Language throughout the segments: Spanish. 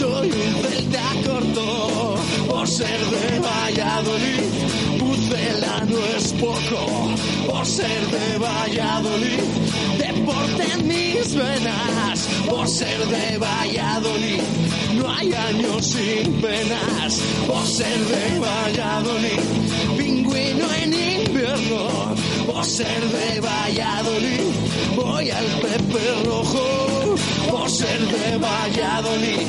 soy un celta corto. Por ser de Valladolid, Pucela no es poco. Por ser de Valladolid, deporte en mis venas. Por ser de Valladolid, no hay años sin penas. Por ser de Valladolid, pingüino en invierno. Por ser de Valladolid, voy al Pepe Rojo. Por ser de Valladolid,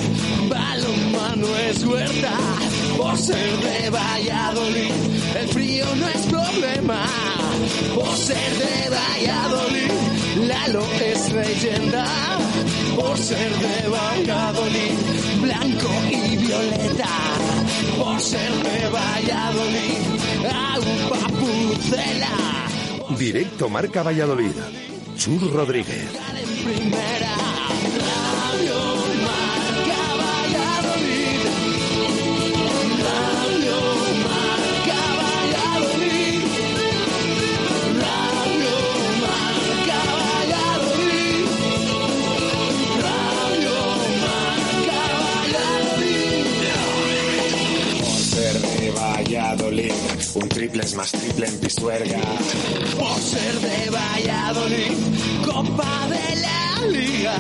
balonmano es huerta. Por ser de Valladolid, el frío no es problema. Por ser de Valladolid, Lalo es leyenda. Por ser de Valladolid, blanco y violeta. Por ser de Valladolid, agua pucela. Directo Marca Valladolid. Chur Rodríguez. Valladolid, un triple es más triple en Pisuerga. Por ser de Valladolid, Copa de la Liga.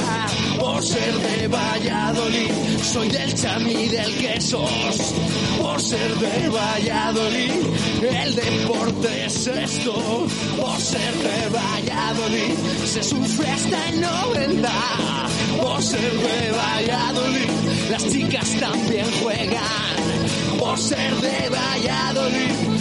Por ser de Valladolid, soy del chamí del quesos. Por ser de Valladolid, el deporte es esto. Por ser de Valladolid, se sufre hasta el 90. Por ser de Valladolid, las chicas también juegan. Por ser de Valladolid,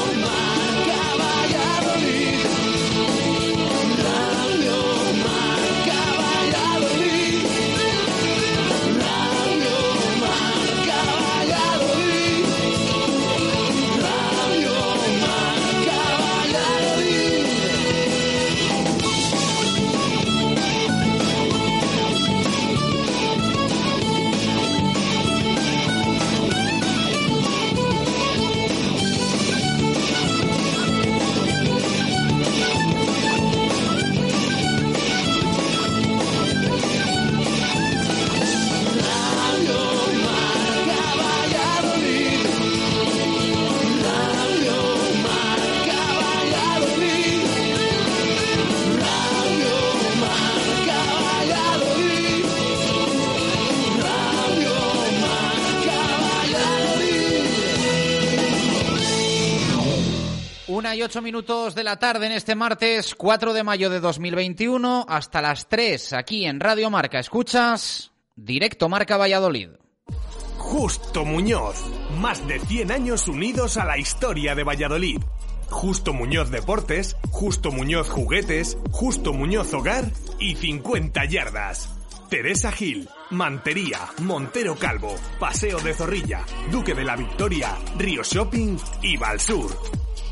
Y ocho minutos de la tarde en este martes 4 de mayo de 2021 hasta las 3 aquí en Radio Marca. Escuchas Directo Marca Valladolid. Justo Muñoz. Más de 100 años unidos a la historia de Valladolid. Justo Muñoz Deportes, Justo Muñoz Juguetes, Justo Muñoz Hogar y 50 yardas. Teresa Gil, Mantería, Montero Calvo, Paseo de Zorrilla, Duque de la Victoria, Río Shopping y Valsur.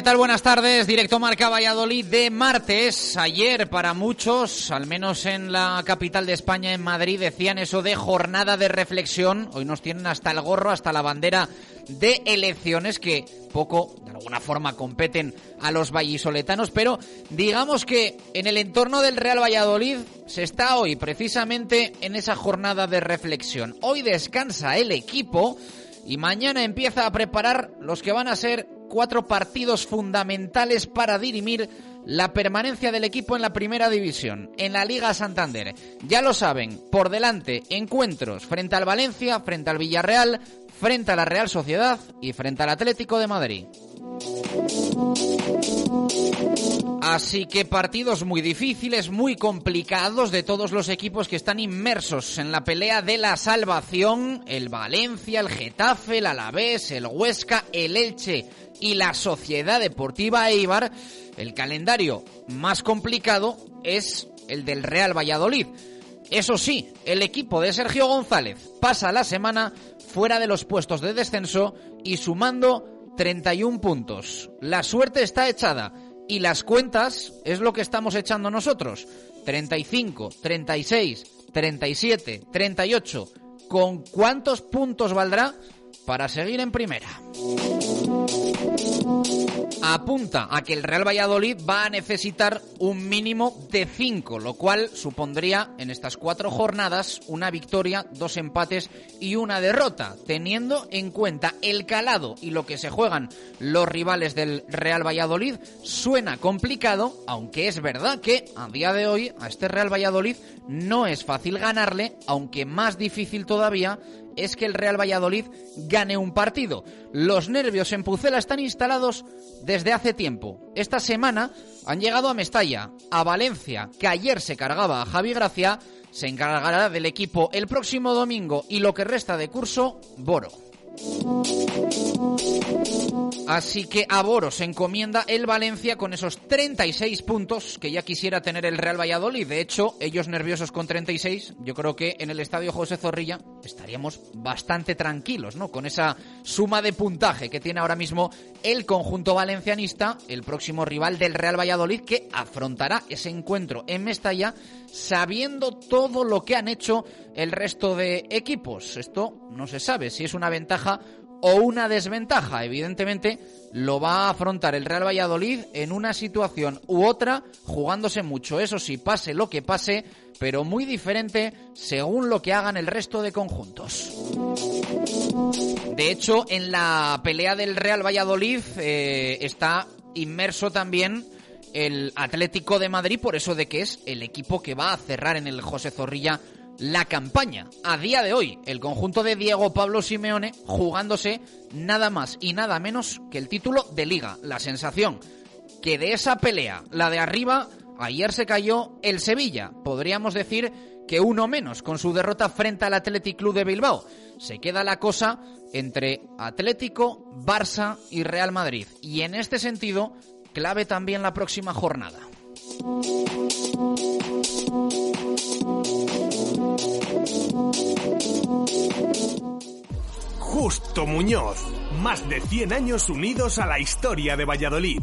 ¿Qué tal? Buenas tardes. Directo Marca Valladolid de martes. Ayer para muchos, al menos en la capital de España, en Madrid, decían eso de jornada de reflexión. Hoy nos tienen hasta el gorro, hasta la bandera de elecciones que poco, de alguna forma, competen a los vallisoletanos. Pero digamos que en el entorno del Real Valladolid se está hoy precisamente en esa jornada de reflexión. Hoy descansa el equipo y mañana empieza a preparar los que van a ser cuatro partidos fundamentales para dirimir la permanencia del equipo en la primera división, en la Liga Santander. Ya lo saben, por delante encuentros frente al Valencia, frente al Villarreal, frente a la Real Sociedad y frente al Atlético de Madrid. Así que partidos muy difíciles, muy complicados de todos los equipos que están inmersos en la pelea de la salvación. El Valencia, el Getafe, el Alavés, el Huesca, el Elche y la Sociedad Deportiva Eibar. El calendario más complicado es el del Real Valladolid. Eso sí, el equipo de Sergio González pasa la semana fuera de los puestos de descenso y sumando 31 puntos. La suerte está echada y las cuentas es lo que estamos echando nosotros. 35, 36, 37, 38. ¿Con cuántos puntos valdrá para seguir en primera? Apunta a que el Real Valladolid va a necesitar un mínimo de 5, lo cual supondría en estas cuatro jornadas una victoria, dos empates y una derrota, teniendo en cuenta el calado y lo que se juegan los rivales del Real Valladolid, suena complicado, aunque es verdad que a día de hoy a este Real Valladolid no es fácil ganarle, aunque más difícil todavía es que el Real Valladolid gane un partido. Los nervios en Pucela están instalados desde hace tiempo. Esta semana han llegado a Mestalla, a Valencia, que ayer se cargaba a Javi Gracia, se encargará del equipo el próximo domingo y lo que resta de curso, Boro. Así que a Boro se encomienda el Valencia con esos 36 puntos que ya quisiera tener el Real Valladolid. De hecho, ellos nerviosos con 36, yo creo que en el estadio José Zorrilla estaríamos bastante tranquilos, ¿no? Con esa suma de puntaje que tiene ahora mismo el conjunto valencianista, el próximo rival del Real Valladolid, que afrontará ese encuentro en Mestalla sabiendo todo lo que han hecho el resto de equipos. Esto no se sabe si es una ventaja o una desventaja. Evidentemente lo va a afrontar el Real Valladolid en una situación u otra, jugándose mucho. Eso sí, pase lo que pase, pero muy diferente según lo que hagan el resto de conjuntos. De hecho, en la pelea del Real Valladolid eh, está inmerso también el Atlético de Madrid, por eso de que es el equipo que va a cerrar en el José Zorrilla la campaña. A día de hoy, el conjunto de Diego Pablo Simeone jugándose nada más y nada menos que el título de liga. La sensación que de esa pelea, la de arriba, ayer se cayó el Sevilla. Podríamos decir que uno menos con su derrota frente al Athletic Club de Bilbao. Se queda la cosa entre Atlético, Barça y Real Madrid. Y en este sentido, clave también la próxima jornada. Justo Muñoz, más de 100 años unidos a la historia de Valladolid.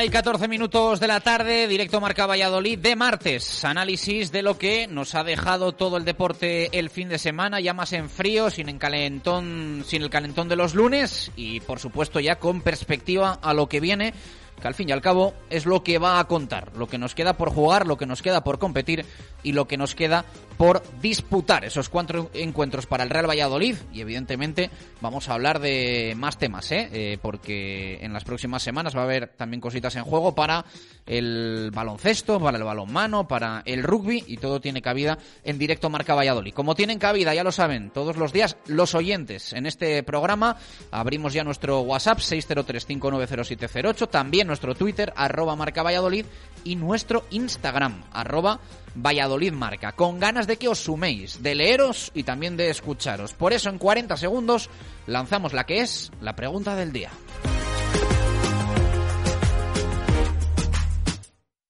Una y 14 minutos de la tarde, directo Marca Valladolid de martes. Análisis de lo que nos ha dejado todo el deporte el fin de semana, ya más en frío, sin, en calentón, sin el calentón de los lunes y por supuesto ya con perspectiva a lo que viene que al fin y al cabo es lo que va a contar, lo que nos queda por jugar, lo que nos queda por competir y lo que nos queda por disputar esos cuatro encuentros para el Real Valladolid y evidentemente vamos a hablar de más temas, ¿eh? ¿eh? porque en las próximas semanas va a haber también cositas en juego para el baloncesto, para el balonmano, para el rugby y todo tiene cabida en directo Marca Valladolid. Como tienen cabida, ya lo saben, todos los días los oyentes en este programa abrimos ya nuestro WhatsApp 603590708, también nuestro Twitter, arroba marca Valladolid, y nuestro Instagram, arroba Valladolid Marca, con ganas de que os suméis, de leeros y también de escucharos. Por eso en 40 segundos lanzamos la que es la pregunta del día.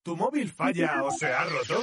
¿Tu móvil falla o se ha roto?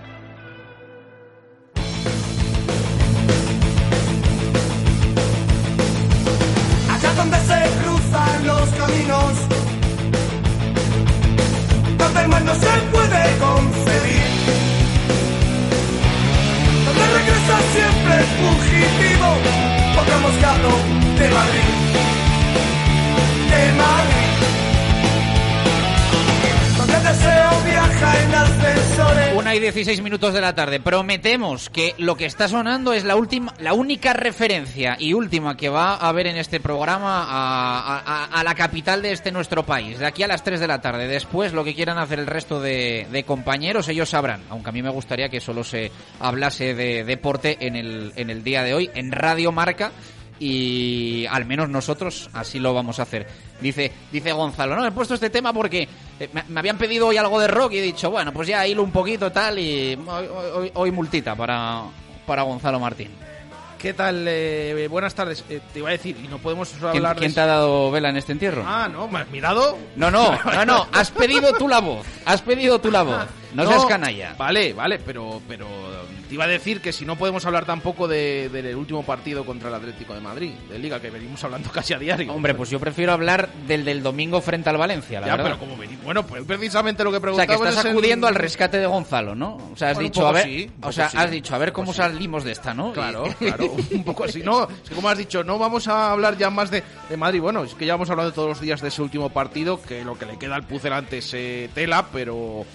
donde se cruzan los caminos, donde el mal no se puede concebir, donde regresa siempre el fugitivo, porque moscado de Madrid, de Madrid, donde deseo. Una y 16 minutos de la tarde. Prometemos que lo que está sonando es la última, la única referencia y última que va a haber en este programa a, la capital de este nuestro país. De aquí a las 3 de la tarde. Después, lo que quieran hacer el resto de, de compañeros, ellos sabrán. Aunque a mí me gustaría que solo se hablase de deporte en el, en el día de hoy, en Radio Marca. Y al menos nosotros así lo vamos a hacer. Dice, dice Gonzalo, no, he puesto este tema porque eh, me, habían pedido hoy algo de rock y he dicho, bueno, pues ya hilo un poquito tal y hoy- hoy multita para, para Gonzalo Martín. ¿Qué tal? Eh, buenas tardes. Eh, te iba a decir, y no podemos ¿Quién, hablar quién de... te ha dado vela en este entierro? Ah, no, ¿me has mirado? No, no, no, no, has pedido tú la voz, has pedido tú la voz, no, seas canalla. Vale, vale, pero, pero te iba a decir que si no podemos hablar tampoco de- del último partido contra el Atlético de Madrid, de Liga, que venimos hablando casi a diario. Hombre, pues yo prefiero hablar del del domingo frente al Valencia, la ya, verdad. pero como venimos... Bueno, pues precisamente lo que O sea, preguntaba que estás acudiendo al rescate de Gonzalo, ¿no? O sea, has Bueno, dicho, a ver, sí, o sea, sí. has dicho, a ver cómo sí. salimos de esta, ¿no? Claro, claro, un poco así. No, es que como has dicho, no vamos a hablar ya más de, de Madrid. Bueno, es que ya hemos hablado todos los días de ese último partido, que lo que le queda al Pucel antes eh, tela, pero...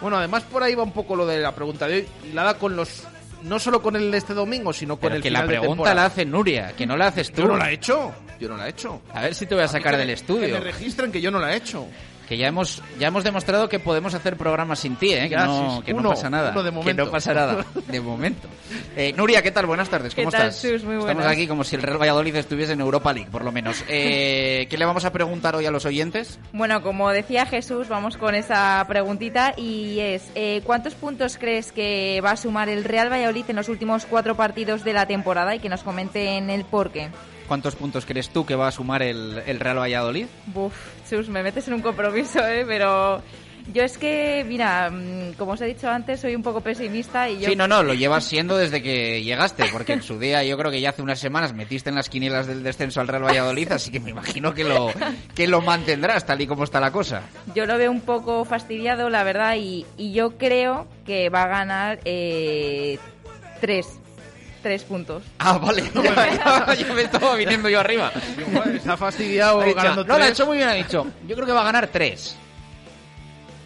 Bueno, además por ahí va un poco lo de la pregunta de hoy, hilada con los... No solo con el de este domingo, sino con Pero el que final la pregunta la hace Nuria, que no la haces tú. Yo no la he hecho, yo no la he hecho. A ver si te voy a sacar Que del me- estudio. Que me registren que yo no la he hecho. Que ya hemos, ya hemos demostrado que podemos hacer programas sin ti, ¿eh? Que, no, que no pasa nada. uno de Que momento. no pasa nada, de momento. Eh, Nuria, ¿qué tal? Buenas tardes, ¿cómo ¿Qué tal, estás? Sus? Muy Estamos buenas. aquí como si el Real Valladolid estuviese en Europa League, por lo menos. Eh, ¿Qué le vamos a preguntar hoy a los oyentes? Bueno, como decía Jesús, vamos con esa preguntita y es, eh, ¿cuántos puntos crees que va a sumar el Real Valladolid en los últimos cuatro partidos de la temporada? Y que nos comenten el por qué. ¿Cuántos puntos crees tú que va a sumar el, el Real Valladolid? Buf, Sus, me metes en un compromiso, ¿eh? Pero yo es que, mira, mm, como os he dicho antes, soy un poco pesimista y yo... Sí, no, no, lo llevas siendo desde que llegaste, porque en su día yo creo que ya hace unas semanas metiste en las quinielas del descenso al Real Valladolid, así que me imagino que lo, que lo mantendrás tal y como está la cosa. Yo lo veo un poco fastidiado, la verdad, y, y yo creo que va a ganar eh, tres. Tres puntos. Ah, vale, ya, ya me estaba viniendo yo arriba. Está fastidiado Ha dicho, ganando no, lo ha tres. hecho muy bien, ha dicho. Yo creo que va a ganar tres.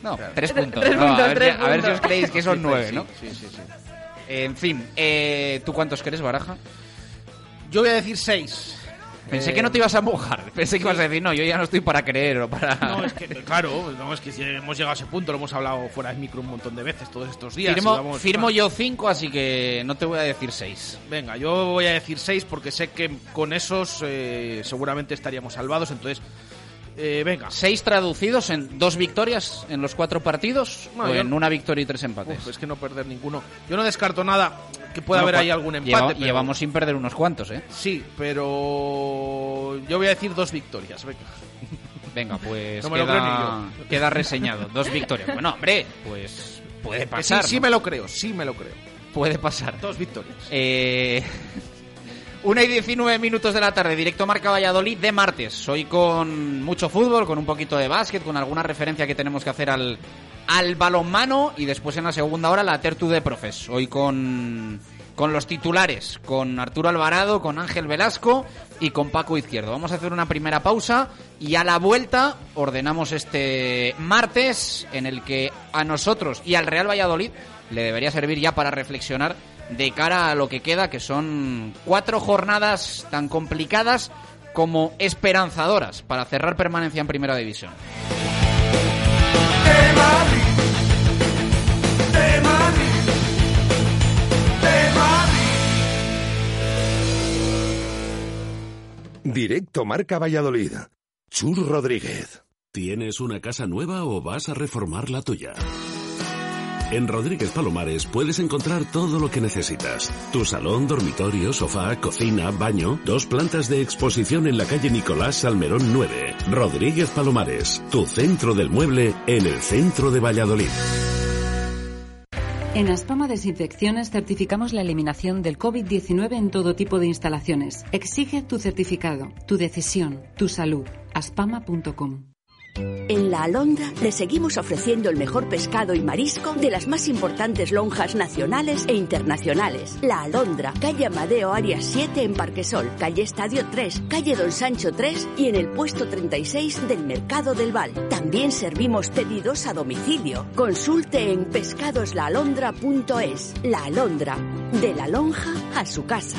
No, tres puntos. tres No, puntos, a, ver, tres si- a ver si puntos. os creéis que son Sí, nueve, sí, ¿no? Sí, sí, sí. En fin, eh, ¿tú cuántos crees, Baraja? Yo voy a decir seis. Pensé Eh, que no te ibas a mojar. Pensé que ibas a decir, no, yo ya no estoy para creer o para... No, es que, claro, no, es que si hemos llegado a ese punto, lo hemos hablado fuera del micro un montón de veces todos estos días. Firmo, vamos- firmo yo cinco, así que no te voy a decir seis. Venga, yo voy a decir seis porque sé que con esos eh, seguramente estaríamos salvados, entonces, eh, venga. ¿Seis traducidos en dos victorias en los cuatro partidos o en una victoria y tres empates? Uf, es que no perder ninguno. Yo no descarto nada que pueda Bueno, haber ahí algún empate. lleva- pero- Llevamos sin perder unos cuantos, ¿eh? Sí, pero yo voy a decir dos victorias, venga. Venga, pues No me lo queda, queda reseñado. Dos victorias. Bueno, hombre, pues puede sí, pasar. sí ¿no? me lo creo, sí me lo creo. Puede pasar. Dos victorias. Eh, una y 19 minutos de la tarde, directo Marca Valladolid de martes. Hoy con mucho fútbol, con un poquito de básquet, con alguna referencia que tenemos que hacer al, al balonmano y después en la segunda hora la tertu de profes. Hoy con, con los titulares, con Arturo Alvarado, con Ángel Velasco y con Paco Izquierdo. Vamos a hacer una primera pausa y a la vuelta ordenamos este martes en el que a nosotros y al Real Valladolid le debería servir ya para reflexionar de cara a lo que queda, que son cuatro jornadas tan complicadas como esperanzadoras para cerrar permanencia en Primera División. Directo Marca Valladolid. Chur Rodríguez. ¿Tienes una casa nueva o vas a reformar la tuya? En Rodríguez Palomares puedes encontrar todo lo que necesitas. Tu salón, dormitorio, sofá, cocina, baño, dos plantas de exposición en la calle Nicolás Salmerón 9. Rodríguez Palomares, tu centro del mueble en el centro de Valladolid. En Aspama Desinfecciones certificamos la eliminación del COVID-19 en todo tipo de instalaciones. Exige tu certificado, tu decisión, tu salud. aspama.com. En La Alondra le seguimos ofreciendo el mejor pescado y marisco de las más importantes lonjas nacionales e internacionales. La Alondra, calle Amadeo Arias 7 en Parquesol, calle Estadio 3, calle Don Sancho 3 y en el puesto 36 del Mercado del Val. También servimos pedidos a domicilio. Consulte en pescadoslaalondra.es. La Alondra, de la lonja a su casa.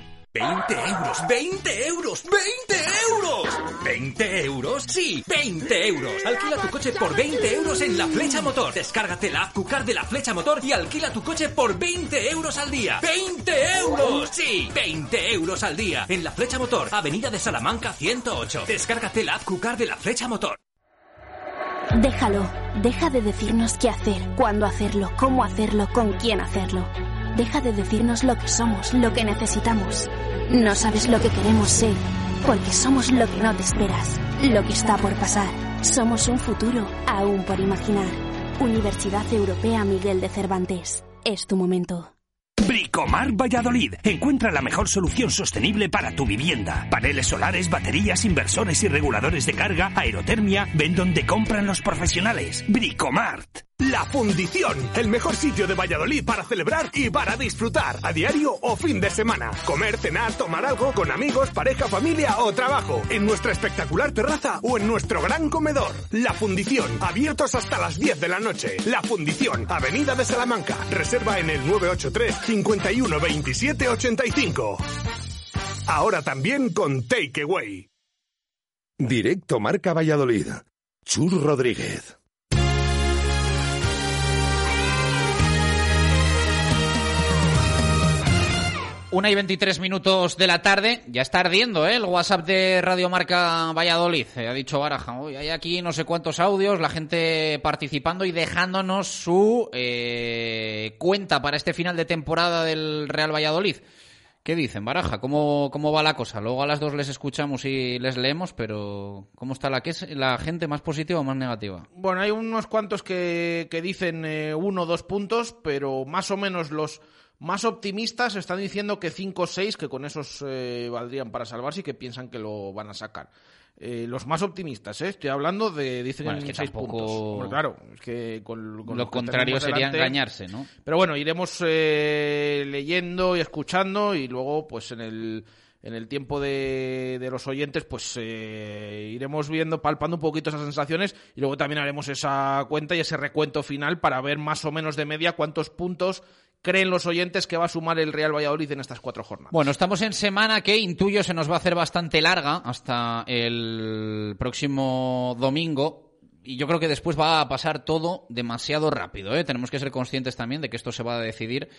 20 euros, 20 euros, 20 euros. ¿20 euros? Sí, 20 euros. Alquila tu coche por 20 euros en La Flecha Motor. Descárgate la app Cucar de La Flecha Motor y alquila tu coche por 20 euros al día. ¡20 euros! Sí, 20 euros al día. En La Flecha Motor, Avenida de Salamanca 108. Descárgate la app Cucar de La Flecha Motor. Déjalo. Deja de decirnos qué hacer, cuándo hacerlo, cómo hacerlo, con quién hacerlo. Deja de decirnos lo que somos, lo que necesitamos. No sabes lo que queremos ser, porque somos lo que no te esperas, lo que está por pasar. Somos un futuro aún por imaginar. Universidad Europea Miguel de Cervantes. Es tu momento. Bricomar Valladolid. Encuentra la mejor solución sostenible para tu vivienda. Paneles solares, baterías, inversores y reguladores de carga, aerotermia, ven donde compran los profesionales. Bricomart. La Fundición, el mejor sitio de Valladolid para celebrar y para disfrutar, a diario o fin de semana. Comer, cenar, tomar algo con amigos, pareja, familia o trabajo, en nuestra espectacular terraza o en nuestro gran comedor. La Fundición, abiertos hasta las 10 de la noche. La Fundición, Avenida de Salamanca. Reserva en el 983 51 27 85. Ahora también con Takeaway. Directo Marca Valladolid. Chur Rodríguez. Una y 23 minutos de la tarde, ya está ardiendo ¿eh? el WhatsApp de Radio Marca Valladolid. Eh, ha dicho Baraja, hay aquí no sé cuántos audios, la gente participando y dejándonos su eh, cuenta para este final de temporada del Real Valladolid. ¿Qué dicen, Baraja? ¿Cómo, ¿Cómo va la cosa? Luego a las dos les escuchamos y les leemos, pero ¿cómo está la, que es la gente más positiva o más negativa? Bueno, hay unos cuantos que, que dicen eh, uno o dos puntos, pero más o menos los más optimistas están diciendo que 5 o 6, que con esos eh, valdrían para salvarse y que piensan que lo van a sacar. Eh, los más optimistas, ¿eh? estoy hablando de, dicen Bueno, es que 6 tampoco- puntos. Claro, es que con, con Lo que contrario sería delante- engañarse, ¿no? Pero bueno, iremos eh, leyendo y escuchando y luego, pues en el, en el tiempo de, de los oyentes, pues eh, iremos viendo, palpando un poquito esas sensaciones y luego también haremos esa cuenta y ese recuento final para ver más o menos de media cuántos puntos creen los oyentes que va a sumar el Real Valladolid en estas cuatro jornadas. Bueno, estamos en semana que intuyo se nos va a hacer bastante larga hasta el próximo domingo. Y yo creo que después va a pasar todo demasiado rápido. ¿eh? Tenemos que ser conscientes también de que esto se va a decidir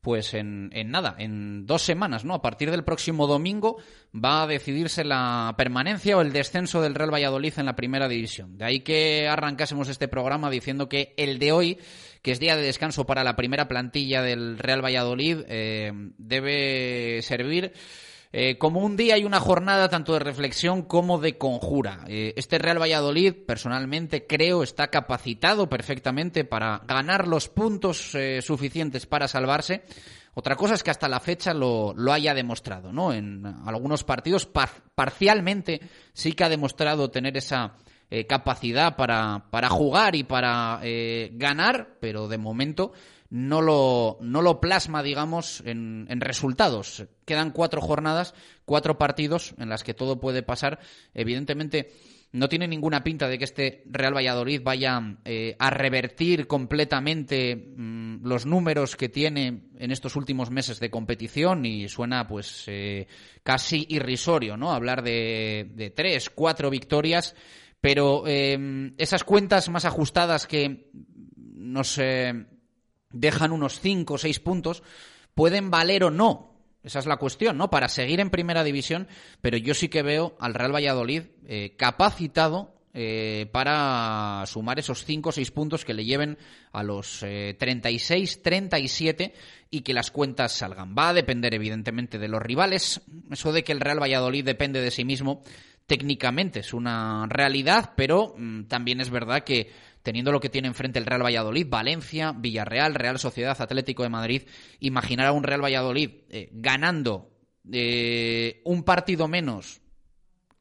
pues en, en nada, en dos semanas, ¿no? A partir del próximo domingo va a decidirse la permanencia o el descenso del Real Valladolid en la primera división. De ahí que arrancásemos este programa diciendo que el de hoy, que es día de descanso para la primera plantilla del Real Valladolid, eh, debe servir Eh, como un día y una jornada tanto de reflexión como de conjura. Eh, este Real Valladolid, personalmente, creo está capacitado perfectamente para ganar los puntos suficientes para salvarse. Otra cosa es que hasta la fecha lo haya demostrado, ¿no? En algunos partidos parcialmente sí que ha demostrado tener esa capacidad para, para, jugar y para ganar, pero de momento no lo, no lo plasma, digamos, en, en, resultados. Quedan cuatro jornadas, cuatro partidos en las que todo puede pasar. Evidentemente, no tiene ninguna pinta de que este Real Valladolid vaya eh, a revertir completamente mm, los números que tiene en estos últimos meses de competición y suena pues eh, casi irrisorio, ¿no? Hablar de, de tres, cuatro victorias, pero eh, esas cuentas más ajustadas que nos dejan unos 5 o 6 puntos, pueden valer o no. Esa es la cuestión, ¿no? Para seguir en primera división, pero yo sí que veo al Real Valladolid eh, capacitado eh, para sumar esos 5 o 6 puntos que le lleven a los 36, eh, 37 y que las cuentas salgan. Va a depender evidentemente de los rivales. Eso de que el Real Valladolid depende de sí mismo técnicamente es una realidad, pero mm, también es verdad que teniendo lo que tiene enfrente el Real Valladolid, Valencia, Villarreal, Real Sociedad, Atlético de Madrid, imaginar a un Real Valladolid eh, ganando eh, un partido menos,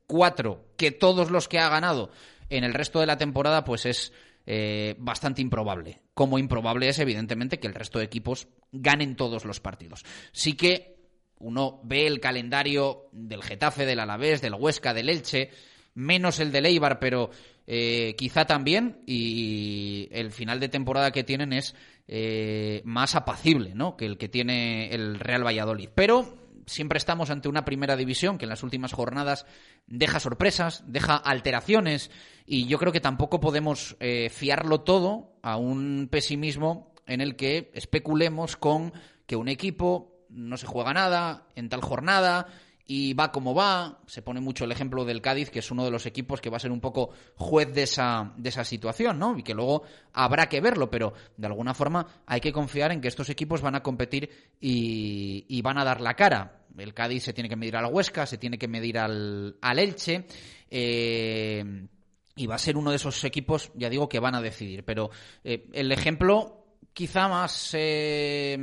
cuatro, que todos los que ha ganado en el resto de la temporada, pues es eh, bastante improbable. Como improbable es, evidentemente, que el resto de equipos ganen todos los partidos. Sí que uno ve el calendario del Getafe, del Alavés, del Huesca, del Elche, menos el de Eibar, pero eh, quizá también, y el final de temporada que tienen es eh, más apacible ¿no? que el que tiene el Real Valladolid. Pero siempre estamos ante una primera división que en las últimas jornadas deja sorpresas, deja alteraciones, y yo creo que tampoco podemos eh, fiarlo todo a un pesimismo en el que especulemos con que un equipo no se juega nada en tal jornada y va como va. Se pone mucho el ejemplo del Cádiz, que es uno de los equipos que va a ser un poco juez de esa, de esa situación, ¿no? Y que luego habrá que verlo, pero de alguna forma hay que confiar en que estos equipos van a competir y, van a dar la cara. El Cádiz se tiene que medir al Huesca, se tiene que medir al, al Elche. Eh, y va a ser uno de esos equipos, ya digo, que van a decidir. Pero eh, el ejemplo quizá más eh,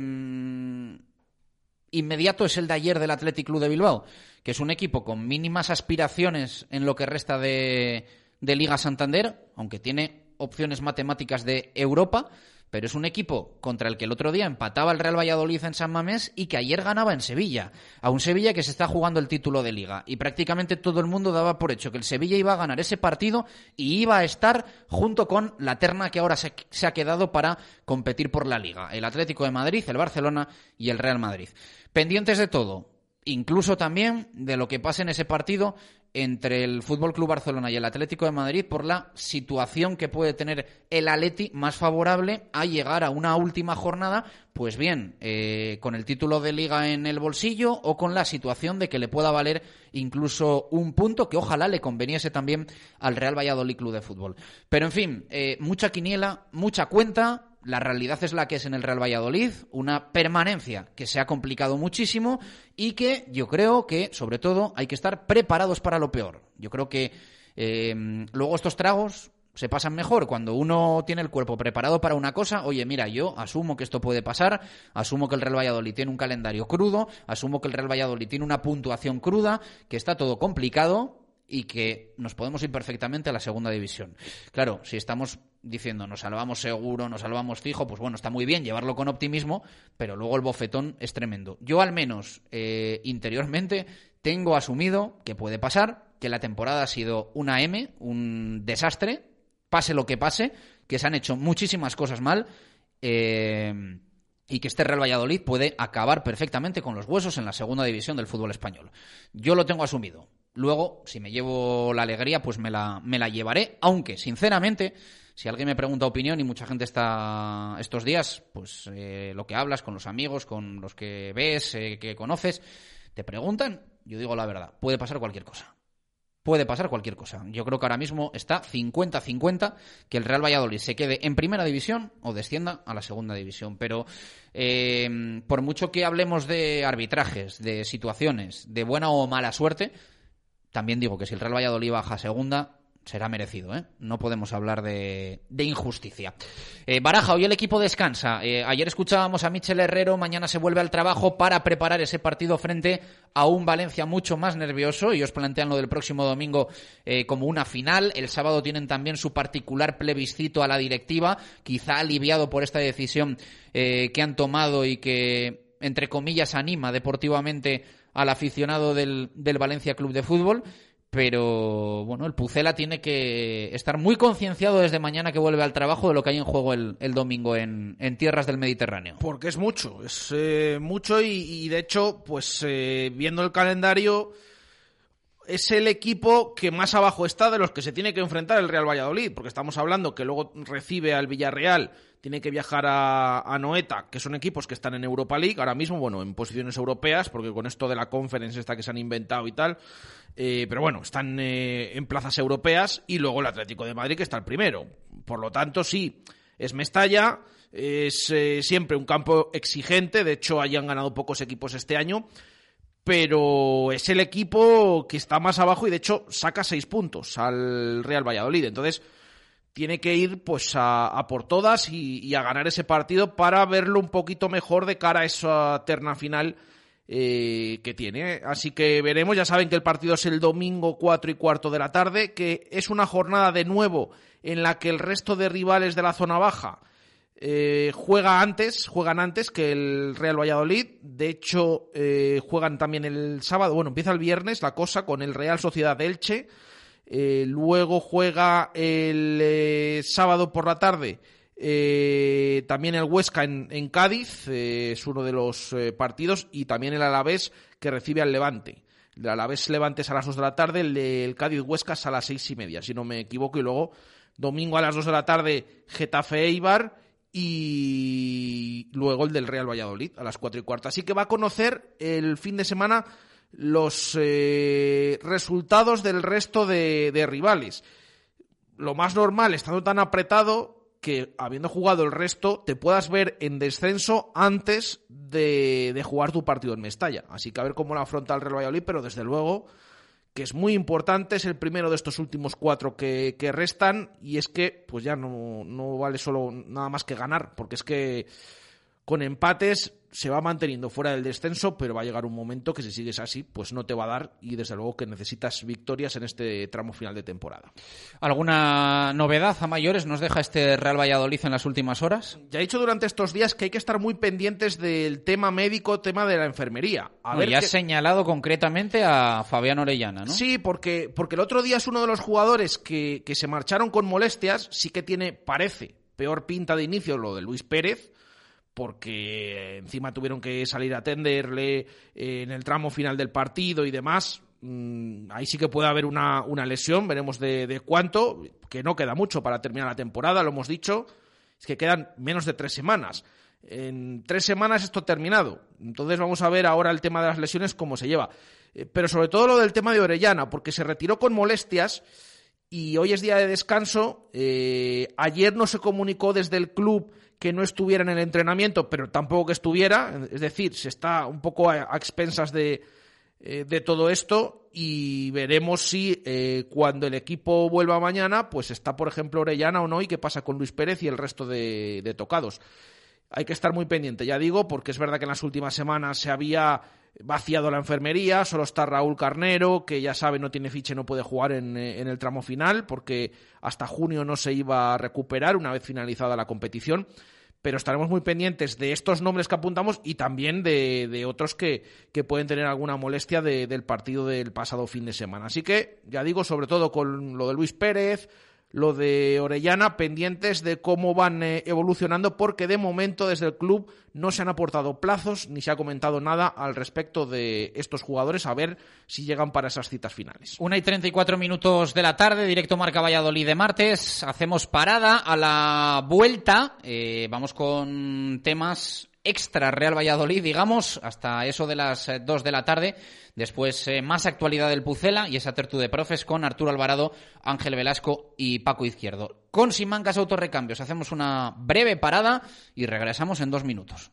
inmediato es el de ayer del Athletic Club de Bilbao, que es un equipo con mínimas aspiraciones en lo que resta de, de Liga Santander, aunque tiene opciones matemáticas de Europa, pero es un equipo contra el que el otro día empataba el Real Valladolid en San Mamés y que ayer ganaba en Sevilla, a un Sevilla que se está jugando el título de liga. Y prácticamente todo el mundo daba por hecho que el Sevilla iba a ganar ese partido y iba a estar junto con la terna que ahora se, ha quedado para competir por la liga, el Atlético de Madrid, el Barcelona y el Real Madrid. Pendientes de todo, incluso también de lo que pase en ese partido entre el Fútbol Club Barcelona y el Atlético de Madrid por la situación que puede tener el Atleti más favorable a llegar a una última jornada, pues bien, eh, con el título de liga en el bolsillo o con la situación de que le pueda valer incluso un punto que ojalá le conveniese también al Real Valladolid Club de Fútbol. Pero en fin, eh, mucha quiniela, mucha cuenta, la realidad es la que es en el Real Valladolid, una permanencia que se ha complicado muchísimo y que yo creo que, sobre todo, hay que estar preparados para lo peor. Yo creo que eh, luego estos tragos se pasan mejor cuando uno tiene el cuerpo preparado para una cosa. Oye, mira, yo asumo que esto puede pasar, asumo que el Real Valladolid tiene un calendario crudo, asumo que el Real Valladolid tiene una puntuación cruda, que está todo complicado y que nos podemos ir perfectamente a la segunda división. Claro, si estamos diciendo nos salvamos seguro, nos salvamos fijo, pues bueno, está muy bien llevarlo con optimismo, pero luego el bofetón es tremendo. Yo al menos eh, interiormente tengo asumido que puede pasar, que la temporada ha sido una M, un desastre, pase lo que pase, que se han hecho muchísimas cosas mal. Eh, y que este Real Valladolid puede acabar perfectamente con los huesos en la segunda división del fútbol español. Yo lo tengo asumido. Luego, si me llevo la alegría, pues me la, me la llevaré, aunque, sinceramente, si alguien me pregunta opinión y mucha gente está estos días, pues eh, lo que hablas con los amigos, con los que ves, eh, que conoces, te preguntan, yo digo la verdad, puede pasar cualquier cosa. puede pasar cualquier cosa. Yo creo que ahora mismo está 50-50 que el Real Valladolid se quede en primera división o descienda a la segunda división. Pero eh, por mucho que hablemos de arbitrajes, de situaciones, de buena o mala suerte, también digo que si el Real Valladolid baja segunda, será merecido, ¿eh? No podemos hablar de, de injusticia. Eh, Baraja, hoy el equipo descansa. Eh, ayer escuchábamos a Michel Herrero, mañana se vuelve al trabajo para preparar ese partido frente a un Valencia mucho más nervioso. y os plantean lo del próximo domingo eh, como una final. El sábado tienen también su particular plebiscito a la directiva, quizá aliviado por esta decisión que han tomado y que, entre comillas, anima deportivamente al aficionado del, del Valencia Club de Fútbol pero bueno, el Pucela tiene que estar muy concienciado desde mañana que vuelve al trabajo de lo que hay en juego el, el domingo en, en, tierras del Mediterráneo. Porque es mucho, es eh, mucho y, y, de hecho, pues eh, viendo el calendario, es el equipo que más abajo está de los que se tiene que enfrentar el Real Valladolid, porque estamos hablando que luego recibe al Villarreal, tiene que viajar a, Noeta, que son equipos que están en Europa League, ahora mismo, bueno, en posiciones europeas, porque con esto de la conference esta que se han inventado y tal, eh, pero bueno, están eh, en plazas europeas, y luego el Atlético de Madrid, que está el primero. Por lo tanto, sí, es Mestalla, es eh, siempre un campo exigente, de hecho, hayan ganado pocos equipos este año, pero es el equipo que está más abajo y de hecho saca seis puntos al Real Valladolid. Entonces tiene que ir pues a, a por todas y, y, a ganar ese partido para verlo un poquito mejor de cara a esa terna final eh, que tiene. Así que veremos, ya saben que el partido es el domingo cuatro y cuarto de la tarde, que es una jornada de nuevo en la que el resto de rivales de la zona baja eh, juega antes, juegan antes que el Real Valladolid. De hecho, eh, juegan también el sábado. Bueno, empieza el viernes la cosa con el Real Sociedad de Elche. Eh, luego juega el sábado por la tarde también el Huesca en, Cádiz, es uno de los partidos. Y también el Alavés que recibe al Levante. El Alavés Levante es a las 2 de la tarde, el, el Cádiz Huesca es a las seis y media, si no me equivoco. Y luego, domingo a las 2 de la tarde, Getafe Eibar y luego el del Real Valladolid a las cuatro y cuarto. Así que va a conocer el fin de semana los eh, resultados del resto de, de, rivales. Lo más normal, estando tan apretado, que habiendo jugado el resto, te puedas ver en descenso antes de, de jugar tu partido en Mestalla. Así que a ver cómo lo afronta el Real Valladolid, pero desde luego que es muy importante, es el primero de estos últimos cuatro que, que restan y es que pues ya no, no, vale solo nada más que ganar, porque es que con empates se va manteniendo fuera del descenso, pero va a llegar un momento que si sigues así, pues no te va a dar y desde luego que necesitas victorias en este tramo final de temporada. ¿Alguna novedad a mayores nos deja este Real Valladolid en las últimas horas? Ya he dicho durante estos días que hay que estar muy pendientes del tema médico, tema de la enfermería. A no, ver ya has señalado concretamente a Fabián Orellana, ¿no? Sí, porque, porque el otro día es uno de los jugadores que, que se marcharon con molestias, sí que tiene, parece, peor pinta de inicio lo de Luis Pérez, porque encima tuvieron que salir a atenderle en el tramo final del partido y demás. Ahí sí que puede haber una, una lesión, veremos de, de, cuánto, que no queda mucho para terminar la temporada, lo hemos dicho, es que quedan menos de tres semanas. En tres semanas esto terminado. Entonces vamos a ver ahora el tema de las lesiones, cómo se lleva. Pero sobre todo lo del tema de Orellana, porque se retiró con molestias y hoy es día de descanso. Eh, ayer no se comunicó desde el club que no estuviera en el entrenamiento, pero tampoco que estuviera. Es decir, se está un poco a, expensas de, eh, de, todo esto y veremos si eh, cuando el equipo vuelva mañana, pues está, por ejemplo, Orellana o no y qué pasa con Luis Pérez y el resto de, de tocados. Hay que estar muy pendiente, ya digo, porque es verdad que en las últimas semanas se había vaciado la enfermería, solo está Raúl Carnero, que ya sabe no tiene ficha y no puede jugar en, en, el tramo final, porque hasta junio no se iba a recuperar una vez finalizada la competición. Pero estaremos muy pendientes de estos nombres que apuntamos y también de, otros que, que, pueden tener alguna molestia de, del partido del pasado fin de semana. Así que, ya digo, sobre todo con lo de Luis Pérez, lo de Orellana, pendientes de cómo van eh, evolucionando, porque de momento desde el club no se han aportado plazos ni se ha comentado nada al respecto de estos jugadores, a ver si llegan para esas citas finales. Una y 34 minutos de la tarde, directo Marca Valladolid de martes. Hacemos parada a la vuelta. Eh, vamos con temas extra Real Valladolid, digamos, hasta eso de las 2 eh, de la tarde. Después, eh, más actualidad del Pucela y esa tertu de profes con Arturo Alvarado, Ángel Velasco y Paco Izquierdo. Con Simancas Autorrecambios hacemos una breve parada y regresamos en dos minutos.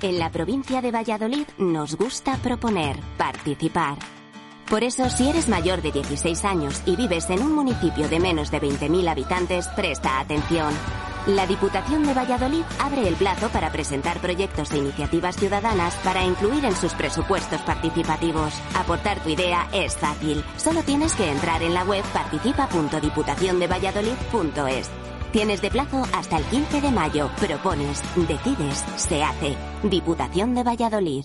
En la provincia de Valladolid nos gusta proponer, participar. Por eso, si eres mayor de 16 años y vives en un municipio de menos de 20.000 habitantes, presta atención. La Diputación de Valladolid abre el plazo para presentar proyectos e iniciativas ciudadanas para incluir en sus presupuestos participativos. Aportar tu idea es fácil. Solo tienes que entrar en la web participa.diputaciondevalladolid.es. Tienes de plazo hasta el 15 de mayo. Propones, decides, se hace. Diputación de Valladolid.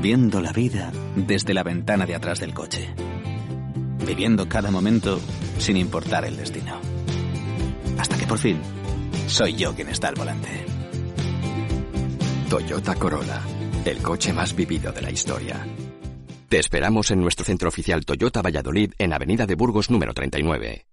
viendo la vida desde la ventana de atrás del coche. Viviendo cada momento sin importar el destino. Hasta que por fin soy yo quien está al volante. Toyota Corolla, el coche más vivido de la historia. Te esperamos en nuestro centro oficial Toyota Valladolid en Avenida de Burgos número 39.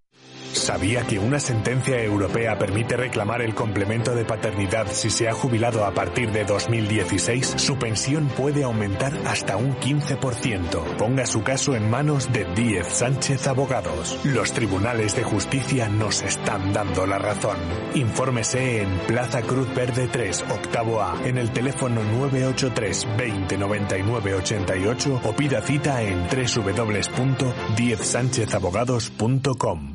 ¿Sabía que una sentencia europea permite reclamar el complemento de paternidad si se ha jubilado a partir de 2016? Su pensión puede aumentar hasta un 15%. Ponga su caso en manos de Díez Sánchez Abogados. Los tribunales de justicia nos están dando la razón. Infórmese en Plaza Cruz Verde 3, octavo A, en el teléfono 983 20 99 88 o pida cita en www.diezsánchezabogados.com.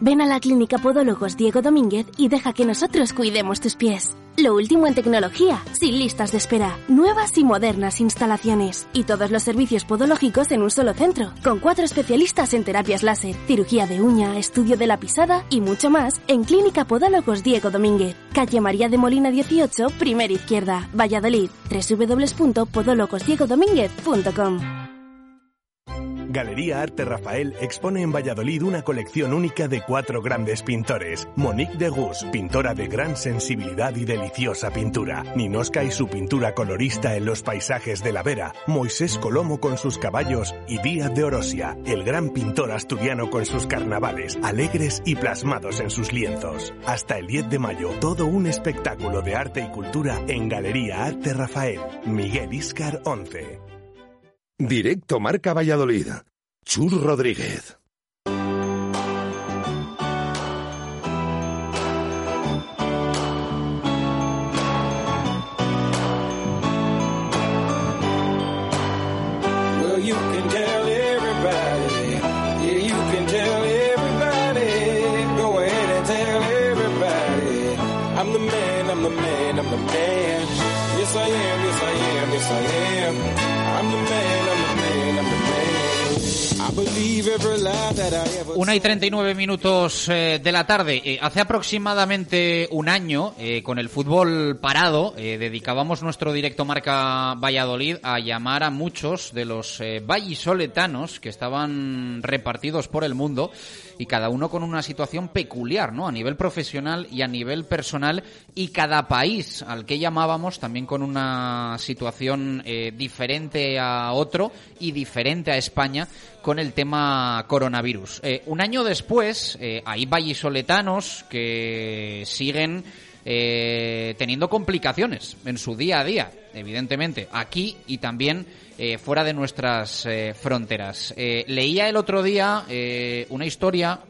Ven a la Clínica Podólogos Diego Domínguez y deja que nosotros cuidemos tus pies. Lo último en tecnología, sin listas de espera, nuevas y modernas instalaciones y todos los servicios podológicos en un solo centro, con cuatro especialistas en terapias láser, cirugía de uña, estudio de la pisada y mucho más en Clínica Podólogos Diego Domínguez, calle María de Molina 18, primera izquierda, Valladolid, www.podologosdiegodomínguez.com. Galería Arte Rafael expone en Valladolid una colección única de cuatro grandes pintores. Monique de Gus, pintora de gran sensibilidad y deliciosa pintura. Ninoska y su pintura colorista en los paisajes de la Vera. Moisés Colomo con sus caballos y Díaz de Orosia, el gran pintor asturiano con sus carnavales, alegres y plasmados en sus lienzos. Hasta el 10 de mayo, todo un espectáculo de arte y cultura en Galería Arte Rafael. Miguel Iscar 11. Directo Marca Valladolid. Chur Rodríguez. I'm the man, I'm the man, I'm the man. Yes, I am, yes, I am, yes, I am. Una y 39 minutos eh, de la tarde. Eh, hace aproximadamente un año, eh, con el fútbol parado, dedicábamos nuestro directo marca Valladolid a llamar a muchos de los vallisoletanos que estaban repartidos por el mundo y cada uno con una situación peculiar, ¿no? A nivel profesional y a nivel personal y cada país al que llamábamos también con una situación eh, diferente a otro y diferente a España con el tema coronavirus. Eh, un año después eh, hay vallisoletanos que siguen teniendo complicaciones en su día a día, evidentemente, aquí y también eh, fuera de nuestras eh, fronteras. Eh, leía el otro día una historia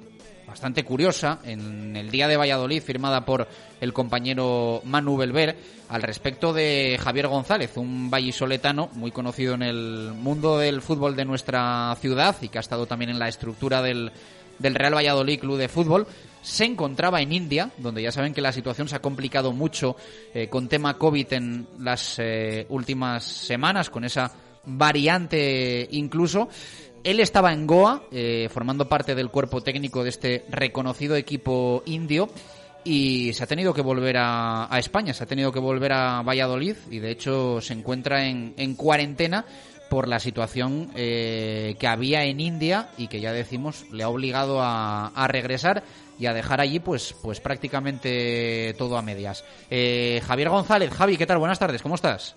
bastante curiosa en el Día de Valladolid, firmada por el compañero Manu Belver, al respecto de Javier González, un vallisoletano muy conocido en el mundo del fútbol de nuestra ciudad y que ha estado también en la estructura del, del Real Valladolid Club de Fútbol se encontraba en India, donde ya saben que la situación se ha complicado mucho con tema COVID en las últimas semanas, con esa variante incluso. Él estaba en Goa, eh, formando parte del cuerpo técnico de este reconocido equipo indio y se ha tenido que volver a, España, se ha tenido que volver a Valladolid y de hecho se encuentra en, cuarentena por la situación eh, que había en India y que ya decimos le ha obligado a, regresar y a dejar allí pues pues prácticamente todo a medias. Eh, Javier González, Javi, ¿qué tal? Buenas tardes, ¿cómo estás?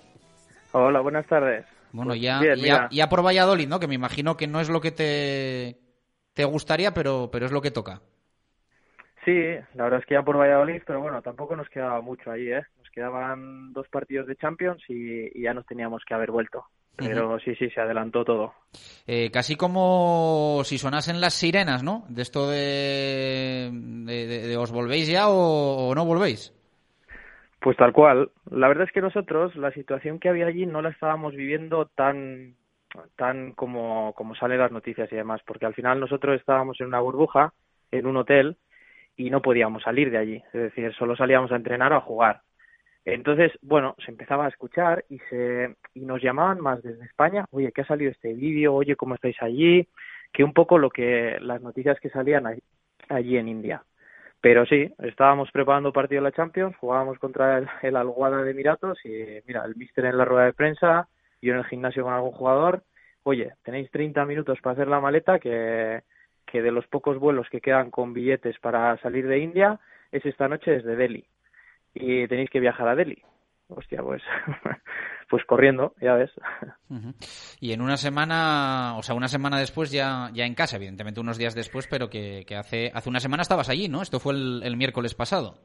Hola, buenas tardes. Bueno, pues ya, ya, ya, por Valladolid, ¿no? Que me imagino que no es lo que te, te gustaría, pero, pero es lo que toca. Sí, la verdad es que ya por Valladolid, pero bueno, tampoco nos quedaba mucho ahí, ¿eh? Nos quedaban dos partidos de Champions y, ya nos teníamos que haber vuelto. Pero sí, sí, se adelantó todo. Eh, casi como si sonasen las sirenas, ¿no? De esto de, de, os volvéis ya o no volvéis. Pues tal cual. La verdad es que nosotros la situación que había allí no la estábamos viviendo tan tan como, como salen las noticias y demás, porque al final nosotros estábamos en una burbuja, en un hotel, y no podíamos salir de allí, es decir, solo salíamos a entrenar o a jugar. Entonces, bueno, se empezaba a escuchar y se y nos llamaban más desde España, oye, ¿qué ha salido este vídeo? Oye, ¿cómo estáis allí? Que un poco lo que las noticias que salían allí en India. Pero sí, estábamos preparando partido de la Champions, jugábamos contra el, el Alguada de Emiratos y mira, el míster en la rueda de prensa, yo en el gimnasio con algún jugador, oye, tenéis 30 minutos para hacer la maleta que, que de los pocos vuelos que quedan con billetes para salir de India es esta noche desde Delhi y tenéis que viajar a Delhi. Hostia, pues pues corriendo, ya ves. Y en una semana, o sea, una semana después ya, ya en casa, evidentemente unos días después, pero que, que hace, hace una semana estabas allí, ¿no? Esto fue el, miércoles pasado.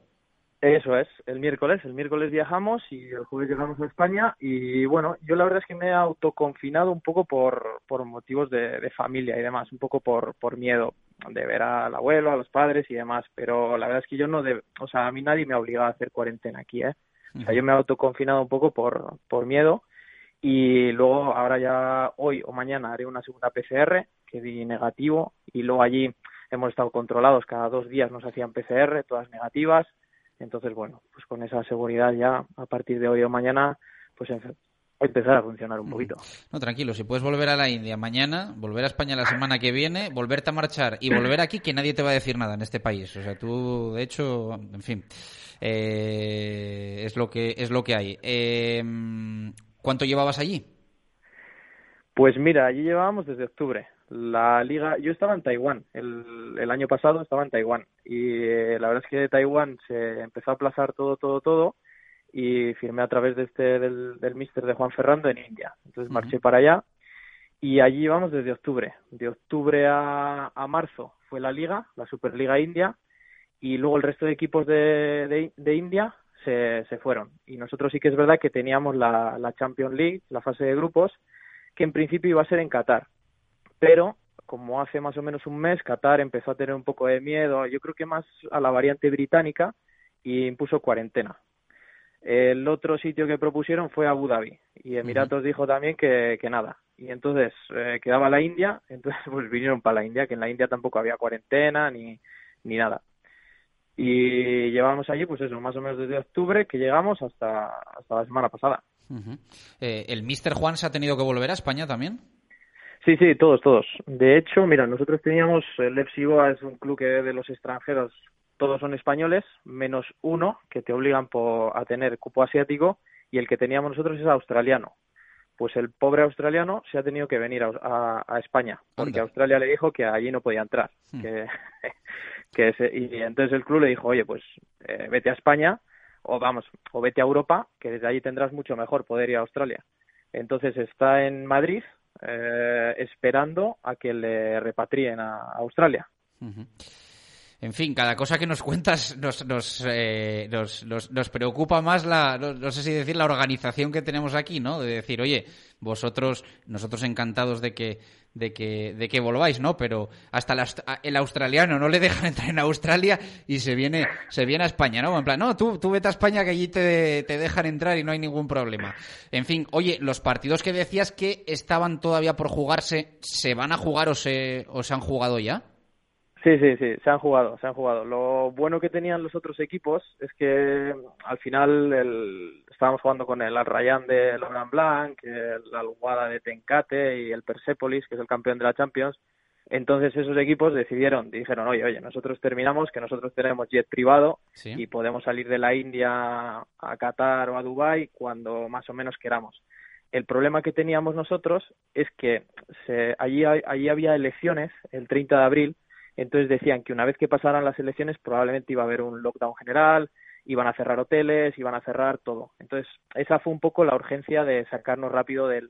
Eso es, el miércoles. El miércoles viajamos y el jueves llegamos a España. Y bueno, yo la verdad es que me he autoconfinado un poco por, por motivos de, de familia y demás, un poco por, por miedo de ver al abuelo, a los padres y demás. Pero la verdad es que yo no, de, o sea, a mí nadie me ha obligado a hacer cuarentena aquí, ¿eh? O sea, yo me he autoconfinado un poco por, por miedo y luego ahora ya hoy o mañana haré una segunda PCR que di negativo y luego allí hemos estado controlados, cada dos días nos hacían PCR, todas negativas. Entonces, bueno, pues con esa seguridad ya a partir de hoy o mañana, pues empezar a funcionar un poquito. No, tranquilo, si puedes volver a la India mañana, volver a España la semana que viene, volverte a marchar y volver aquí, que nadie te va a decir nada en este país. O sea, tú, de hecho, en fin, eh, es lo que es lo que hay. Eh, ¿Cuánto llevabas allí? Pues mira, allí llevábamos desde octubre. La liga, yo estaba en Taiwán, el, el año pasado estaba en Taiwán y eh, la verdad es que Taiwán se empezó a aplazar todo, todo, todo y firmé a través de este del, del Mister de Juan Ferrando en India. Entonces marché para allá y allí vamos desde octubre. De octubre a, a, marzo fue la liga, la Superliga India, y luego el resto de equipos de, de, de India se, se, fueron. Y nosotros sí que es verdad que teníamos la, la Champions League, la fase de grupos, que en principio iba a ser en Qatar. Pero como hace más o menos un mes, Qatar empezó a tener un poco de miedo, yo creo que más a la variante británica, y impuso cuarentena. El otro sitio que propusieron fue Abu Dhabi y Emiratos dijo también que, que nada. Y entonces eh, quedaba la India, entonces pues vinieron para la India, que en la India tampoco había cuarentena ni, ni nada. Y llevamos allí, pues eso, más o menos desde octubre que llegamos hasta, hasta la semana pasada. eh, ¿El Mister Juan se ha tenido que volver a España también? Sí, sí, todos, todos. De hecho, mira, nosotros teníamos, el FC Goa es un club que de los extranjeros todos son españoles, menos uno que te obligan por, a tener cupo asiático y el que teníamos nosotros es australiano. Pues el pobre australiano se ha tenido que venir a, a- a España, porque Australia le dijo que allí no podía entrar. Hmm. Que, que se- y entonces el club le dijo, oye, pues eh, vete a España o vamos, o vete a Europa, que desde allí tendrás mucho mejor poder ir a Australia. Entonces está en Madrid eh, esperando a que le repatrien a a Australia. Ujú. En fin, cada cosa que nos cuentas nos, nos, eh, nos, preocupa más la, no, sé si decir, la organización que tenemos aquí, ¿no? De decir, oye, vosotros, nosotros encantados de que, de que, de que volváis, ¿no? Pero hasta el australiano no le dejan entrar en Australia y se viene, se viene a España, ¿no? En plan, no, tú, tú vete a España que allí te, te dejan entrar y no hay ningún problema. En fin, oye, los partidos que decías que estaban todavía por jugarse, ¿se van a jugar o se, o se han jugado ya? Sí, sí, sí, se han jugado, se han jugado. Lo bueno que tenían los otros equipos es que al final el- estábamos jugando con el Al Rayyan de Laurent Blanc, el Alguada de Tencate y el Persepolis, que es el campeón de la Champions. Entonces esos equipos decidieron, dijeron, oye, oye, nosotros terminamos, que nosotros tenemos jet privado Sí. y podemos salir de la India a Qatar o a Dubái cuando más o menos queramos. El problema que teníamos nosotros es que se, allí, allí había elecciones el 30 de abril, entonces decían que una vez que pasaran las elecciones probablemente iba a haber un lockdown general, iban a cerrar hoteles, iban a cerrar todo. Entonces esa fue un poco la urgencia de sacarnos rápido del,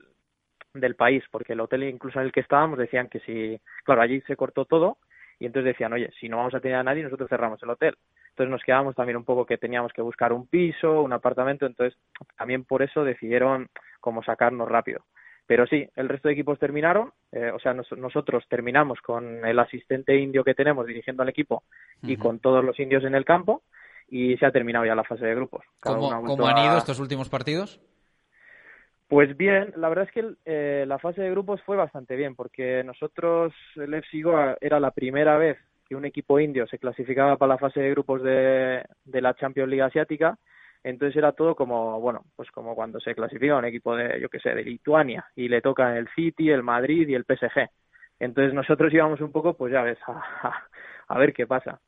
del país, porque el hotel incluso en el que estábamos decían que si, claro, allí se cortó todo y entonces decían, oye, si no vamos a tener a nadie, nosotros cerramos el hotel. Entonces nos quedábamos también un poco que teníamos que buscar un piso, un apartamento, entonces también por eso decidieron como sacarnos rápido. Pero sí, el resto de equipos terminaron, eh, o sea, nos- nosotros terminamos con el asistente indio que tenemos dirigiendo al equipo y con todos los indios en el campo y se ha terminado ya la fase de grupos. Cada uno ha ¿Cómo, cómo han a- ido estos últimos partidos? pues bien, la verdad es que eh, la fase de grupos fue bastante bien, porque nosotros, el FC Goa, era la primera vez que un equipo indio se clasificaba para la fase de grupos de, de la Champions League Asiática, entonces era todo como, bueno, pues como cuando se clasifica un equipo de, yo qué sé, de Lituania, y le tocan el City, el Madrid y el PSG. Entonces nosotros íbamos un poco, pues ya ves, a, a- a ver qué pasa.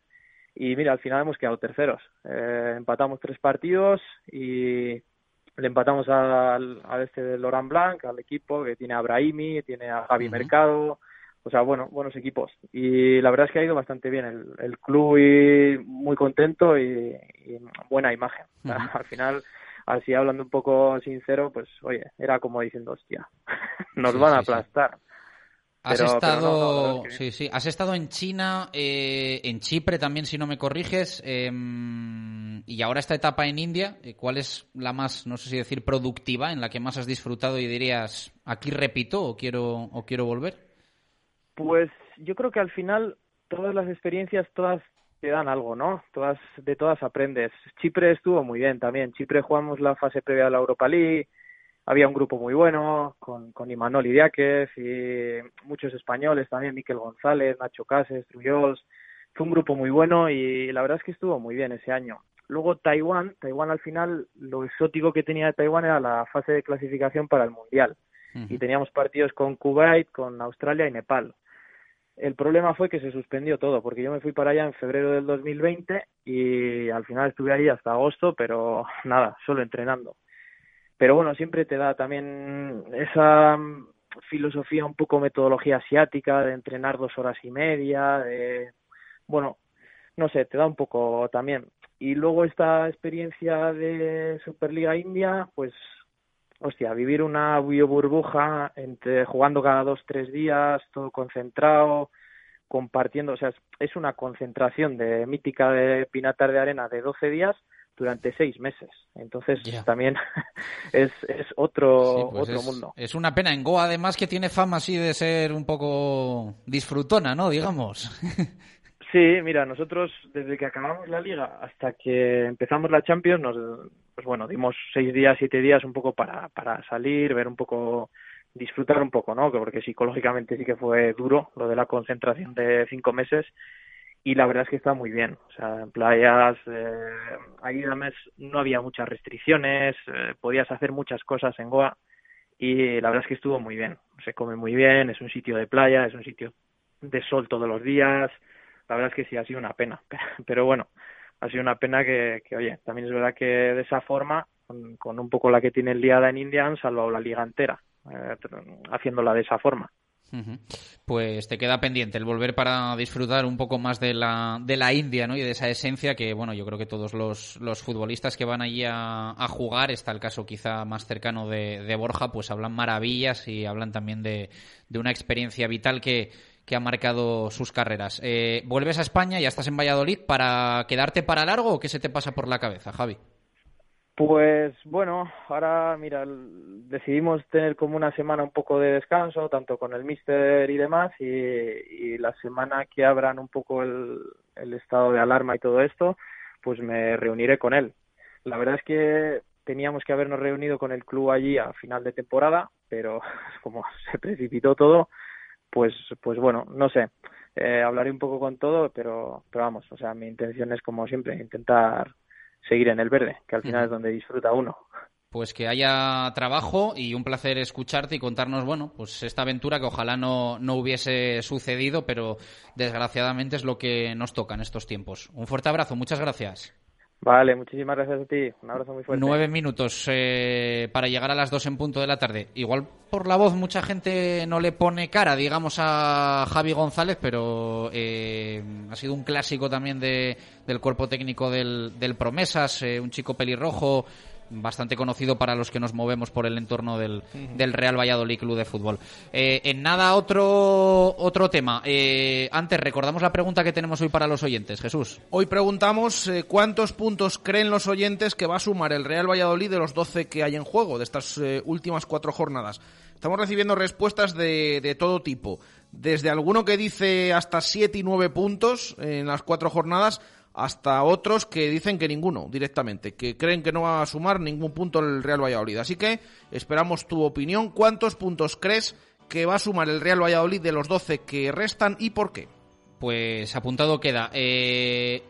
Y mira, al final hemos quedado terceros. Eh, empatamos tres partidos y le empatamos al, al este de Laurent Blanc, al equipo que tiene a Brahimi, tiene a Javi Mercado, o sea, bueno, buenos equipos. Y la verdad es que ha ido bastante bien el, el club y muy contento y, y buena imagen. Al final, así hablando un poco sincero, pues oye, era como diciendo, hostia, nos Sí, van a sí. aplastar. Has Pero- pero estado, no, no, la verdad es que sí, sí, has estado en China, eh, en Chipre también, si no me corriges, eh, y ahora esta etapa en India. eh, ¿Cuál es la más, no sé si decir, productiva, en la que más has disfrutado y dirías, aquí repito o quiero o quiero volver? Pues yo creo que al final todas las experiencias, todas te dan algo, ¿no? Todas, de todas aprendes. Chipre estuvo muy bien también. Chipre jugamos la fase previa a la Europa League. Había un grupo muy bueno con, con Imanol Idiáquez y muchos españoles también, Miquel González, Nacho Cases, Trullols. Fue un grupo muy bueno y la verdad es que estuvo muy bien ese año. Luego Taiwán, Taiwán al final, lo exótico que tenía de Taiwán era la fase de clasificación para el Mundial y teníamos partidos con Kuwait, con Australia y Nepal. El problema fue que se suspendió todo, porque yo me fui para allá en febrero del 2020 y al final estuve ahí hasta agosto, pero nada, solo entrenando. Pero bueno, siempre te da también esa mm, filosofía, un poco metodología asiática, de entrenar dos horas y media, de, bueno, no sé, te da un poco también. Y luego esta experiencia de Superliga India, pues hostia, vivir una burbuja entre jugando cada dos, tres días, todo concentrado, compartiendo, o sea, es, una concentración de mítica de Pinatar de Arena de 12 días durante seis meses. Entonces también es, es otro, Pues otro es, mundo. es una pena. En Goa, además, que tiene fama así de ser un poco disfrutona, ¿no? Digamos. Sí, mira, nosotros desde que acabamos la liga hasta que empezamos la Champions, nos, pues bueno, dimos seis días, siete días un poco para, para salir, ver un poco, disfrutar un poco, ¿no? Porque psicológicamente sí que fue duro lo de la concentración de cinco meses y la verdad es que está muy bien. O sea, en playas, eh, ahí además no había muchas restricciones, eh, podías hacer muchas cosas en Goa y la verdad es que estuvo muy bien. Se come muy bien, es un sitio de playa, es un sitio de sol todos los días. La verdad es que sí, ha sido una pena. Pero bueno, ha sido una pena que, que oye, también es verdad que de esa forma, con, un poco la que tiene el liada en India, han salvado la liga entera, eh, haciéndola de esa forma. Pues te queda pendiente el volver para disfrutar un poco más de la, de la India ¿no? y de esa esencia que, bueno, yo creo que todos los, los futbolistas que van allí a, a, jugar, está el caso quizá más cercano de, de, Borja, pues hablan maravillas y hablan también de, de una experiencia vital que, que ha marcado sus carreras. Eh, ¿Vuelves a España? ¿Ya estás en Valladolid para quedarte para largo o qué se te pasa por la cabeza, Javi? Pues bueno, ahora mira, decidimos tener como una semana un poco de descanso, tanto con el míster y demás, y, y la semana que abran un poco el, el, estado de alarma y todo esto, pues me reuniré con él. La verdad es que teníamos que habernos reunido con el club allí a final de temporada, pero como se precipitó todo, pues, pues bueno, no sé. Eh, hablaré un poco con todo, pero, pero vamos, o sea, mi intención es como siempre intentar seguir en el verde, que al final es donde disfruta uno. Pues que haya trabajo y un placer escucharte y contarnos, bueno, pues esta aventura que ojalá no, no hubiese sucedido, pero desgraciadamente es lo que nos toca en estos tiempos. Un fuerte abrazo, muchas gracias. Vale, muchísimas gracias a ti. Un abrazo muy fuerte. Nueve minutos eh, para llegar a las dos en punto de la tarde. Igual por la voz mucha gente no le pone cara, digamos, a Javi González, pero eh, ha sido un clásico también de, del cuerpo técnico del, Promesas, eh, un chico pelirrojo bastante conocido para los que nos movemos por el entorno del, del Real Valladolid Club de Fútbol. Eh, en nada, otro, otro tema. Eh, antes, recordamos la pregunta que tenemos hoy para los oyentes, Jesús. Hoy preguntamos eh, cuántos puntos creen los oyentes que va a sumar el Real Valladolid de los 12 que hay en juego, de estas eh, últimas cuatro jornadas. Estamos recibiendo respuestas de, de todo tipo. Desde alguno que dice hasta 7 y 9 puntos en las cuatro jornadas, hasta otros que dicen que ninguno directamente, que creen que no va a sumar ningún punto el Real Valladolid. Así que esperamos tu opinión. ¿Cuántos puntos crees que va a sumar el Real Valladolid de los 12 que restan y por qué? Pues apuntado queda. Eh,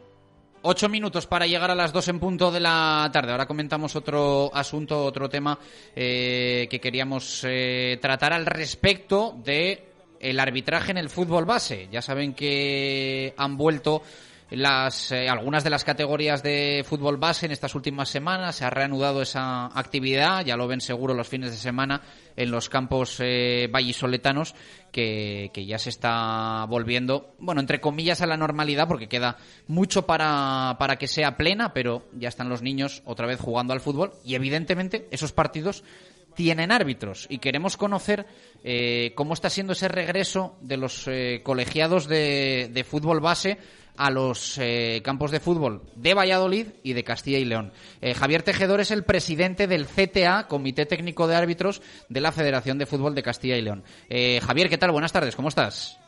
ocho minutos para llegar a las dos en punto de la tarde. Ahora comentamos otro asunto, otro tema eh, que queríamos eh, tratar al respecto de el arbitraje en el fútbol base. Ya saben que han vuelto las, eh, algunas de las categorías de fútbol base en estas últimas semanas. Se ha reanudado esa actividad, ya lo ven seguro los fines de semana en los campos eh, vallisoletanos, que, que, ya se está volviendo, bueno, entre comillas, a la normalidad, porque queda mucho para, para que sea plena, pero ya están los niños otra vez jugando al fútbol y evidentemente esos partidos tienen árbitros y queremos conocer eh, cómo está siendo ese regreso de los eh, colegiados de, de, fútbol base a los eh, campos de fútbol de Valladolid y de Castilla y León. Eh, Javier Tejedor es el presidente del CTA, Comité Técnico de Árbitros de la Federación de Fútbol de Castilla y León. Eh, Javier, ¿qué tal? Buenas tardes, ¿cómo estás?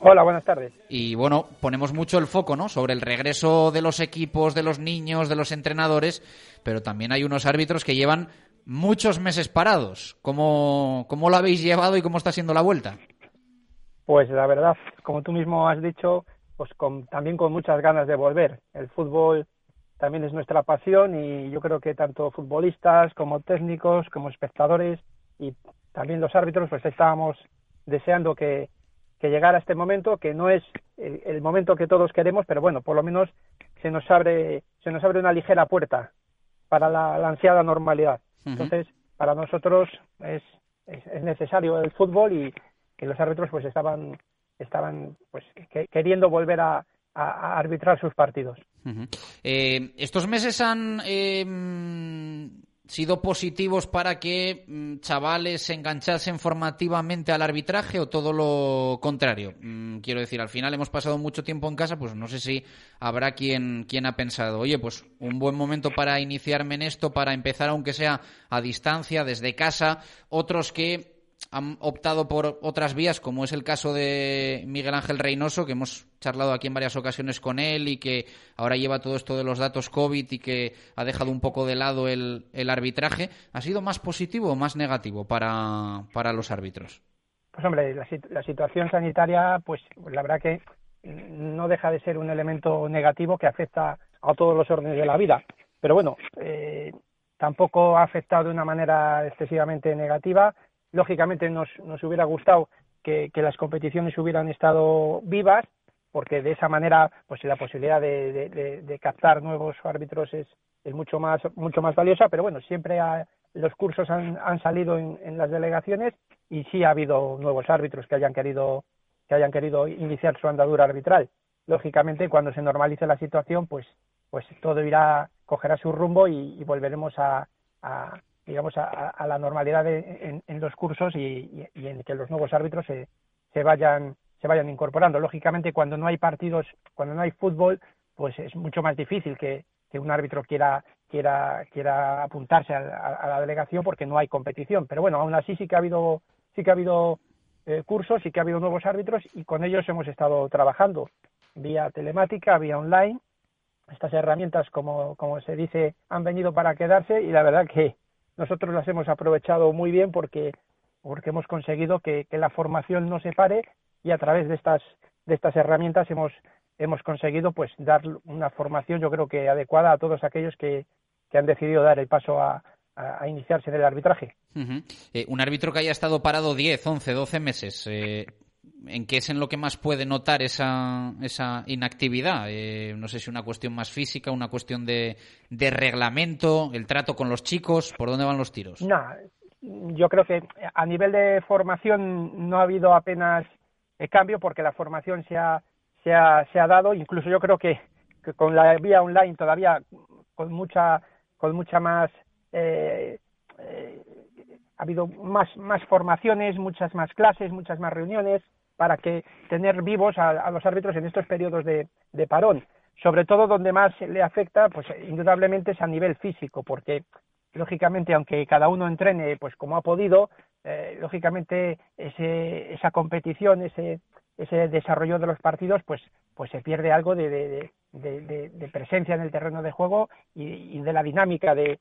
Hola, buenas tardes. Y bueno, ponemos mucho el foco, ¿no? Sobre el regreso de los equipos, de los niños, de los entrenadores, pero también hay unos árbitros que llevan muchos meses parados. ¿Cómo, cómo lo habéis llevado y cómo está siendo la vuelta? Pues la verdad, como tú mismo has dicho, pues con, también con muchas ganas de volver. El fútbol también es nuestra pasión y yo creo que tanto futbolistas como técnicos, como espectadores y también los árbitros, pues estábamos deseando que, que llegara este momento, que no es el, el, momento que todos queremos, pero bueno, por lo menos se nos abre, se nos abre una ligera puerta para la, la ansiada normalidad. Uh -huh. Entonces, para nosotros es, es, es necesario el fútbol y que los árbitros pues estaban estaban pues que, queriendo volver a, arbitrar sus partidos. Uh -huh. eh, estos meses han eh, sido positivos para que mm, chavales se enganchasen formativamente al arbitraje o todo lo contrario. Mm, quiero decir, al final hemos pasado mucho tiempo en casa, pues no sé si habrá quien, quien ha pensado, oye, pues un buen momento para iniciarme en esto, para empezar aunque sea a distancia, desde casa, otros que han optado por otras vías, como es el caso de Miguel Ángel Reynoso, que hemos charlado aquí en varias ocasiones con él y que ahora lleva todo esto de los datos COVID y que ha dejado un poco de lado el, el arbitraje. ¿Ha sido más positivo o más negativo para, para los árbitros? Pues hombre, la, la situación sanitaria, pues la verdad que no deja de ser un elemento negativo que afecta a todos los órdenes de la vida. Pero bueno, eh, tampoco ha afectado de una manera excesivamente negativa. Lógicamente nos, nos hubiera gustado que, las competiciones hubieran estado vivas, porque de esa manera pues la posibilidad de, captar nuevos árbitros es, es, mucho más mucho más valiosa. Pero bueno siempre los cursos han, han salido en, las delegaciones y sí ha habido nuevos árbitros que hayan querido que hayan querido iniciar su andadura arbitral. Lógicamente cuando se normalice la situación pues pues todo irá cogerá su rumbo y, volveremos a, digamos a, la normalidad en, los cursos y, en que los nuevos árbitros se, se vayan se vayan incorporando. Lógicamente cuando no hay partidos cuando no hay fútbol pues es mucho más difícil que, que un árbitro quiera quiera quiera apuntarse a, la delegación porque no hay competición. Pero bueno aún así sí que ha habido sí que ha habido eh, cursos y que ha habido nuevos árbitros y con ellos hemos estado trabajando. Vía telemática, vía online. Estas herramientas, como, como se dice, han venido para quedarse y la verdad que nosotros las hemos aprovechado muy bien porque, porque hemos conseguido que, la formación no se pare y a través de estas, de estas herramientas hemos, hemos conseguido pues dar una formación yo creo que adecuada a todos aquellos que, que han decidido dar el paso a, a, iniciarse en el arbitraje. Eh, un árbitro que haya estado parado 10, 11, 12 meses, eh, ¿en qué es en lo que más puede notar esa, esa inactividad? Eh, no sé si una cuestión más física, una cuestión de, de reglamento, el trato con los chicos, ¿por dónde van los tiros? No, yo creo que a nivel de formación no ha habido apenas cambio porque la formación se ha, se ha, se ha dado, incluso yo creo que, que con la vía online todavía con mucha, con mucha más eh, eh, ha habido más, más formaciones, muchas más clases, muchas más reuniones para que tener vivos a, los árbitros en estos periodos de, parón. Sobre todo donde más le afecta, pues indudablemente es a nivel físico, porque lógicamente aunque cada uno entrene pues como ha podido, eh, lógicamente ese, esa competición, ese, ese desarrollo de los partidos, pues, pues se pierde algo de, de, presencia en el terreno de juego y, de la dinámica del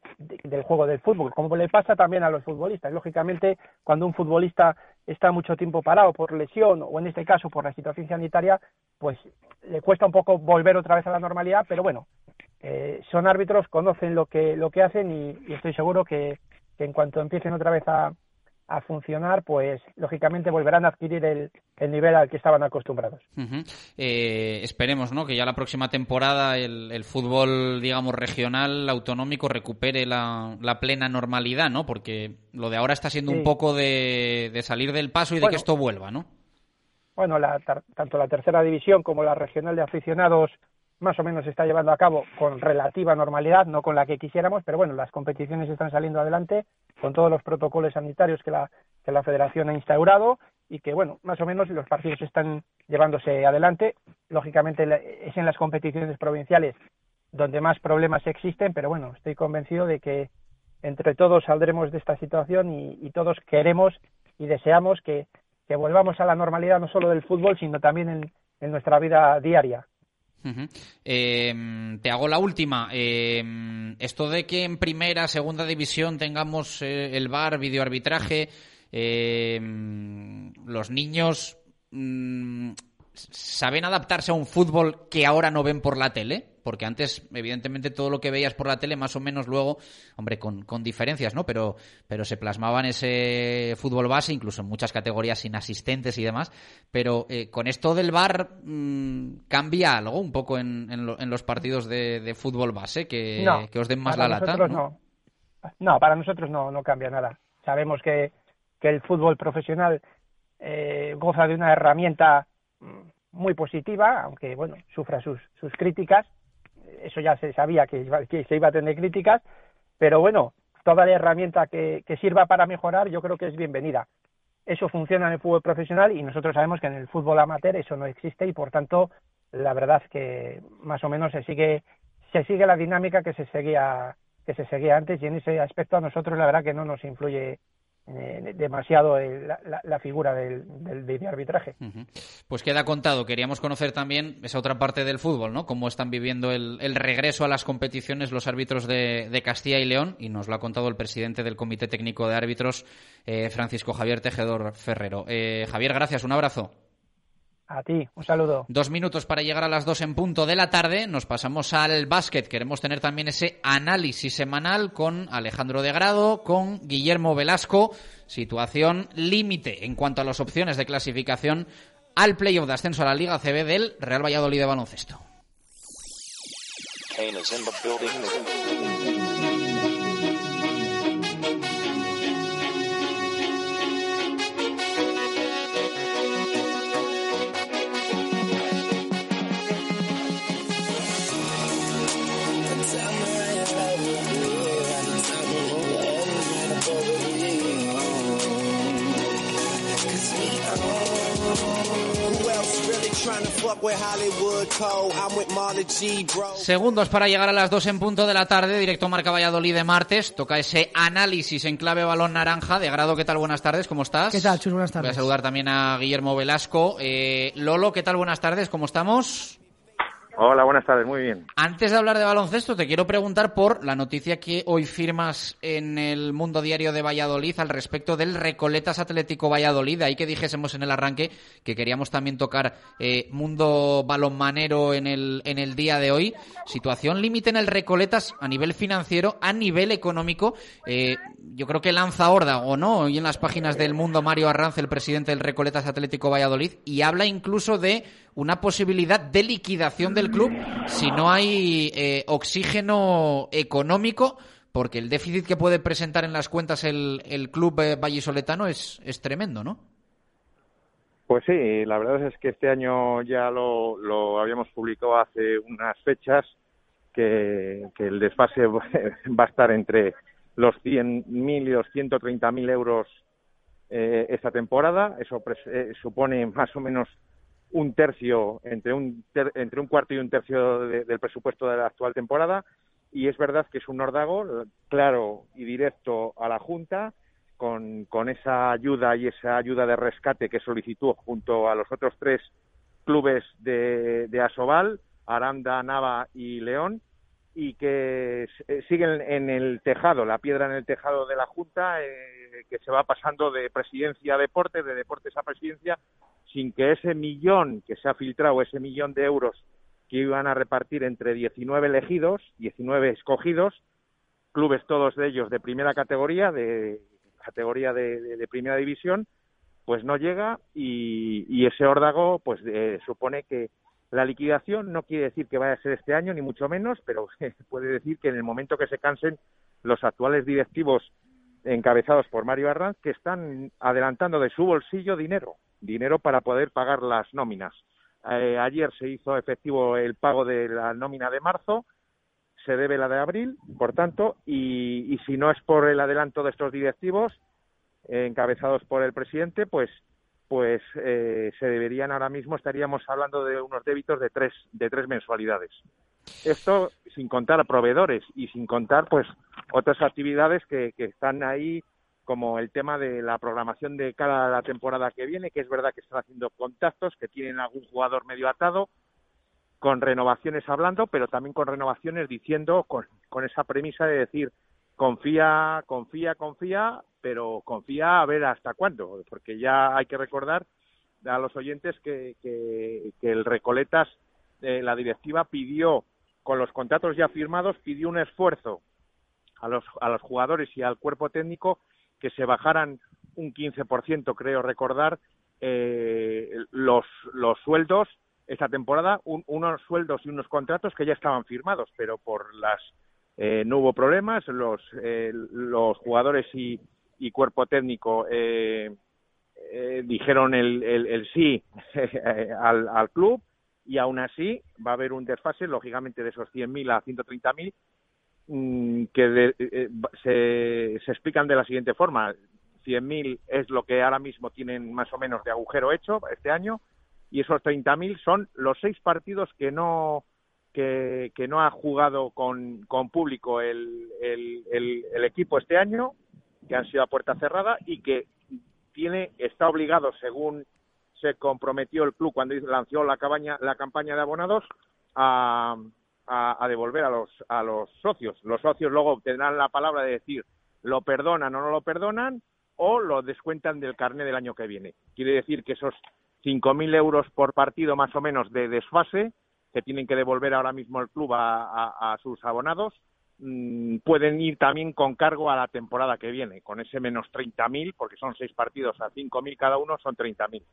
juego del fútbol, como le pasa también a los futbolistas. Lógicamente, cuando un futbolista está mucho tiempo parado por lesión o en este caso por la situación sanitaria, pues le cuesta un poco volver otra vez a la normalidad, pero bueno, eh, son árbitros, conocen lo que, lo que hacen y, estoy seguro que en cuanto empiecen otra vez a, a funcionar, pues lógicamente volverán a adquirir el, el nivel al que estaban acostumbrados. Eh, esperemos, ¿no? Que ya la próxima temporada el, el fútbol, digamos, regional, autonómico, recupere la, la, plena normalidad, ¿no? Porque lo de ahora está siendo un poco de, de, salir del paso y de que esto vuelva, ¿no? Bueno, la, tanto la tercera división como la regional de aficionados más o menos se está llevando a cabo con relativa normalidad, no con la que quisiéramos, pero bueno, las competiciones están saliendo adelante con todos los protocolos sanitarios que la, que la Federación ha instaurado y que, bueno, más o menos los partidos están llevándose adelante. Lógicamente es en las competiciones provinciales donde más problemas existen, pero bueno, estoy convencido de que entre todos saldremos de esta situación y, todos queremos y deseamos que, volvamos a la normalidad no solo del fútbol, sino también en nuestra vida diaria. Em, te hago la última. Em, esto de que en primera, segunda división tengamos eh, el bar, videoarbitraje, em, los niños mm, saben adaptarse a un fútbol que ahora no ven por la tele porque antes, evidentemente, todo lo que veías por la tele, más o menos luego, hombre, con, con diferencias, ¿no? Pero, pero se plasmaba en ese fútbol base, incluso en muchas categorías sin asistentes y demás. Pero eh, con esto del bar, mm, ¿cambia algo un poco en, en, los partidos de, fútbol base? Que, que os den más la lata. ¿no? ¿no? para nosotros no, no cambia nada. Sabemos que, que el fútbol profesional eh, goza de una herramienta mm, muy positiva, aunque bueno, sufra sus, sus críticas, eso ya se sabía que, se iba a tener críticas, pero bueno, toda la herramienta que, sirva para mejorar yo creo que es bienvenida. Eso funciona en el fútbol profesional y nosotros sabemos que en el fútbol amateur eso no existe y por tanto la verdad que más o menos se sigue se sigue la dinámica que se seguía que se seguía antes y en ese aspecto a nosotros la verdad que no nos influye eh, demasiado la, figura del, del arbitraje. Pues queda contado. Queríamos conocer también esa otra parte del fútbol, ¿no? Cómo están viviendo el, regreso a las competiciones los árbitros de, Castilla y León y nos lo ha contado el presidente del Comité Técnico de Árbitros, eh, Francisco Javier Tejedor Ferrero. Eh, Javier, gracias. Un abrazo. A ti, un saludo. Dos minutos para llegar a las dos en punto de la tarde. Nos pasamos al básquet. Queremos tener también ese análisis semanal con Alejandro de Grado, con Guillermo Velasco. Situación límite en cuanto a las opciones de clasificación al playoff de ascenso a la Liga CB del Real Valladolid de baloncesto. Segundos para llegar a las 2 en punto de la tarde, directo Marca Valladolid de martes. Toca ese análisis en clave balón naranja. De grado, ¿qué tal? Buenas tardes, ¿cómo estás? ¿Qué tal, Chus? Buenas tardes. Voy a saludar también a Guillermo Velasco. Eh, Lolo, ¿qué tal? Buenas tardes, ¿cómo estamos? Hola, buenas tardes, muy bien. Antes de hablar de baloncesto, te quiero preguntar por la noticia que hoy firmas en el Mundo Diario de Valladolid al respecto del Recoletas Atlético Valladolid. ahí que dijésemos en el arranque que queríamos también tocar eh, mundo balonmanero en el, en el día de hoy. Situación límite en el Recoletas a nivel financiero, a nivel económico. Eh, yo creo que lanza horda, o no, hoy en las páginas del Mundo Mario Arranz, el presidente del Recoletas Atlético Valladolid, y habla incluso de una posibilidad de liquidación del club si no hay eh, oxígeno económico, porque el déficit que puede presentar en las cuentas el, el club eh, vallisoletano es, es tremendo, ¿no? Pues sí, la verdad es que este año ya lo, lo habíamos publicado hace unas fechas que, que el desfase va a estar entre los 100.000 y los 130.000 euros eh, esta temporada. Eso eh, supone más o menos un tercio, entre un, entre un cuarto y un tercio del presupuesto de la actual temporada. Y es verdad que es un ordago claro y directo a la Junta, con, con esa ayuda y esa ayuda de rescate que solicitó junto a los otros tres clubes de, de Asobal, Aranda, Nava y León, y que eh, siguen en el tejado, la piedra en el tejado de la Junta, eh, que se va pasando de presidencia a deportes, de deportes a presidencia, sin que ese millón que se ha filtrado, ese millón de euros que iban a repartir entre 19 elegidos, 19 escogidos, clubes todos de ellos de primera categoría, de categoría de, primera división, pues no llega y, ese órdago pues eh, supone que la liquidación no quiere decir que vaya a ser este año, ni mucho menos, pero puede decir que en el momento que se cansen los actuales directivos encabezados por Mario Arranz, que están adelantando de su bolsillo dinero dinero para poder pagar las nóminas. Eh, ayer se hizo efectivo el pago de la nómina de marzo, se debe la de abril, por tanto, y, si no es por el adelanto de estos directivos encabezados por el presidente, pues pues eh, se deberían ahora mismo estaríamos hablando de unos débitos de tres de tres mensualidades. Esto sin contar a proveedores y sin contar pues otras actividades que, que están ahí como el tema de la programación de cada temporada que viene, que es verdad que están haciendo contactos, que tienen algún jugador medio atado, con renovaciones hablando, pero también con renovaciones diciendo, con, esa premisa de decir, confía, confía, confía, pero confía a ver hasta cuándo, porque ya hay que recordar a los oyentes que, que, el Recoletas, eh, la directiva pidió, con los contratos ya firmados, pidió un esfuerzo a los, a los jugadores y al cuerpo técnico que se bajaran un 15%, creo recordar, eh, los, los sueldos esta temporada, unos sueldos y unos contratos que ya estaban firmados, pero por las eh, no hubo problemas, los, eh, los jugadores y, y cuerpo técnico eh, eh dijeron el, el, el sí al, al, club y aún así va a haber un desfase, lógicamente, de esos 100.000 a 130.000 Mm, que eh, se, se, explican de la siguiente forma. 100.000 es lo que ahora mismo tienen más o menos de agujero hecho este año y esos 30.000 son los seis partidos que no que, no ha jugado con, con público el, el, el, equipo este año, que han sido a puerta cerrada y que tiene está obligado, según se comprometió el club cuando lanzó la, cabaña, la campaña de abonados, a, a, devolver a los, a los socios. Los socios luego tendrán la palabra de decir lo perdonan o no lo perdonan o lo descuentan del carnet del año que viene. Quiere decir que esos 5.000 euros por partido más o menos de desfase que tienen que devolver ahora mismo el club a, sus abonados Mm, pueden ir también con cargo a la temporada que viene, con ese menos 30.000, porque son seis partidos a 5.000 cada uno, son 30.000.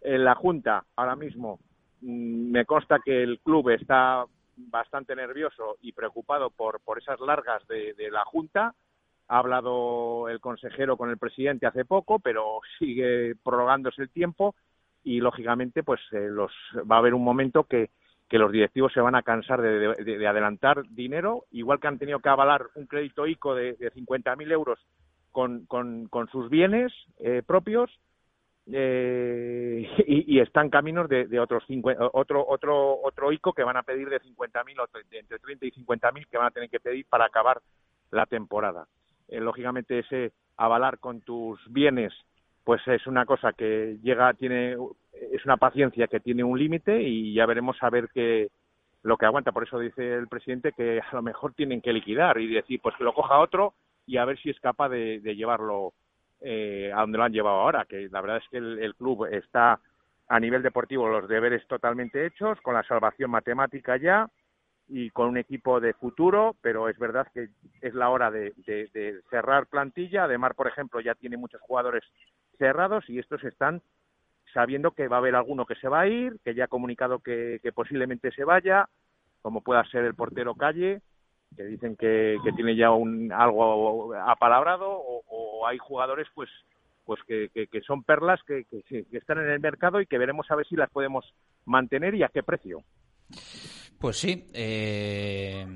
En la Junta, ahora mismo, mm, me consta que el club está bastante nervioso y preocupado por, por esas largas de, la Junta. Ha hablado el consejero con el presidente hace poco, pero sigue prorrogándose el tiempo y, lógicamente, pues eh, los, va a haber un momento que, que los directivos se van a cansar de, adelantar dinero, igual que han tenido que avalar un crédito ICO de, de 50.000 euros con, con, sus bienes eh, propios eh, y, están caminos de, otros otro otro otro ICO que van a pedir de 50.000 entre 30 y 50.000 que van a tener que pedir para acabar la temporada. Eh, lógicamente ese avalar con tus bienes pues es una cosa que llega tiene es una paciencia que tiene un límite y ya veremos a ver qué lo que aguanta. Por eso dice el presidente que a lo mejor tienen que liquidar y decir, pues que lo coja otro y a ver si es capaz de, llevarlo eh, a donde lo han llevado ahora. Que la verdad es que el, club está a nivel deportivo los deberes totalmente hechos, con la salvación matemática ya y con un equipo de futuro, pero es verdad que es la hora de, de cerrar plantilla. Además, por ejemplo, ya tiene muchos jugadores cerrados y estos están sabiendo que va a haber alguno que se va a ir, que ya ha comunicado que, posiblemente se vaya, como pueda ser el portero Calle, que dicen que, tiene ya un algo apalabrado, o, hay jugadores pues pues que, son perlas que, están en el mercado y que veremos a ver si las podemos mantener y a qué precio. Pues sí, eh,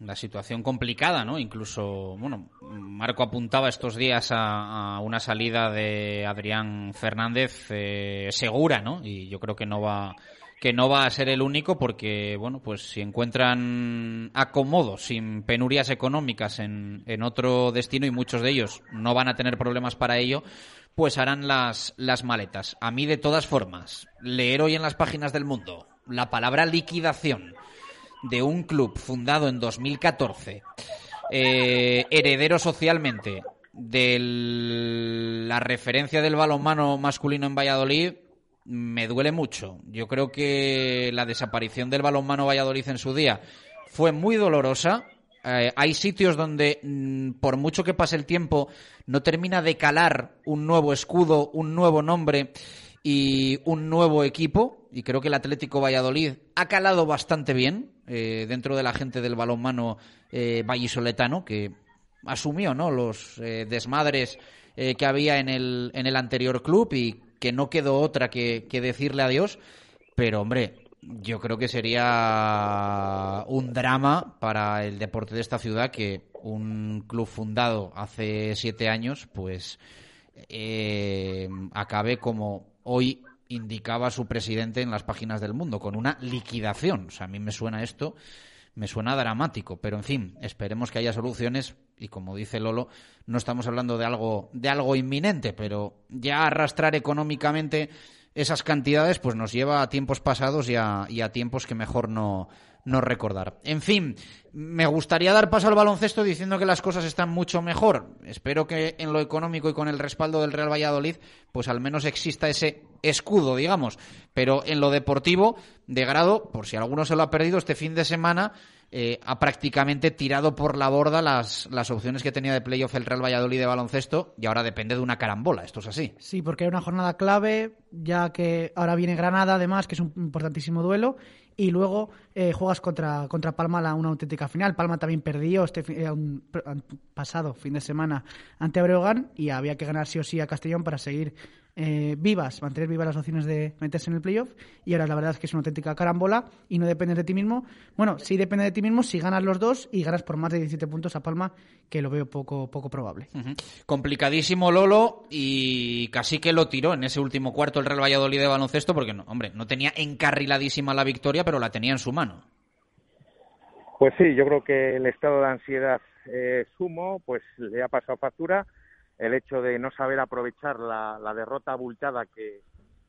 la situación complicada, ¿no? Incluso, bueno, Marco apuntaba estos días a, una salida de Adrián Fernández eh, segura, ¿no? Y yo creo que no va que no va a ser el único porque, bueno, pues si encuentran acomodo sin penurias económicas en, en otro destino y muchos de ellos no van a tener problemas para ello, pues harán las, las maletas. A mí, de todas formas, leer hoy en las páginas del mundo la palabra liquidación de un club fundado en 2014, eh, heredero socialmente de la referencia del balonmano masculino en Valladolid, me duele mucho. Yo creo que la desaparición del balonmano Valladolid en su día fue muy dolorosa. Eh, hay sitios donde, mm, por mucho que pase el tiempo, no termina de calar un nuevo escudo, un nuevo nombre y un nuevo equipo. Y creo que el Atlético Valladolid ha calado bastante bien eh, dentro de la gente del balonmano eh, vallisoletano, que asumió ¿no? los eh, desmadres eh, que había en el, en el anterior club y que no quedó otra que, que decirle adiós. Pero, hombre, yo creo que sería un drama para el deporte de esta ciudad que un club fundado hace siete años, pues acabe como hoy indicaba su presidente en las páginas del mundo, con una liquidación. O sea, a mí me suena esto, me suena dramático, pero en fin, esperemos que haya soluciones y como dice Lolo, no estamos hablando de algo de algo inminente, pero ya arrastrar económicamente esas cantidades pues nos lleva a tiempos pasados y a, y a tiempos que mejor no no recordar. En fin, me gustaría dar paso al baloncesto diciendo que las cosas están mucho mejor. Espero que en lo económico y con el respaldo del Real Valladolid, pues al menos exista ese escudo, digamos. Pero en lo deportivo, de grado, por si alguno se lo ha perdido, este fin de semana eh, ha prácticamente tirado por la borda las, las opciones que tenía de playoff el Real Valladolid de baloncesto y ahora depende de una carambola. Esto es así. Sí, porque hay una jornada clave, ya que ahora viene Granada, además, que es un importantísimo duelo, y luego eh, juegas contra, contra Palma la, una auténtica final. Palma también perdió este eh, pasado fin de semana ante Breogán y había que ganar sí o sí a Castellón para seguir eh, vivas, mantener vivas las opciones de meterse en el playoff. Y ahora la verdad es que es una auténtica carambola y no depende de ti mismo. Bueno, sí depende de ti mismo si ganas los dos y ganas por más de 17 puntos a Palma, que lo veo poco, poco probable. Complicadísimo Lolo y casi que lo tiró en ese último cuarto el Real Valladolid de baloncesto porque, no, hombre, no tenía encarriladísima la victoria, pero la tenía en su mano. Pues sí, yo creo que el estado de ansiedad eh, sumo pues le ha pasado factura el hecho de no saber aprovechar la, derrota abultada que,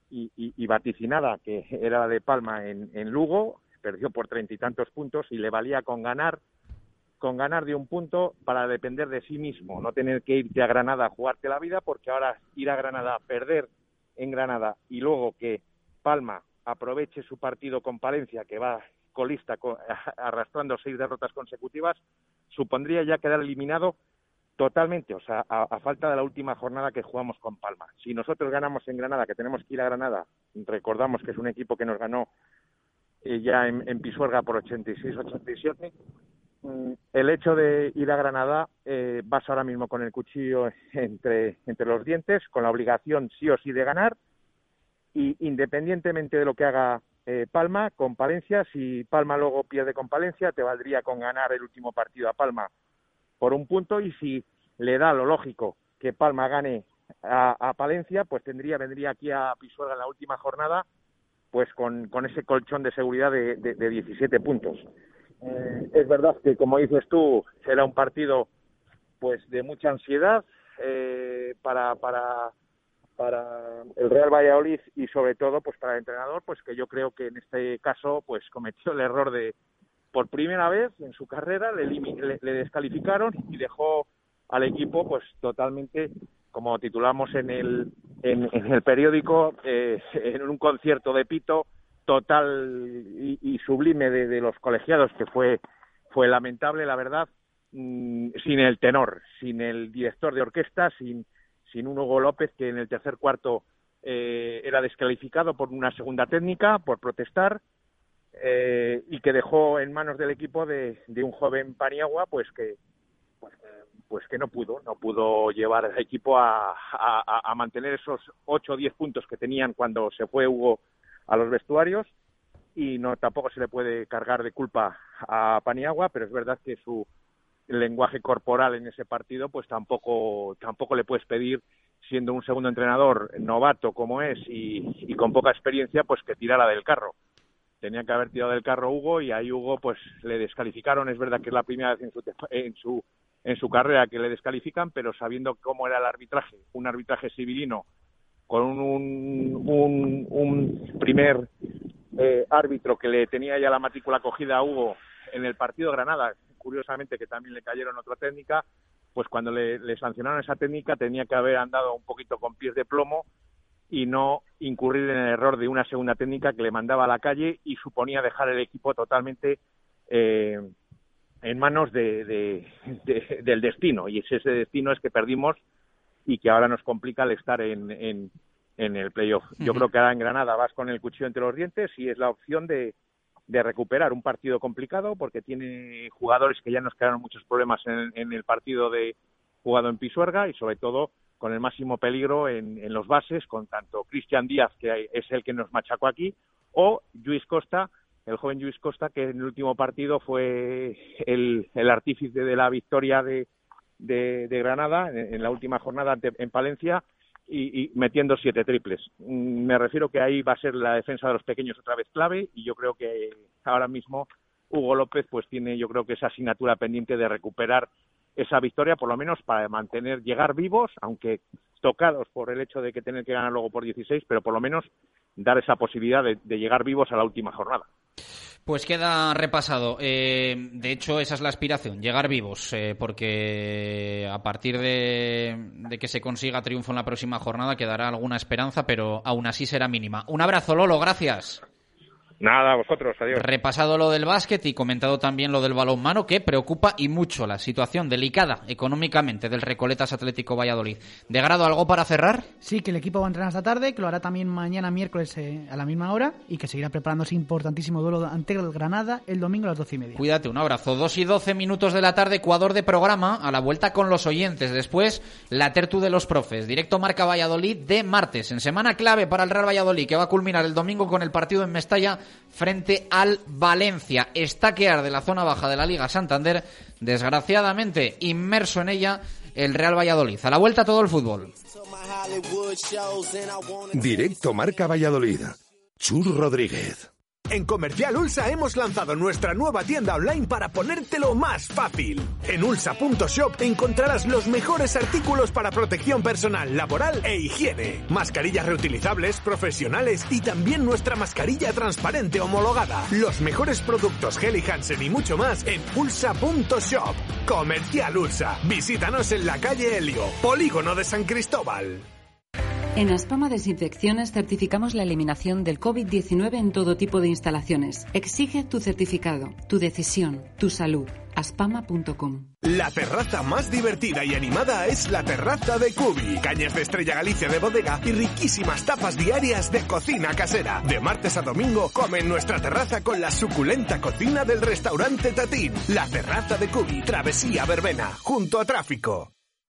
y, vaticinada que era la de Palma en, Lugo, perdió por treinta y tantos puntos y le valía con ganar con ganar de un punto para depender de sí mismo, no tener que irte a Granada a jugarte la vida, porque ahora ir a Granada perder en Granada y luego que Palma aproveche su partido con Palencia, que va colista co- arrastrando seis derrotas consecutivas, supondría ya quedar eliminado totalmente, o sea, a, falta de la última jornada que jugamos con Palma. Si nosotros ganamos en Granada, que tenemos que ir a Granada, recordamos que es un equipo que nos ganó eh, ya en, en Pisuerga por 86-87, mm, el hecho de ir a Granada eh, vas ahora mismo con el cuchillo entre, entre los dientes, con la obligación sí o sí de ganar, y independientemente de lo que haga eh, Palma con Palencia, si Palma luego pierde con Palencia, te valdría con ganar el último partido a Palma por un punto y si le da lo lógico que Palma gane a, Palencia, pues tendría vendría aquí a Pisuerga en la última jornada, pues con, con ese colchón de seguridad de, de, de 17 puntos. Eh, es verdad que, como dices tú, será un partido pues de mucha ansiedad eh, para, para, para el Real Valladolid y sobre todo pues para el entrenador, pues que yo creo que en este caso pues cometió el error de por primera vez en su carrera le, descalificaron y dejó al equipo pues totalmente como titulamos en el en, el periódico eh, en un concierto de pito total y, sublime de, de los colegiados que fue fue lamentable la verdad mm, sin el tenor sin el director de orquesta sin sin un Hugo López que en el tercer cuarto eh, era descalificado por una segunda técnica por protestar eh, y que dejó en manos del equipo de, de un joven Paniagua pues que pues, pues que no pudo no pudo llevar al equipo a, mantener esos 8 o 10 puntos que tenían cuando se fue Hugo a los vestuarios. Y no tampoco se le puede cargar de culpa a Paniagua pero es verdad que su lenguaje corporal en ese partido pues tampoco tampoco le puedes pedir siendo un segundo entrenador novato como es y con poca experiencia pues que tirara del carro tenía que haber tirado del carro Hugo y ahí Hugo pues le descalificaron. Es verdad que es la primera vez en su en su en su carrera que le descalifican pero sabiendo cómo era el arbitraje un arbitraje civilino con un un, primer eh, árbitro que le tenía ya la matrícula cogida a Hugo en el partido Granada curiosamente que también le cayeron otra técnica pues cuando le, le sancionaron esa técnica tenía que haber andado un poquito con pies de plomo y no incurrir en el error de una segunda técnica que le mandaba a la calle y suponía dejar el equipo totalmente eh, en manos de, de- de- del destino. Y ese, ese destino es que perdimos y que ahora nos complica el estar en, en, en el playoff. Yo creo que ahora en Granada vas con el cuchillo entre los dientes y es la opción de, de recuperar un partido complicado porque tiene jugadores que ya nos crearon muchos problemas en, en el partido de jugado en Pisuerga y sobre todo con el máximo peligro en, en los bases con tanto Cristian Díaz que es el que nos machacó aquí o Luis Costa el joven Luis Costa que en el último partido fue el, artífice de la victoria de, de, Granada en, la última jornada en Palencia y, y metiendo siete triples. Mm, Me refiero que ahí va a ser la defensa de los pequeños otra vez clave y yo creo que ahora mismo Hugo López pues tiene yo creo que esa asignatura pendiente de recuperar esa victoria por lo menos para mantener llegar vivos aunque tocados por el hecho de que tener que ganar luego por 16 pero por lo menos dar esa posibilidad de, llegar vivos a la última jornada. Pues queda repasado. Eh, de hecho, esa es la aspiración, llegar vivos, eh, porque a partir de, de que se consiga triunfo en la próxima jornada quedará alguna esperanza, pero aún así será mínima. Un abrazo, Lolo, gracias. Nada, vosotros, adiós. Repasado lo del básquet y comentado también lo del balonmano, que preocupa y mucho la situación delicada económicamente del Recoletas Atlético Valladolid. ¿De grado algo para cerrar? Sí, que el equipo va a entrenar esta tarde, que lo hará también mañana miércoles eh, a la misma hora y que seguirá preparando ese importantísimo duelo ante el Granada el domingo a las doce y media. Cuídate, un abrazo. Dos y doce minutos de la tarde, Ecuador de programa, a la vuelta con los oyentes. Después, la tertu de los profes. Directo Marca Valladolid de martes, en semana clave para el Real Valladolid, que va a culminar el domingo con el partido en Mestalla frente al Valencia. Estaquear de la zona baja de la Liga Santander, desgraciadamente inmerso en ella el Real Valladolid. A la vuelta todo el fútbol. Directo Marca Valladolid. Chur Rodríguez. En Comercial Ulsa hemos lanzado nuestra nueva tienda online para ponértelo más fácil. En ulsa.shop encontrarás los mejores artículos para protección personal, laboral e higiene. Mascarillas reutilizables, profesionales y también nuestra mascarilla transparente homologada. Los mejores productos Helly Hansen y mucho más en ulsa.shop. Comercial Ulsa. Visítanos en la calle Helio, Polígono de San Cristóbal. En Aspama Desinfecciones certificamos la eliminación del COVID-19 en todo tipo de instalaciones. Exige tu certificado, tu decisión, tu salud. aspama.com. La terraza más divertida y animada es la terraza de Cubi. Cañas de Estrella Galicia de bodega y riquísimas tapas diarias de cocina casera. De martes a domingo come en nuestra terraza con la suculenta cocina del restaurante Tatín. La terraza de Cubi, Travesía Verbena, junto a tráfico.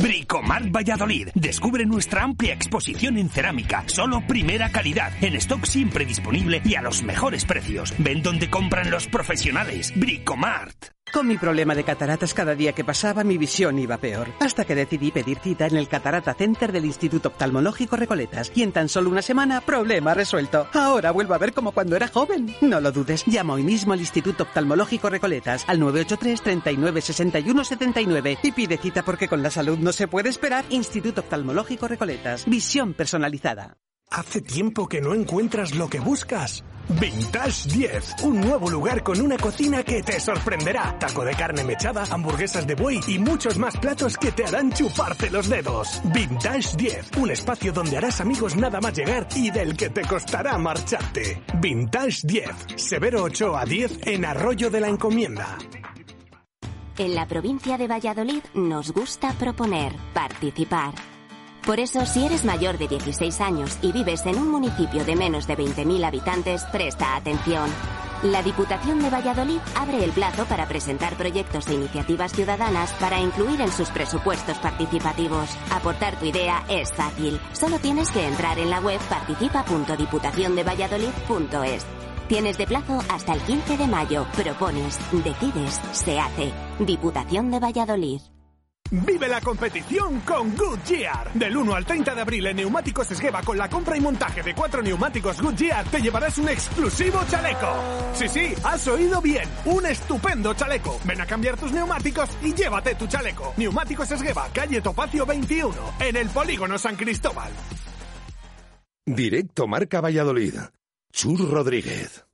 Bricomart Valladolid. Descubre nuestra amplia exposición en cerámica. Solo primera calidad. En stock siempre disponible y a los mejores precios. Ven donde compran los profesionales. Bricomart. Con mi problema de cataratas cada día que pasaba mi visión iba peor, hasta que decidí pedir cita en el Catarata Center del Instituto Oftalmológico Recoletas y en tan solo una semana, problema resuelto. Ahora vuelvo a ver como cuando era joven. No lo dudes, llama hoy mismo al Instituto Oftalmológico Recoletas al 983 39 61 79 y pide cita porque con la salud no se puede esperar. Instituto Oftalmológico Recoletas, visión personalizada. Hace tiempo que no encuentras lo que buscas. Vintage 10, un nuevo lugar con una cocina que te sorprenderá. Taco de carne mechada, hamburguesas de buey y muchos más platos que te harán chuparte los dedos. Vintage 10, un espacio donde harás amigos nada más llegar y del que te costará marcharte. Vintage 10, Severo 8 a 10 en Arroyo de la Encomienda. En la provincia de Valladolid nos gusta proponer, participar. Por eso, si eres mayor de 16 años y vives en un municipio de menos de 20.000 habitantes, presta atención. La Diputación de Valladolid abre el plazo para presentar proyectos e iniciativas ciudadanas para incluir en sus presupuestos participativos. Aportar tu idea es fácil. Solo tienes que entrar en la web participa.diputaciondevalladolid.es. Tienes de plazo hasta el 15 de mayo. Propones, decides, se hace. Diputación de Valladolid. Vive la competición con Goodyear. Del 1 al 30 de abril en Neumáticos Esgueva con la compra y montaje de cuatro neumáticos Goodyear te llevarás un exclusivo chaleco. Sí, sí, has oído bien. Un estupendo chaleco. Ven a cambiar tus neumáticos y llévate tu chaleco. Neumáticos Esgueva, calle Topacio 21, en el polígono San Cristóbal. Directo Marca Valladolid. Chur Rodríguez.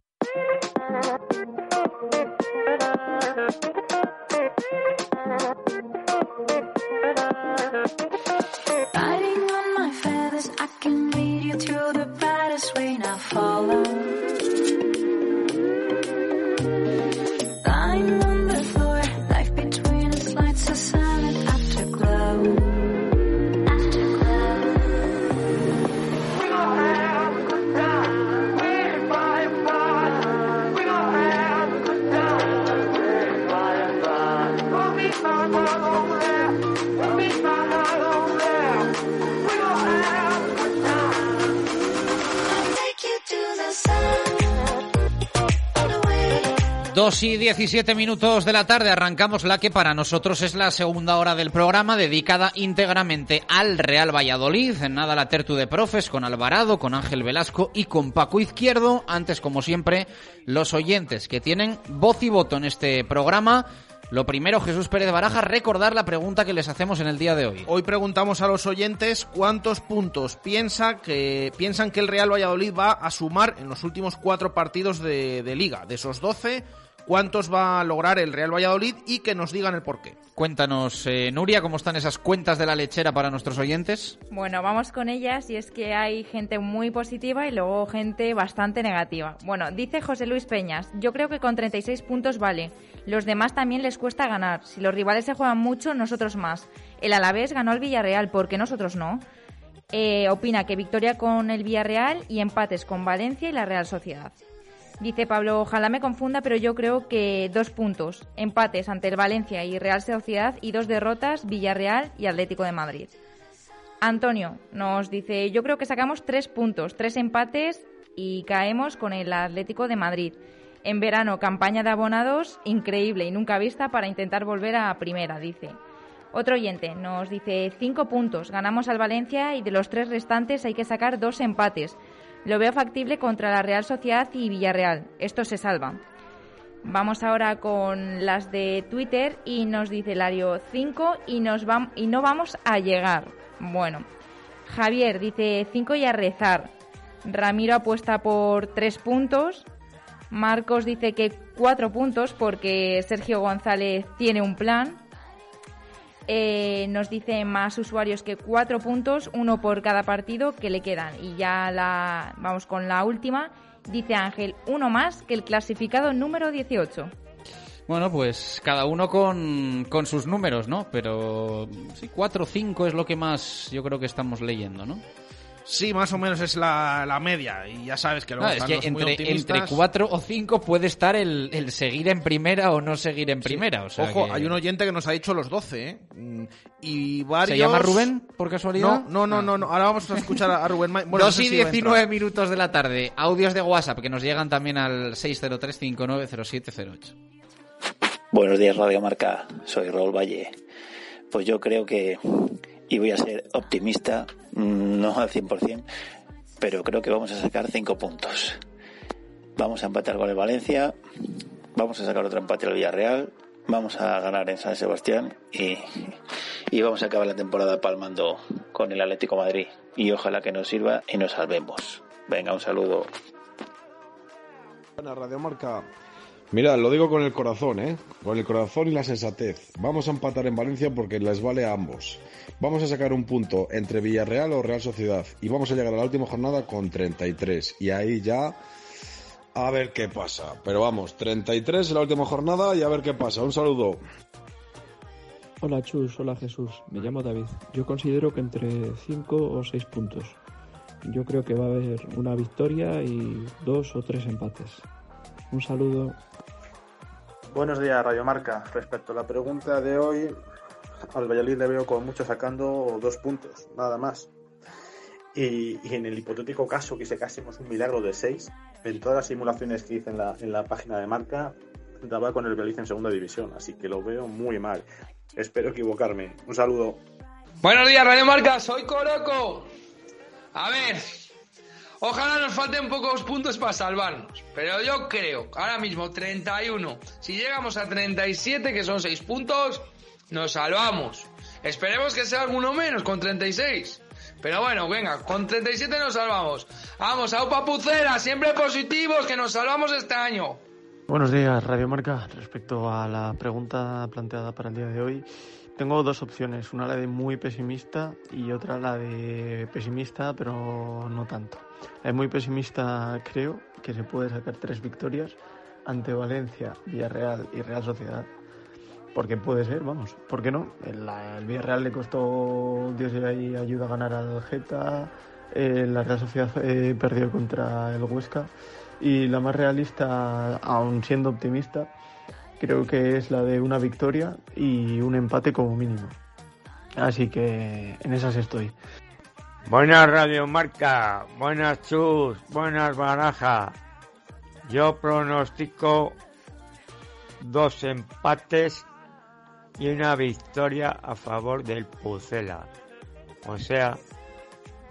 2 y 17 minutos de la tarde arrancamos la que para nosotros es la segunda hora del programa dedicada íntegramente al Real Valladolid. En nada la tertu de profes con Alvarado, con Ángel Velasco y con Paco Izquierdo. Antes, como siempre, los oyentes que tienen voz y voto en este programa. Lo primero, Jesús Pérez Baraja, recordar la pregunta que les hacemos en el día de hoy. Hoy preguntamos a los oyentes cuántos puntos piensa que, piensan que el Real Valladolid va a sumar en los últimos cuatro partidos de liga. De esos 12, cuántos va a lograr el Real Valladolid y que nos digan el porqué. Cuéntanos, eh, Nuria, cómo están esas cuentas de la lechera para nuestros oyentes. Bueno, vamos con ellas y es que hay gente muy positiva y luego gente bastante negativa. Bueno, dice José Luis Peñas, yo creo que con 36 puntos vale. Los demás también les cuesta ganar. Si los rivales se juegan mucho, nosotros más. El Alavés ganó al Villarreal, ¿por qué nosotros no? Eh, opina que victoria con el Villarreal y empates con Valencia y la Real Sociedad. Dice Pablo, ojalá me confunda, pero yo creo que dos puntos. Empates ante el Valencia y Real Sociedad y dos derrotas, Villarreal y Atlético de Madrid. Antonio nos dice, yo creo que sacamos tres puntos, tres empates y caemos con el Atlético de Madrid. En verano, campaña de abonados increíble y nunca vista para intentar volver a primera, dice. Otro oyente nos dice cinco puntos, ganamos al Valencia y de los tres restantes hay que sacar dos empates. Lo veo factible contra la Real Sociedad y Villarreal. Esto se salva. Vamos ahora con las de Twitter y nos dice Lario 5 y, y no vamos a llegar. Bueno, Javier dice 5 y a rezar. Ramiro apuesta por 3 puntos. Marcos dice que 4 puntos porque Sergio González tiene un plan. Eh, nos dice más usuarios que 4 puntos, uno por cada partido que le quedan. Y ya la vamos con la última Dice Ángel, uno más que el clasificado número 18. Bueno, pues cada uno con, con sus números, ¿no? Pero sí, 4 o 5 es lo que más yo creo que estamos leyendo, ¿no? Sí, más o menos es la, la media. Y ya sabes que luego es que entre, entre 4 o 5 puede estar el, el, seguir en primera o no seguir en primera. O sea Ojo, hay un oyente que nos ha dicho los 12, ¿eh? Y varios... ¿Se llama Rubén, por casualidad? No, no, no, no. Ahora vamos a escuchar a Rubén. Bueno, 2 y 19 minutos de la tarde. Audios de WhatsApp que nos llegan también al 603590708. Buenos días, Radio Marca. Soy Raúl Valle. Pues yo creo que y voy a ser optimista, mm, no al 100%, pero creo que vamos a sacar cinco puntos. Vamos a empatar con el Valencia, vamos a sacar otro empate al Villarreal, vamos a ganar en San Sebastián y, y vamos a acabar la temporada palmando con el Atlético Madrid. Y ojalá que nos sirva y nos salvemos. Venga, un saludo. Radio Marca. Mira, lo digo con el corazón, ¿eh? Con el corazón y la sensatez. Vamos a empatar en Valencia porque les vale a ambos. Vamos a sacar un punto entre Villarreal o Real Sociedad y vamos a llegar a la última jornada con 33. Y ahí ya a ver qué pasa. Pero vamos, 33 en la última jornada y a ver qué pasa. Un saludo. Hola Chus, hola Jesús. Me llamo David. Yo considero que entre 5 o 6 puntos. Yo creo que va a haber una victoria y dos o tres empates. Un saludo. Buenos días, Radio Marca. Respecto a la pregunta de hoy, al Valladolid le veo con mucho sacando dos puntos, nada más. Y, en el hipotético caso que se casemos un milagro de seis, en todas las simulaciones que hice en la, en la página de marca, daba con el Valladolid en segunda división, así que lo veo muy mal. Espero equivocarme. Un saludo. Buenos días, Radio Marca. Soy Coroco. A ver, Ojalá nos falten pocos puntos para salvarnos. Pero yo creo, ahora mismo 31. Si llegamos a 37, que son 6 puntos, nos salvamos. Esperemos que sea alguno menos, con 36. Pero bueno, venga, con 37 nos salvamos. Vamos, a Pucera, siempre positivos, que nos salvamos este año. Buenos días, Radio Marca. Respecto a la pregunta planteada para el día de hoy, tengo dos opciones, una la de muy pesimista y otra la de pesimista, pero no tanto. Es muy pesimista, creo, que se puede sacar tres victorias ante Valencia, Villarreal y Real Sociedad. Porque puede ser, vamos, ¿por qué no? El, Villarreal le costó Dios y ayuda a ganar al Geta, eh, la Real Sociedad eh, perdió contra el Huesca y la más realista, aun siendo optimista, creo que es la de una victoria y un empate como mínimo. Así que en esas estoy. Buenas Radio Marca, buenas Chus, buenas Baraja. Yo pronostico dos empates y una victoria a favor del Pucela. O sea,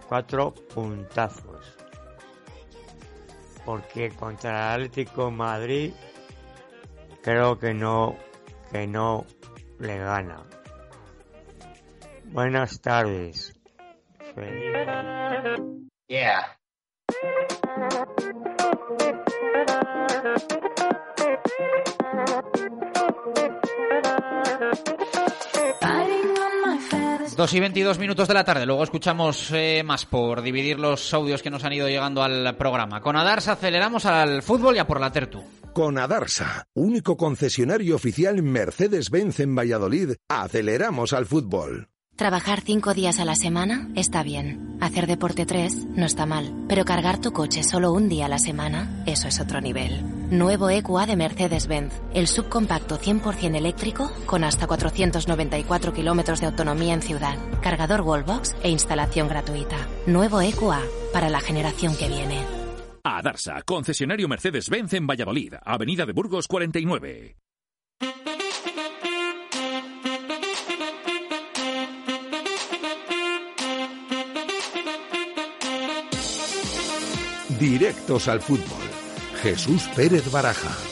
cuatro puntazos. Porque contra el Atlético Madrid creo que no que no le gana. Buenas tardes. Yeah. Dos y 22 minutos de la tarde. Luego escuchamos eh, más por dividir los audios que nos han ido llegando al programa. Con Adarsa aceleramos al fútbol y a por la Tertu. Con Adarsa, único concesionario oficial Mercedes-Benz en Valladolid, aceleramos al fútbol. Trabajar cinco días a la semana está bien. Hacer deporte tres no está mal. Pero cargar tu coche solo un día a la semana, eso es otro nivel. Nuevo EQA de Mercedes-Benz. El subcompacto 100% eléctrico con hasta 494 kilómetros de autonomía en ciudad. Cargador Wallbox e instalación gratuita. Nuevo EQA para la generación que viene. Adarsa, concesionario Mercedes-Benz en Valladolid, Avenida de Burgos 49. directos al fútbol. Jesús Pérez Baraja.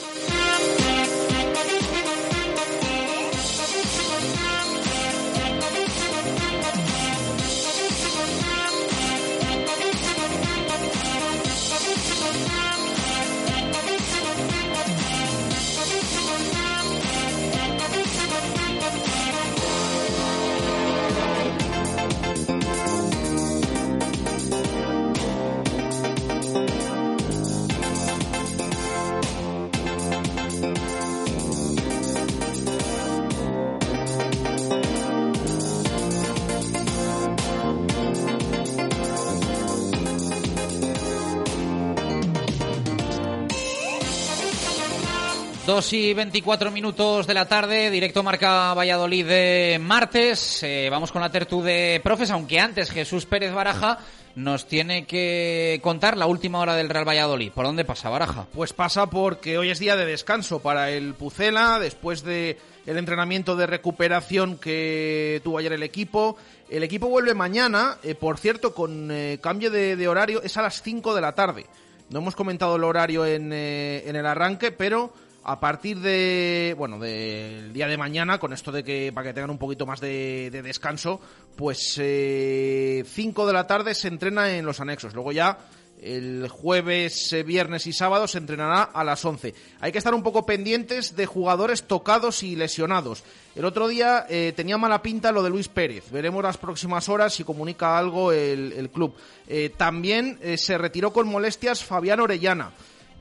Dos y 24 minutos de la tarde, directo marca Valladolid de martes. Eh, vamos con la tertu de profes, aunque antes Jesús Pérez Baraja nos tiene que contar la última hora del Real Valladolid. ¿Por dónde pasa Baraja? Pues pasa porque hoy es día de descanso para el Pucela, después de el entrenamiento de recuperación que tuvo ayer el equipo. El equipo vuelve mañana, eh, por cierto, con eh, cambio de, de, horario, es a las 5 de la tarde. No hemos comentado el horario en, eh, en el arranque, pero a partir de bueno del día de mañana con esto de que para que tengan un poquito más de, de descanso pues 5 eh, de la tarde se entrena en los anexos luego ya el jueves, eh, viernes y sábado se entrenará a las 11. Hay que estar un poco pendientes de jugadores tocados y lesionados. El otro día eh, tenía mala pinta lo de Luis Pérez. Veremos las próximas horas si comunica algo el, club. También se retiró con molestias Fabián Orellana.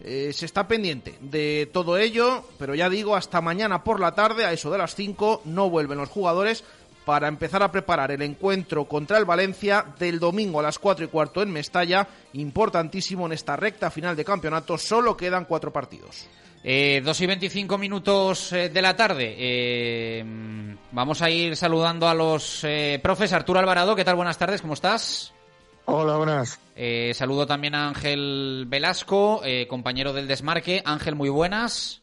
Eh, se está pendiente de todo ello, pero ya digo, hasta mañana por la tarde, a eso de las 5, no vuelven los jugadores para empezar a preparar el encuentro contra el Valencia del domingo a las 4 y cuarto en Mestalla, importantísimo en esta recta final de campeonato, solo quedan cuatro partidos. Eh, dos y 25 minutos eh, de la tarde. Eh, vamos a ir saludando a los eh, profes. Arturo Alvarado, ¿qué tal? Buenas tardes, ¿cómo estás? Hola, buenas. Eh, saludo también a Ángel Velasco, eh, compañero del Desmarque. Ángel, muy buenas.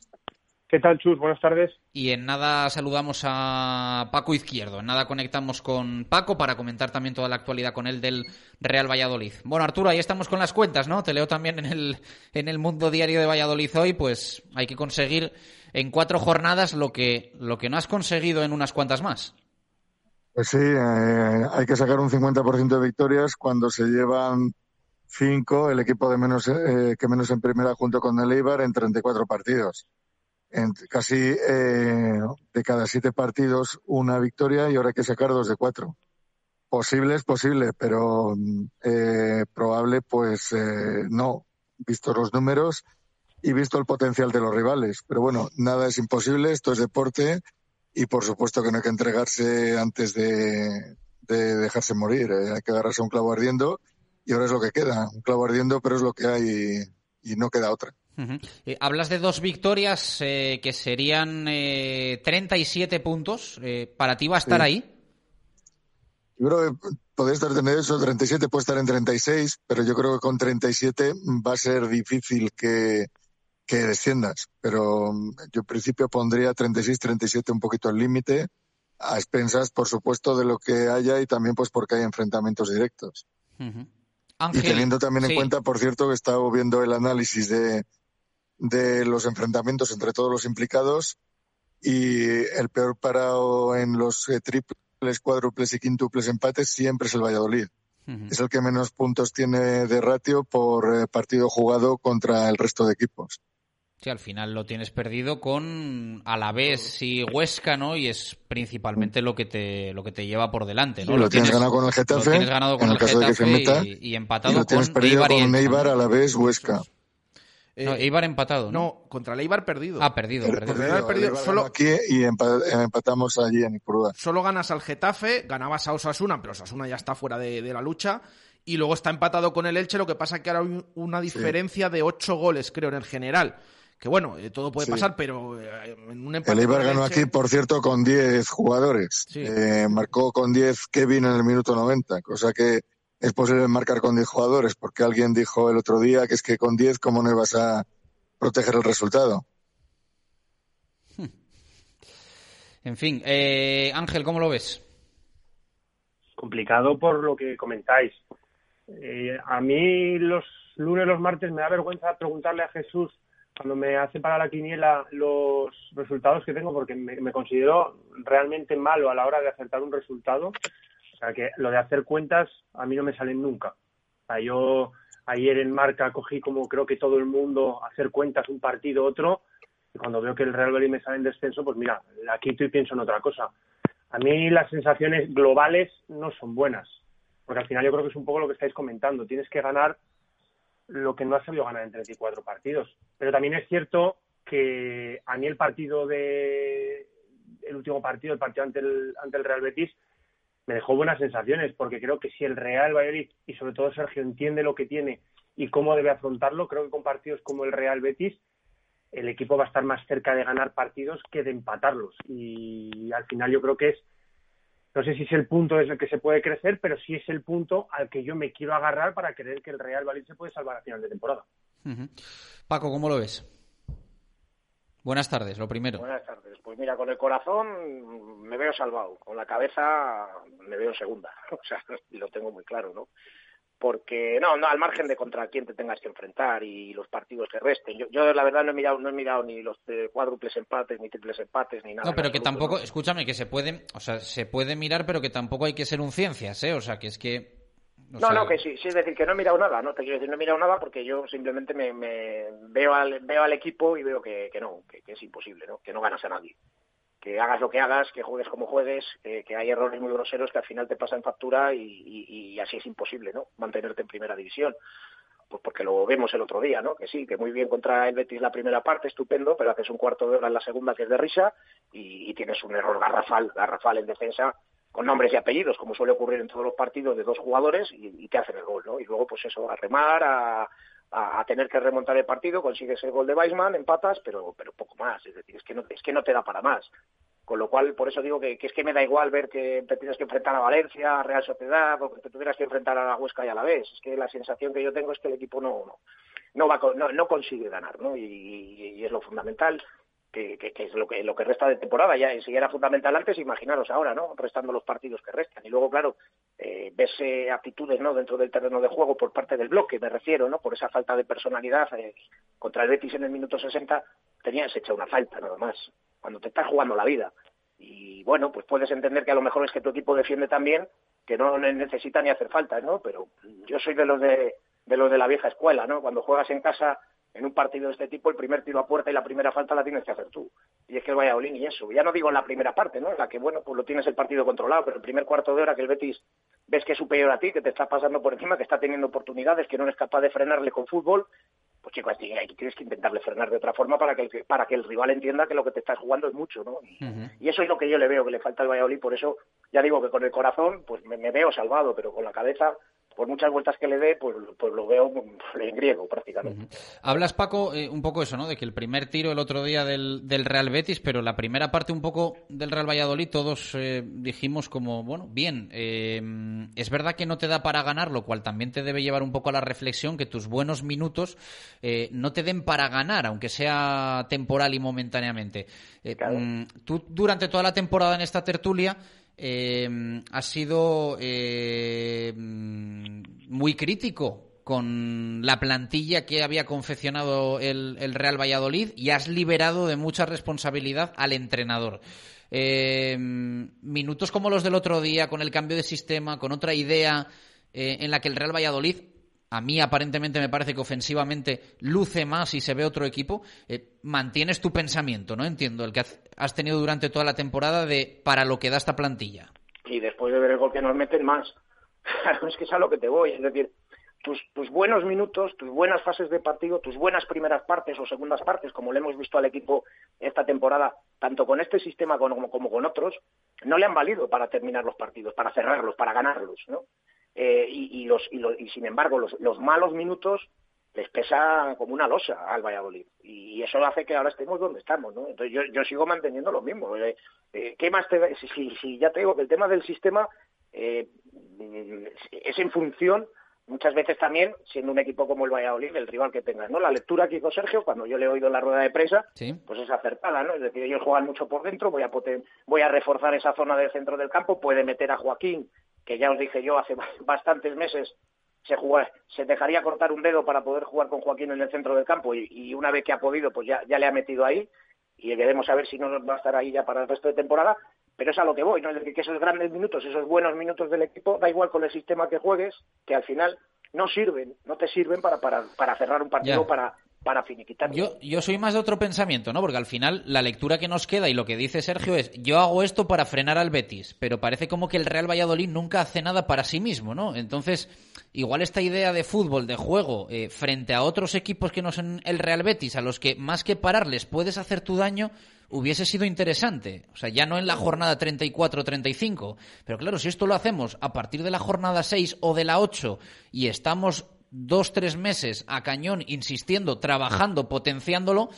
¿Qué tal, Chus? Buenas tardes. Y en nada saludamos a Paco Izquierdo. En nada conectamos con Paco para comentar también toda la actualidad con él del Real Valladolid. Bueno, Arturo, ahí estamos con las cuentas, ¿no? Te leo también en el, en el Mundo Diario de Valladolid hoy, pues hay que conseguir en cuatro jornadas lo que, lo que no has conseguido en unas cuantas más. Pues sí, eh, hay que sacar un 50% de victorias cuando se llevan cinco, el equipo de menos eh, que menos en primera junto con el Eibar en 34 partidos. En casi eh, de cada siete partidos una victoria y ahora hay que sacar dos de cuatro. Posible es posible, pero eh, probable pues no, visto los números y visto el potencial de los rivales. Pero bueno, nada es imposible, esto es deporte y por supuesto que no hay que entregarse antes de, de dejarse morir, ¿eh? hay que agarrarse un clavo ardiendo y ahora es lo que queda, un clavo ardiendo, pero es lo que hay y no queda otra. Uh -huh. eh, hablas de dos victorias eh, que serían 37 puntos, eh, ¿para ti va a estar Sí. ahí? Yo creo que puede estar en eso, 37 puede estar en 36, pero yo creo que con 37 va a ser difícil que, que desciendas. Pero mm, yo en principio pondría 36, 37 un poquito al límite, a expensas, por supuesto, de lo que haya y también pues porque hay enfrentamientos directos. Uh -huh. Y teniendo también en cuenta, por cierto, que he estado viendo el análisis de, de los enfrentamientos entre todos los implicados y el peor parado en los eh, triples, cuádruples y quíntuples empates siempre es el Valladolid. Es el que menos puntos tiene de ratio por eh, partido jugado contra el resto de equipos. Sí, al final lo tienes perdido con Alavés y Huesca, ¿no? Y es principalmente lo que te lo que te lleva por delante, ¿no? Sí, lo tienes ganado con el lo Getafe, tienes ganado con en el caso de que se Getafe meta, y, y y empatado lo tienes con perdido Eibar y con Eibar, a la vez Huesca. No, Eibar empatado, ¿no? No, contra el Eibar perdido. Ah, perdido, perdido. perdido, perdido, el Eibar solo- aquí y empa- empatamos allí en Ipurúa. Solo ganas al Getafe, ganabas a Osasuna, pero Osasuna ya está fuera de, de la lucha. Y luego está empatado con el Elche, lo que pasa que ahora hay una diferencia de ocho goles, creo, en el general. Que bueno, eh, todo puede Sí. pasar, pero eh, en un empate El Eibar con ganó Elche- aquí, por cierto, con 10 jugadores. Sí. Eh, marcó con 10 Kevin en el minuto 90, cosa que es posible marcar con 10 jugadores, porque alguien dijo el otro día que es que con 10, ¿cómo no ibas a proteger el resultado? En fin, eh, Ángel, ¿cómo lo ves? Complicado por lo que comentáis. Eh, a mí los lunes, los martes me da vergüenza preguntarle a Jesús cuando me hace para la quiniela los resultados que tengo porque me, considero realmente malo a la hora de acertar un resultado. O sea que lo de hacer cuentas a mí no me salen nunca. O sea, yo ayer en marca cogí como creo que todo el mundo hacer cuentas un partido otro y cuando veo que el Real Madrid me sale en descenso pues mira la quito y pienso en otra cosa a mí las sensaciones globales no son buenas porque al final yo creo que es un poco lo que estáis comentando tienes que ganar lo que no has sabido ganar en 34 partidos pero también es cierto que a mí el partido de el último partido el partido ante el ante el Real Betis me dejó buenas sensaciones, porque creo que si el Real Valladolid y sobre todo Sergio entiende lo que tiene y cómo debe afrontarlo, creo que con partidos como el Real Betis el equipo va a estar más cerca de ganar partidos que de empatarlos. Y al final yo creo que es, no sé si es el punto desde el que se puede crecer, pero sí es el punto al que yo me quiero agarrar para creer que el Real Valladolid se puede salvar a final de temporada. Paco, ¿cómo lo ves? Buenas tardes, lo primero. Buenas tardes. Pues mira, con el corazón me veo salvado, con la cabeza me veo segunda. O sea, lo tengo muy claro, ¿no? Porque, no, no, al margen de contra quién te tengas que enfrentar y los partidos que resten. Yo, yo la verdad no he mirado, no he mirado ni los eh, cuádruples empates, ni triples empates, ni nada. No, pero que absoluto, tampoco, ¿no? escúchame, que se puede, o sea, se puede mirar, pero que tampoco hay que ser un ciencias, ¿eh? O sea, que es que... o No, sea, no, que sí, sí, es decir, que no he mirado nada, no te quiero decir, no he mirado nada porque yo simplemente me, me veo, al, veo al equipo y veo que, que no, que, que es imposible, ¿no? Que no ganas a nadie. Que hagas lo que hagas, que juegues como juegues, que, que hay errores muy groseros que al final te pasan factura y, y- y así es imposible, ¿no? Mantenerte en primera división. Pues porque lo vemos el otro día, ¿no? Que sí, que muy bien contra el Betis la primera parte, estupendo, pero haces un cuarto de hora en la segunda que es de risa y, y tienes un error garrafal, garrafal en defensa con nombres y apellidos, como suele ocurrir en todos los partidos de dos jugadores y te hacen el gol, ¿no? Y luego, pues eso, a remar, a, a, tener que remontar el partido, consigues el gol de Weisman, empatas, pero, pero poco más, es decir, es que no, es que no te da para más. Con lo cual, por eso digo que, es que me da igual ver que te tienes que enfrentar a Valencia, a Real Sociedad, o que te tuvieras que enfrentar a la Huesca y a la vez. Es que la sensación que yo tengo es que el equipo no, no, no, va, no, no consigue ganar, ¿no? Y es lo fundamental, que, es lo que, lo que resta de temporada. Ya, si era fundamental antes, imaginaros ahora, ¿no? Restando los partidos que restan. Y luego, claro, eh, ves eh, actitudes, ¿no? Dentro del terreno de juego por parte del bloque, me refiero, ¿no? Por esa falta de personalidad. eh, contra el Betis en el minuto 60 tenías hecha una falta, nada más. Cuando te estás jugando la vida. Y bueno, pues puedes entender que a lo mejor es que tu equipo defiende también, que no ne- necesita ni hacer faltas, ¿no? Pero yo soy de los de, de los de la vieja escuela, ¿no? Cuando juegas en casa en un partido de este tipo, el primer tiro a puerta y la primera falta la tienes que hacer tú. Y es que el Valladolid y eso. Ya no digo en la primera parte, ¿no? En la que, bueno, pues lo tienes el partido controlado, pero el primer cuarto de hora que el Betis ves que es superior a ti, que te está pasando por encima, que está teniendo oportunidades, que no eres capaz de frenarle con fútbol, pues chicos, tienes tienes que intentarle frenar de otra forma para que, el- para que el rival entienda que lo que te estás jugando es mucho, ¿no? Y eso es lo que yo le veo que le falta al Valladolid, por eso ya digo que con el corazón pues me, me veo salvado, pero con la cabeza, por muchas vueltas que le dé, pues, pues lo veo en griego prácticamente. Hablas, Paco, eh, un poco eso, ¿no? De que el primer tiro el otro día del, del Real Betis, pero la primera parte un poco del Real Valladolid, todos eh, dijimos como, bueno, bien, eh, es verdad que no te da para ganar, lo cual también te debe llevar un poco a la reflexión que tus buenos minutos eh, no te den para ganar, aunque sea temporal y momentáneamente. Eh, mm, tú durante toda la temporada en esta tertulia eh, has sido eh, muy crítico con la plantilla que había confeccionado el, el Real Valladolid y has liberado de mucha responsabilidad al entrenador. Eh, minutos como los del otro día, con el cambio de sistema, con otra idea eh, en la que el Real Valladolid, a mí aparentemente me parece que ofensivamente luce más y se ve otro equipo, eh, mantienes tu pensamiento, ¿no? Entiendo, el que has- tenido durante toda la temporada de para lo que da esta plantilla. y después de ver el gol que nos meten más. Es que es a lo que te voy. Es decir, tus, tus buenos minutos, tus buenas fases de partido, tus buenas primeras partes o segundas partes, como le hemos visto al equipo esta temporada, tanto con este sistema como, como con otros, no le han valido para terminar los partidos, para cerrarlos, para ganarlos, ¿no? Eh, y, y los, y, los- y sin embargo, los, los malos minutos les pesa como una losa al Valladolid. Y eso hace que ahora estemos donde estamos, ¿no? Entonces yo, yo sigo manteniendo lo mismo. Eh, eh, ¿Qué más te? Si, si- si ya te digo que el tema del sistema eh, es en función, muchas veces también, siendo un equipo como el Valladolid, el rival que tengas, ¿no? La lectura que hizo Sergio, cuando yo le he oído en la rueda de prensa, pues es acertada, ¿no? Es decir, ellos juegan mucho por dentro, voy a, poten- voy a reforzar esa zona del centro del campo, puede meter a Joaquín, que ya os dije yo hace bastantes meses se jugar, se dejaría cortar un dedo para poder jugar con Joaquín en el centro del campo y, y una vez que ha podido, pues ya, ya le ha metido ahí y queremos saber si no va a estar ahí ya para el resto de temporada, pero es a lo que voy, ¿no? Es decir, que esos grandes minutos, esos buenos minutos del equipo, da igual con el sistema que juegues, que al final no sirven, no te sirven para, para, para cerrar un partido, para, para finiquitar. Yo, yo soy más de otro pensamiento, ¿no? Porque al final la lectura que nos queda y lo que dice Sergio es, yo hago esto para frenar al Betis, pero parece como que el Real Valladolid nunca hace nada para sí mismo, ¿no? Entonces, igual esta idea de fútbol, de juego, eh, frente a otros equipos que no son el Real Betis, a los que más que pararles puedes hacer tu daño, hubiese sido interesante. O sea, ya no en la jornada 34-35. Pero claro, si esto lo hacemos a partir de la jornada 6 o de la 8 y estamos dos, tres meses a cañón insistiendo, trabajando, potenciándolo,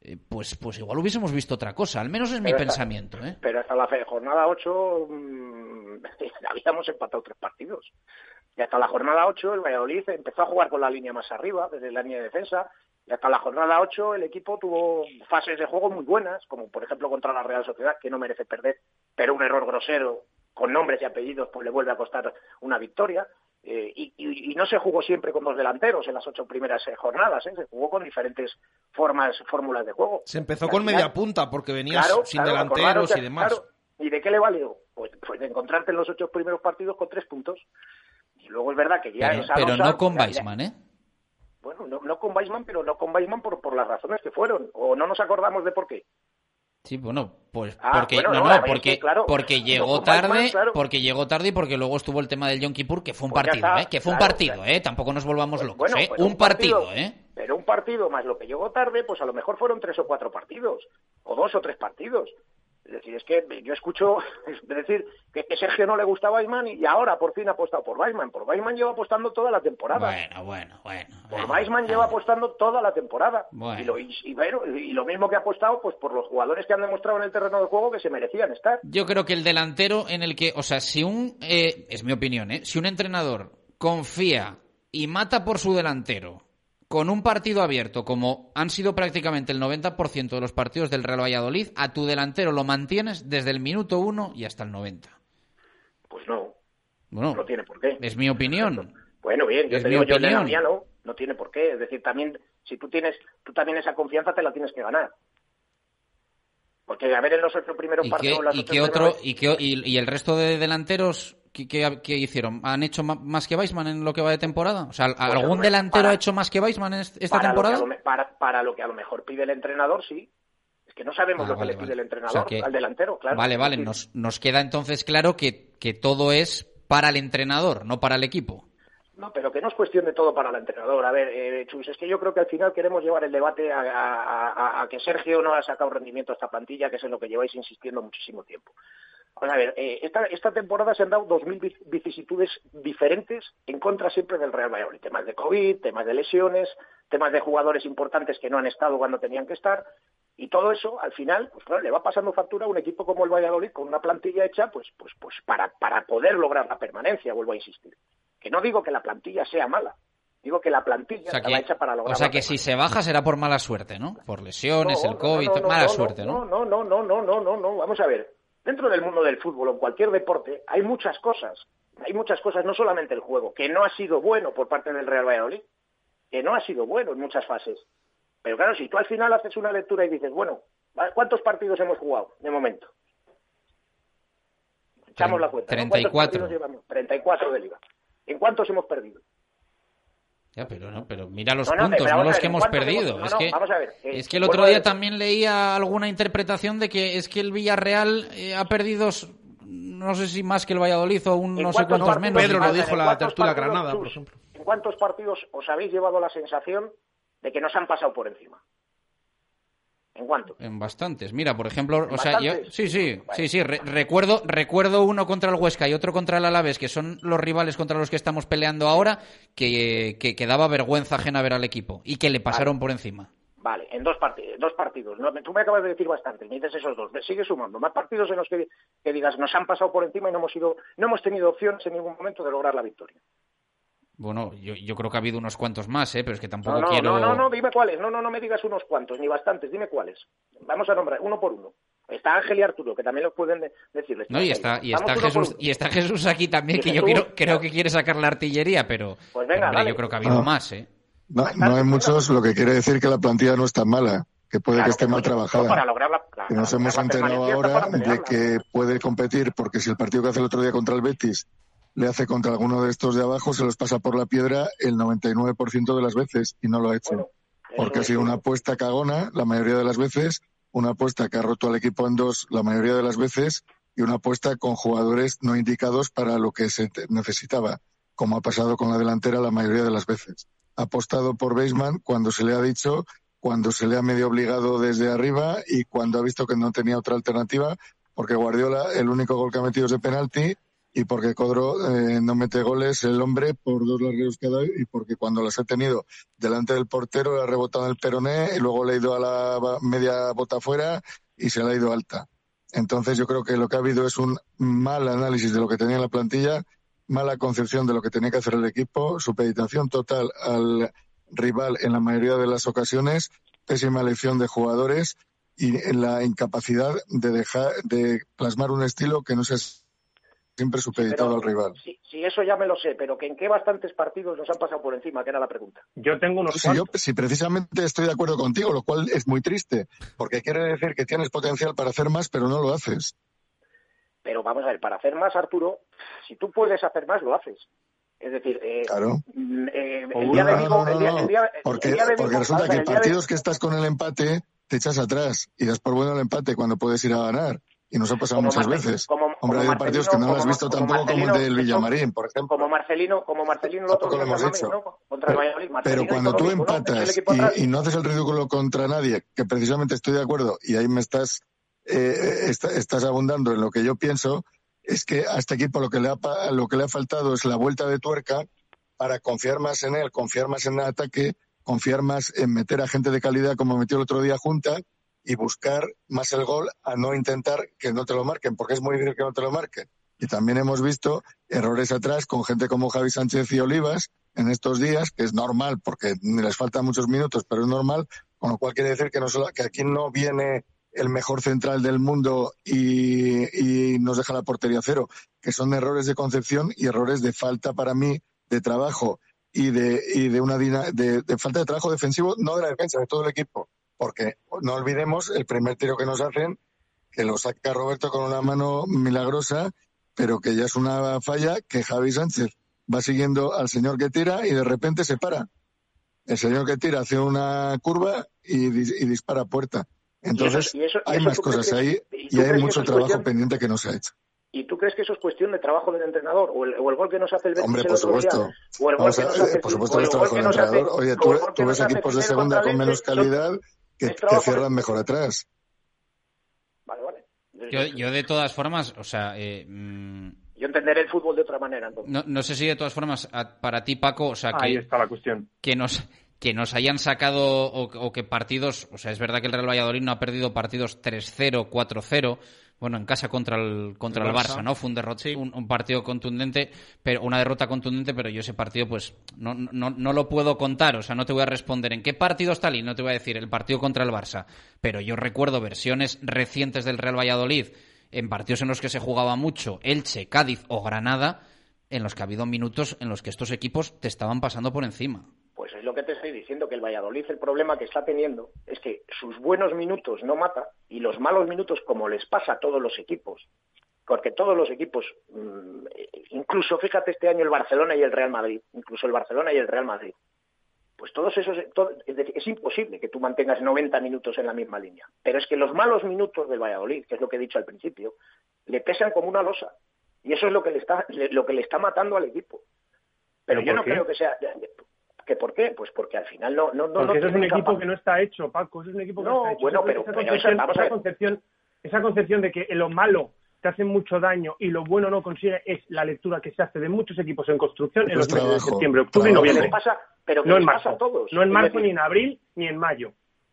eh, pues, pues igual hubiésemos visto otra cosa. Al menos es mi pensamiento. ¿eh? Pero hasta la jornada 8 mm, habíamos empatado tres partidos. Y hasta la jornada 8 el Valladolid empezó a jugar con la línea más arriba, desde la línea de defensa. Y hasta la jornada 8 el equipo tuvo fases de juego muy buenas, como por ejemplo contra la Real Sociedad, que no merece perder, pero un error grosero con nombres y apellidos pues le vuelve a costar una victoria. Eh, y, y- y no se jugó siempre con dos delanteros en las ocho primeras eh, jornadas, ¿eh? se jugó con diferentes formas, fórmulas de juego. Se empezó con final- media punta porque venías Claro, sin claro, delanteros y demás. claro, ¿Y de qué le valió? Pues, pues de encontrarte en los ocho primeros partidos con tres puntos. Y luego es verdad que ya Pero, esa pero no con Weissman, ¿eh? Bueno, no, no con Weissman, pero no con Weissman por, por las razones que fueron. O no nos acordamos de por qué. Sí, bueno, pues Ah, porque bueno, no, no, no, porque claro. porque llegó tarde, claro. porque llegó tarde y porque luego estuvo el tema del Yom Kippur, que fue un Pues partido, está, ¿eh? Que fue un partido, ¿eh? Tampoco nos volvamos locos, Bueno, ¿eh? pero Un partido, ¿eh? Pero un partido más lo que llegó tarde, pues a lo mejor fueron tres o cuatro partidos. O dos o tres partidos. Es decir, es que yo escucho es decir que, que Sergio no le gustaba Weissman y ahora por fin ha apostado por Weissman. Por Weissman lleva apostando toda la temporada. Bueno, bueno, bueno. Por Weissman lleva apostando toda la temporada. Bueno. Y, lo, y, y bueno, y lo mismo que ha apostado pues por los jugadores que han demostrado en el terreno de juego que se merecían estar. Yo creo que el delantero en el que, o sea, si un, eh, es mi opinión, ¿eh? Si un entrenador confía y mata por su delantero con un partido abierto, como han sido prácticamente el 90% de los partidos del Real Valladolid, a tu delantero lo mantienes desde el minuto uno y hasta el 90. Pues no, Bueno, no tiene por qué. es mi opinión. Bueno, bien, yo Es te mi digo, yo opinión. mía no, no tiene por qué. Es decir, también, si tú tienes, tú también esa confianza te la tienes que ganar. Porque a ver en los ocho primeros ¿Y qué, partidos, y qué otro, primeras- y, qué- y, y el resto de delanteros, ¿qué, qué- hicieron? ¿Han hecho más que Weissman en lo que va de temporada? O sea, ¿algún hombre, delantero para- ha hecho más que Weissman en est- esta para temporada? Lo lo, para, para lo que a lo mejor pide el entrenador, sí. Es que no sabemos Ah, lo que le pide vale. el entrenador O sea que- al delantero, claro. Vale, vale, nos, nos queda entonces claro que, que todo es para el entrenador, no para el equipo. Pero que no es cuestión de todo para el entrenador. A ver, eh, Chus, es que yo creo que al final queremos llevar el debate a, que Sergio no ha sacado rendimiento a esta plantilla, que es en lo que lleváis insistiendo muchísimo tiempo. Vamos a ver, eh, esta, esta temporada se han dado 2.000 vic- vicisitudes diferentes en contra siempre del Real Valladolid. Temas de COVID, temas de lesiones, temas de jugadores importantes que no han estado cuando tenían que estar. Y todo eso, al final, pues claro, le va pasando factura a un equipo como el Valladolid con una plantilla hecha pues, pues, pues para, para poder lograr la permanencia, vuelvo a insistir. Que no digo que la plantilla sea mala, digo que la plantilla O sea estaba que, hecha para lograr o sea que si se baja será por mala suerte, ¿no? Por lesiones, el COVID, no, no, mala no, suerte, ¿no? No, no, no, no, no, no, no. Vamos a ver. Dentro del mundo del fútbol o en cualquier deporte hay muchas cosas. Hay muchas cosas, no solamente el juego, que no ha sido bueno por parte del Real Valladolid, que no ha sido bueno en muchas fases. Pero claro, si tú al final haces una lectura y dices, bueno, ¿cuántos partidos hemos jugado de momento? Echamos la cuenta. ¿no? ¿Cuántos 34. partidos llevamos? 34 de liga. ¿En cuántos hemos perdido? Ya, pero no, pero mira los No, no, puntos, no los ver, que ¿en hemos perdido. hemos- no, es no, que, vamos a ver, eh, es que el otro día también leía alguna interpretación de que es que el Villarreal eh, ha perdido, no sé si más que el Valladolid o un ¿En no sé cuántos menos. Pedro lo dijo ¿en la tertulia Granada, por ejemplo. ¿En cuántos partidos os habéis llevado la sensación de que nos han pasado por encima? ¿En cuántos? En bastantes. Mira, por ejemplo, ¿En o sea, yo, bastantes? sí, sí, sí, sí, re- recuerdo, recuerdo uno contra el Huesca y otro contra el Alavés, que son los rivales contra los que estamos peleando ahora, que, que, que daba vergüenza ajena ver al equipo y que le pasaron por encima. Vale, en dos, partidos dos partidos. No, tú me acabas de decir bastante, me dices esos dos. Sigue sumando. Más partidos en los que, que digas nos han pasado por encima y no hemos, ido, no hemos tenido opciones en ningún momento de lograr la victoria. Bueno, yo, yo creo que ha habido unos cuantos más, ¿eh? pero es que tampoco No, no, quiero... no, no, no, dime cuáles. No, no, no me digas unos cuantos, ni bastantes. Dime cuáles. Vamos a nombrar uno por uno. Está Ángel y Arturo, que también lo pueden de- decirles. No, y está, y está Jesús, y está Jesús aquí también, que yo quiero, creo que quiere sacar la artillería, pero, Pues venga, hombre, yo creo que ha habido Ah. más, ¿eh? No, no hay muchos, lo que quiere decir que la plantilla no está mala, que puede Claro, que esté que mal coño, trabajada. para lograr la- la- que nos hemos enterado ahora de que puede competir porque si el partido que hace el otro día contra el Betis le hace contra alguno de estos de abajo, se los pasa por la piedra el 99% de las veces y no lo ha hecho. porque ha sido una apuesta cagona la mayoría de las veces, una apuesta que ha roto al equipo en dos la mayoría de las veces y una apuesta con jugadores no indicados para lo que se necesitaba, como ha pasado con la delantera la mayoría de las veces. Ha apostado por Beisman cuando se le ha dicho, cuando se le ha medio obligado desde arriba y cuando ha visto que no tenía otra alternativa, porque Guardiola el único gol que ha metido es de penalti y porque Codro eh, no mete goles el hombre por dos largueros que ha dado y porque cuando las ha tenido delante del portero le ha rebotado en el peroné y luego le ha ido a la media bota afuera y se le ha ido alta. Entonces yo creo que lo que ha habido es un mal análisis de lo que tenía la plantilla, mala concepción de lo que tenía que hacer el equipo, supeditación total al rival en la mayoría de las ocasiones, pésima elección de jugadores y la incapacidad de dejar de plasmar un estilo que no sea siempre supeditado Pero- al rival. Sí, sí, eso ya me lo sé, pero que en qué bastantes partidos nos han pasado por encima, que era la pregunta. Yo tengo unos Si, yo, si precisamente estoy de acuerdo contigo, lo cual es muy triste, porque quiere decir que tienes potencial para hacer más, pero no lo haces. Pero vamos a ver, para hacer más, Arturo, si tú puedes hacer más, lo haces. Es decir, eh, Claro. eh, el día de Vigo, porque, resulta que de- partidos que estás con el empate te echas atrás y das por bueno el empate cuando puedes ir a ganar. Y nos ha pasado Como muchas veces. como- Hombre, como hay partidos que no lo has visto tampoco como el del Villamarín, por ejemplo. como Marcelino, como Marcelino otro lo día hemos dicho. ¿no? Contra el. Pero Marcelino cuando tú empatas y, y no haces el ridículo contra nadie, que precisamente estoy de acuerdo, y ahí me estás, eh, está- estás abundando en lo que yo pienso, es que a este equipo lo que, le ha, lo que le ha faltado es la vuelta de tuerca para confiar más en él, confiar más en el ataque, confiar más en meter a gente de calidad como metió el otro día Junta y buscar más el gol a no intentar que no te lo marquen, porque es muy difícil que no te lo marquen. Y también hemos visto errores atrás con gente como Javi Sánchez y Olivas en estos días, que es normal porque les faltan muchos minutos, pero es normal, con lo cual quiere decir que, no solo, que aquí no viene el mejor central del mundo y, nos deja la portería cero, que son errores de concepción y errores de falta para mí de trabajo y de, y de una de falta de trabajo defensivo, no de la defensa, de todo el equipo. Porque no olvidemos el primer tiro que nos hacen, que lo saca Roberto con una mano milagrosa, pero que ya es una falla que Javi Sánchez va siguiendo al señor que tira y de repente se para. El señor que tira hace una curva y, dis- y dispara a puerta. Entonces, y eso- y hay eso más cosas que- ahí y hay mucho trabajo cuestión- pendiente que no se ha hecho. ¿Y tú crees que eso es cuestión de trabajo del entrenador? ¿O el, o el gol que nos hace el Betis Hombre, por día? supuesto. ¿O el gol Vamos que a- nos hace, por supuesto el trabajo del hace- entrenador. Oye, tú, tú ves equipos de segunda con menos calidad que, que cierran mejor atrás. Vale, vale. Yo, yo de todas formas, o sea, eh, mm, Yo entenderé el fútbol de otra manera, entonces. no, no sé si de todas formas, a- para ti, Paco, o sea, que, Ahí está la cuestión. que nos que nos hayan sacado o, o que partidos, o sea, es verdad que el Real Valladolid no ha perdido partidos 3-0, 4-0, bueno, en casa contra el contra el, El Barça, Barça. ¿no? Fue un, derrot- un, un partido contundente, pero una derrota contundente, pero yo ese partido pues no, no, no lo puedo contar, o sea, no te voy a responder en qué partido está y no te voy a decir el partido contra el Barça, pero yo recuerdo versiones recientes del Real Valladolid en partidos en los que se jugaba mucho, Elche, Cádiz o Granada, en los que ha habido minutos en los que estos equipos te estaban pasando por encima. Pues es lo que te estoy diciendo, que el Valladolid el problema que está teniendo es que sus buenos minutos no mata y los malos minutos, como les pasa a todos los equipos, porque todos los equipos, mm, incluso fíjate este año el Barcelona y el Real Madrid, incluso el Barcelona y el Real Madrid, pues todos esos, todo- es, decir, es imposible que tú mantengas 90 minutos en la misma línea. Pero es que los malos minutos del Valladolid, que es lo que he dicho al principio, le pesan como una losa. Y eso es lo que le está, lo que le está matando al equipo. Pero, ¿Pero yo no qué? creo que sea. ¿Que ¿Por qué? Pues porque al final no. no, no Porque no eso es un equipo capa- que no está hecho, Paco. Eso es un equipo que No, no, está hecho. bueno, Esa- pero- esa pero, concepción, vamos esa concepción, esa concepción de que lo malo te hace mucho daño y lo bueno no consigue es la lectura que se hace de muchos equipos en construcción en Pues los meses de septiembre, octubre y trabajo. noviembre. les pasa, pero que no les pasa marzo. a todos. No en marzo, decir, ni en abril, ni en mayo.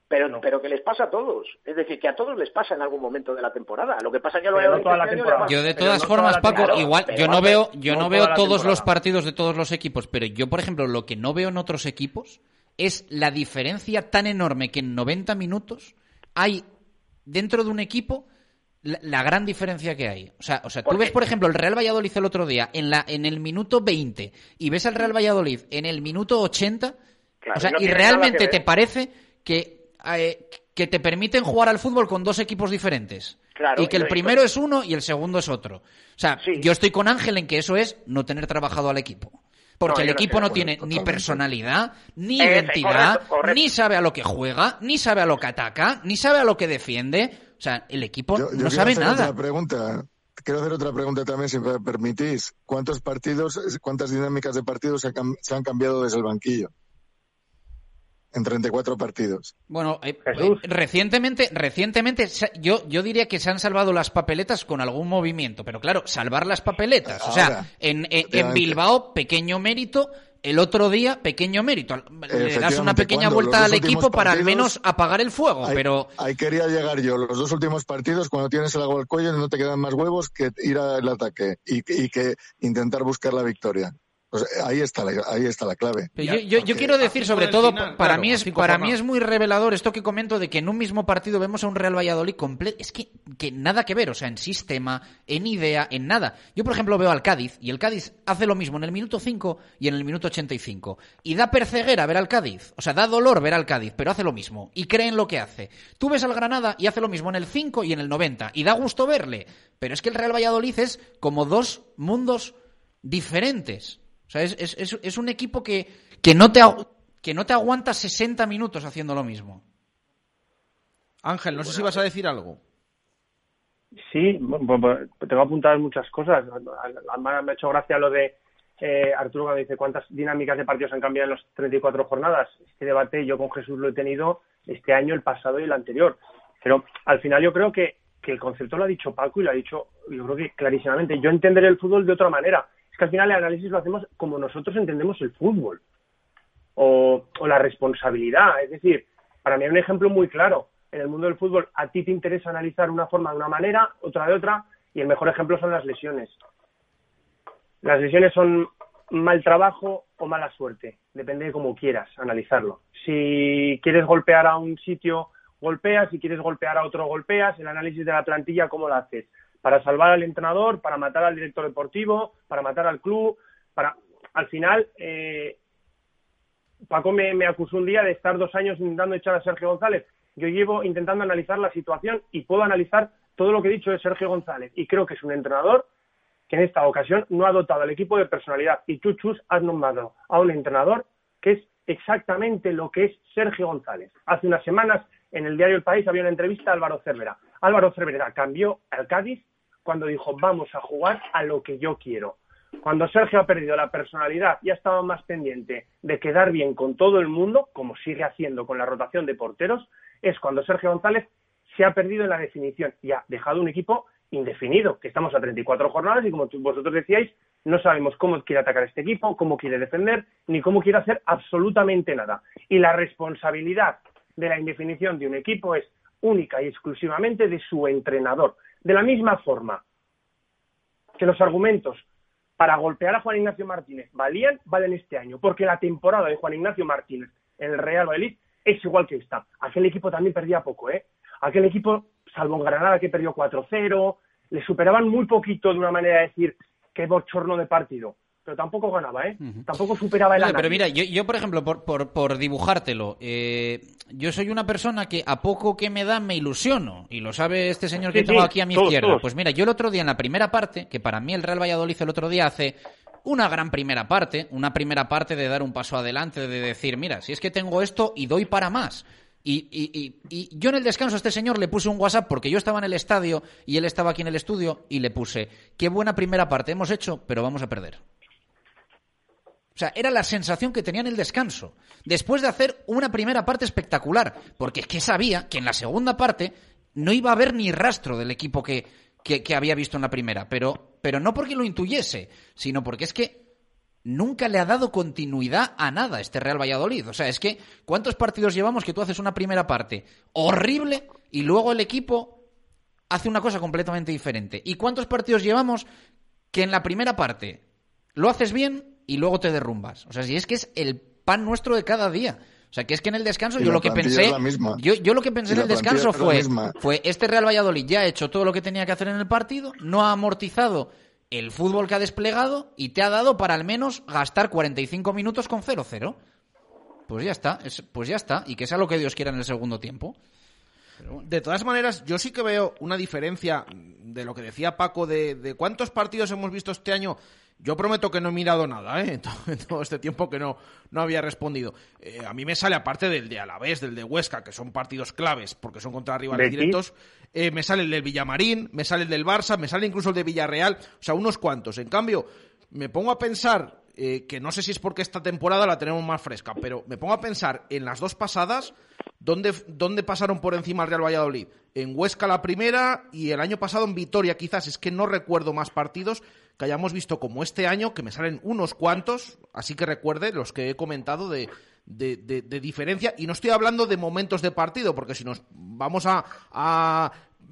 Pero, pero que les pasa a todos. Es decir, que a todos les pasa en algún momento de la temporada. Lo que pasa es que lo no toda la este año temporada. Yo de Pero todas no formas, toda la Paco, temporada. igual Pero yo no veo yo no no veo la todos los partidos de todos los equipos, pero yo por ejemplo lo que no veo en otros equipos es la diferencia tan enorme que en 90 minutos hay dentro de un equipo la, la gran diferencia que hay. O sea, o sea tú ves, por ejemplo, el Real Valladolid el otro día en, la, en el minuto 20 y ves al Real Valladolid en el minuto 80, Claro, o sea, no y realmente te parece que, eh, que te permiten jugar al fútbol con dos equipos diferentes. Claro, y que el primero es uno y el segundo es otro. O sea, yo estoy con Ángel en que eso es no tener trabajado al equipo. Porque No, el no equipo no tiene ni personalidad, ni Eh, sí, identidad, correcto, correcto. ni sabe a lo que juega, ni sabe a lo que ataca, ni sabe a lo que defiende. O sea, el equipo Yo- yo no sabe hacer nada. Otra pregunta. Quiero hacer otra pregunta también, si me permitís. ¿Cuántos partidos, cuántas dinámicas de partidos se han, cam- se han cambiado desde el banquillo? En 34 partidos. Bueno, eh, eh, recientemente, recientemente yo, yo diría que se han salvado las papeletas con algún movimiento, pero claro, salvar las papeletas. O sea, en, en- en efectivamente. Bilbao, pequeño mérito, el otro día, pequeño mérito. Le das una pequeña vuelta al equipo para al menos apagar el fuego, Ahí- pero... Ahí quería llegar yo. Los dos últimos partidos, cuando tienes el agua al cuello, no te quedan más huevos que ir al ataque y, y que intentar buscar la victoria. Pues ahí está la, ahí está la clave. Pero yo, yo- yo quiero decir, sobre todo, final, para claro, mí es para mí es muy revelador esto que comento de que en un mismo partido vemos a un Real Valladolid completo. Es que, que nada que ver, o sea, en sistema, en idea, en nada. Yo, por ejemplo, veo al Cádiz y el Cádiz hace lo mismo en el minuto 5 y en el minuto 85. Y da perceguera ver al Cádiz, o sea, da dolor ver al Cádiz, pero hace lo mismo y cree en lo que hace. Tú ves al Granada y hace lo mismo en el 5 y en el 90 y da gusto verle. Pero es que el Real Valladolid es como dos mundos diferentes. O sea, es, es- es- es un equipo que, que, no te, que no te aguanta 60 minutos haciendo lo mismo. Ángel, no sé si vas a decir algo. Sí, tengo apuntadas muchas cosas. Me ha hecho gracia lo de eh, Arturo cuando dice cuántas dinámicas de partidos han cambiado en las 34 jornadas. Este debate yo con Jesús lo he tenido este año, el pasado y el anterior. Pero al final yo creo que, que el concepto lo ha dicho Paco y lo ha dicho, yo creo que clarísimamente. Yo entenderé el fútbol de otra manera. Que al final el análisis lo hacemos como nosotros entendemos el fútbol. O, o la responsabilidad. Es decir, para mí hay un ejemplo muy claro. En el mundo del fútbol, a ti te interesa analizar una forma de una manera, otra de otra, y el mejor ejemplo son las lesiones. Las lesiones son mal trabajo o mala suerte, depende de cómo quieras analizarlo. Si quieres golpear a un sitio, golpeas, si quieres golpear a otro, golpeas. El análisis de la plantilla, ¿cómo lo haces? Para salvar al entrenador, para matar al director deportivo, para matar al club, para... Al final, eh, Paco me, me acusó un día de estar dos años intentando echar a Sergio González. Yo llevo intentando analizar la situación y puedo analizar todo lo que he dicho de Sergio González. Y creo que es un entrenador que en esta ocasión no ha dotado al equipo de personalidad. Y tú, Chus, has nombrado a un entrenador que es exactamente lo que es Sergio González. Hace unas semanas en el diario El País había una entrevista a Álvaro Cervera. Álvaro Cervera cambió al Cádiz cuando dijo vamos a jugar a lo que yo quiero. Cuando Sergio ha perdido la personalidad y ha estado más pendiente de quedar bien con todo el mundo, como sigue haciendo con la rotación de porteros, es cuando Sergio González se ha perdido en la definición y ha dejado un equipo indefinido, que estamos a 34 jornadas y como vosotros decíais, no sabemos cómo quiere atacar este equipo, cómo quiere defender, ni cómo quiere hacer absolutamente nada. Y la responsabilidad de la indefinición de un equipo es única y exclusivamente de su entrenador. De la misma forma que los argumentos para golpear a Juan Ignacio Martínez valían, valen este año, porque la temporada de Juan Ignacio Martínez en el Real Valladolid es igual que esta. Aquel equipo también perdía poco, ¿eh? Aquel equipo, salvo en Granada que perdió 4-0, le superaban muy poquito de una manera de decir qué bochorno de partido. Pero tampoco ganaba, ¿eh? Tampoco superaba el Oye, pero mira, yo, yo, por ejemplo, por, por, por dibujártelo, eh, yo soy una persona que a poco que me da me ilusiono, y lo sabe este señor que Sí, tengo aquí a mi todos, izquierda. todos. Pues mira, yo el otro día en la primera parte, que para mí el Real Valladolid el otro día hace una gran primera parte, una primera parte de dar un paso adelante, de decir, mira, si es que tengo esto y doy para más. Y, y, y, y yo en el descanso a este señor le puse un WhatsApp porque yo estaba en el estadio y él estaba aquí en el estudio y le puse, qué buena primera parte hemos hecho, pero vamos a perder. O sea, era la sensación que tenía en el descanso. Después de hacer una primera parte espectacular. Porque es que sabía que en la segunda parte no iba a haber ni rastro del equipo que, que, que había visto en la primera. Pero, pero no porque lo intuyese, sino porque es que nunca le ha dado continuidad a nada este Real Valladolid. O sea, es que ¿cuántos partidos llevamos que tú haces una primera parte horrible y luego el equipo hace una cosa completamente diferente? ¿Y cuántos partidos llevamos que en la primera parte lo haces bien y luego te derrumbas? O sea, si es que es el pan nuestro de cada día. O sea, que es que en el descanso Y yo lo que pensé, es la misma. yo, yo lo que pensé en el descanso fue, fue este Real Valladolid ya ha hecho todo lo que tenía que hacer en el partido, no ha amortizado el fútbol que ha desplegado y te ha dado para al menos gastar 45 minutos con 0-0. Pues ya está, es- pues ya está, y que sea lo que Dios quiera en el segundo tiempo. De todas maneras, yo sí que veo una diferencia de lo que decía Paco de, de cuántos partidos hemos visto este año. Yo prometo que no he mirado nada, ¿eh? En todo, todo este tiempo que no, no había respondido. Eh, a mí me sale, aparte del de Alavés, del de Huesca, que son partidos claves, porque son contra rivales directos, eh, me sale el del Villamarín, me sale el del Barça, me sale incluso el de Villarreal, o sea, unos cuantos. En cambio, me pongo a pensar, eh, que no sé si es porque esta temporada la tenemos más fresca, pero me pongo a pensar en las dos pasadas, ¿dónde, pasaron por encima al Real Valladolid? En Huesca la primera y el año pasado en Vitoria quizás, es que no recuerdo más partidos que hayamos visto como este año, que me salen unos cuantos, así que recuerde los que he comentado de, de, de- diferencia, y no estoy hablando de momentos de partido, porque si nos vamos a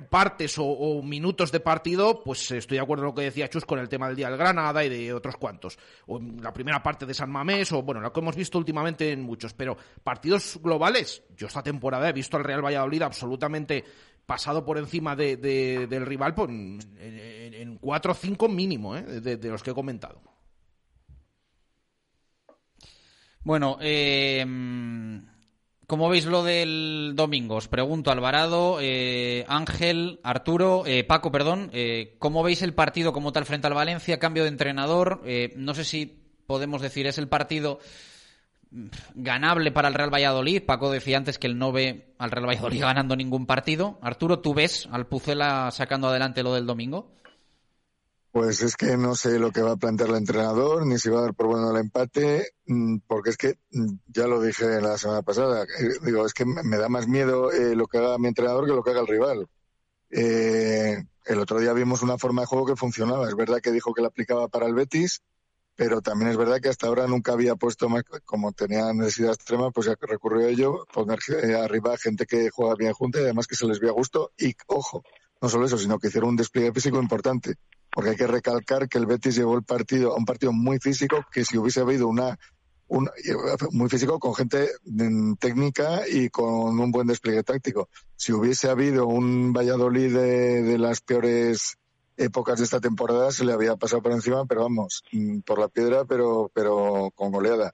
partes o, minutos de partido, pues estoy de acuerdo en lo que decía Chus con el tema del día del Granada y de otros cuantos. O en la primera parte de San Mamés, o bueno, lo que hemos visto últimamente en muchos. Pero partidos globales, yo esta temporada he visto al Real Valladolid absolutamente pasado por encima de, de- del rival en, en- en cuatro o cinco mínimo, ¿eh? de, de los que he comentado. Bueno, eh, ¿cómo veis lo del domingo? Os pregunto, Alvarado, eh, Ángel, Arturo, eh, Paco, perdón, eh, ¿cómo veis el partido como tal frente al Valencia? Cambio de entrenador, eh, no sé si podemos decir, es el partido mm, ganable para el Real Valladolid. Paco decía antes que él no ve al Real Valladolid ganando ningún partido. Arturo, ¿tú ves al Pucela sacando adelante lo del domingo? Pues es que no sé lo que va a plantear el entrenador, ni si va a dar por bueno el empate, mm, porque es que mm, ya lo dije la semana pasada. eh, Digo, es que me da más miedo eh, lo que haga mi entrenador que lo que haga el rival. Eh, el otro día vimos una forma de juego que funcionaba. Es verdad que dijo que la aplicaba para el Betis, pero también es verdad que hasta ahora nunca había puesto más, como tenía necesidad extrema, pues recurrió a ello, poner eh, arriba gente que juega bien junta y además que se les vea a gusto. Y ojo, no solo eso, sino que hicieron un despliegue físico importante porque hay que recalcar que el Betis llevó el partido a un partido muy físico que si hubiese habido una un, muy físico con gente mm, técnica y con un buen despliegue táctico. Si hubiese habido un Valladolid de, de las peores épocas de esta temporada se le había pasado por encima, pero vamos, mm, por la piedra, pero pero con goleada.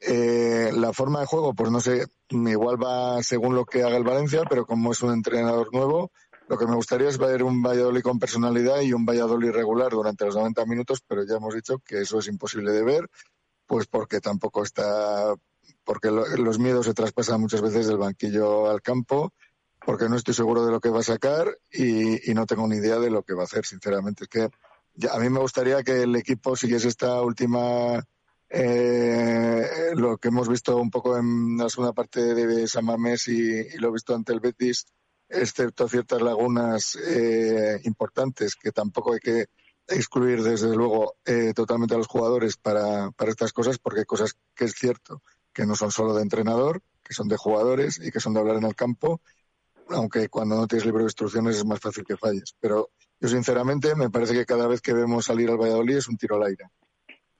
Eh, la forma de juego, pues no sé, igual va según lo que haga el Valencia, pero como es un entrenador nuevo, lo que me gustaría es ver un Valladolid con personalidad y un Valladolid regular durante los 90 minutos, pero ya hemos dicho que eso es imposible de ver, pues porque tampoco está, porque lo- los miedos se traspasan muchas veces del banquillo al campo, porque no estoy seguro de lo que va a sacar y, no tengo ni idea de lo que va a hacer, sinceramente. Es que a mí me gustaría que el equipo siguiese esta última eh, lo que hemos visto un poco en la segunda parte de San Mamés y, y lo visto ante el Betis, excepto ciertas lagunas eh, importantes que tampoco hay que excluir desde luego eh, totalmente a los jugadores para, para estas cosas, porque hay cosas que es cierto que no son solo de entrenador, que son de jugadores y que son de hablar en el campo, aunque cuando no tienes libro de instrucciones es más fácil que falles. Pero yo sinceramente me parece que cada vez que vemos salir al Valladolid es un tiro al aire.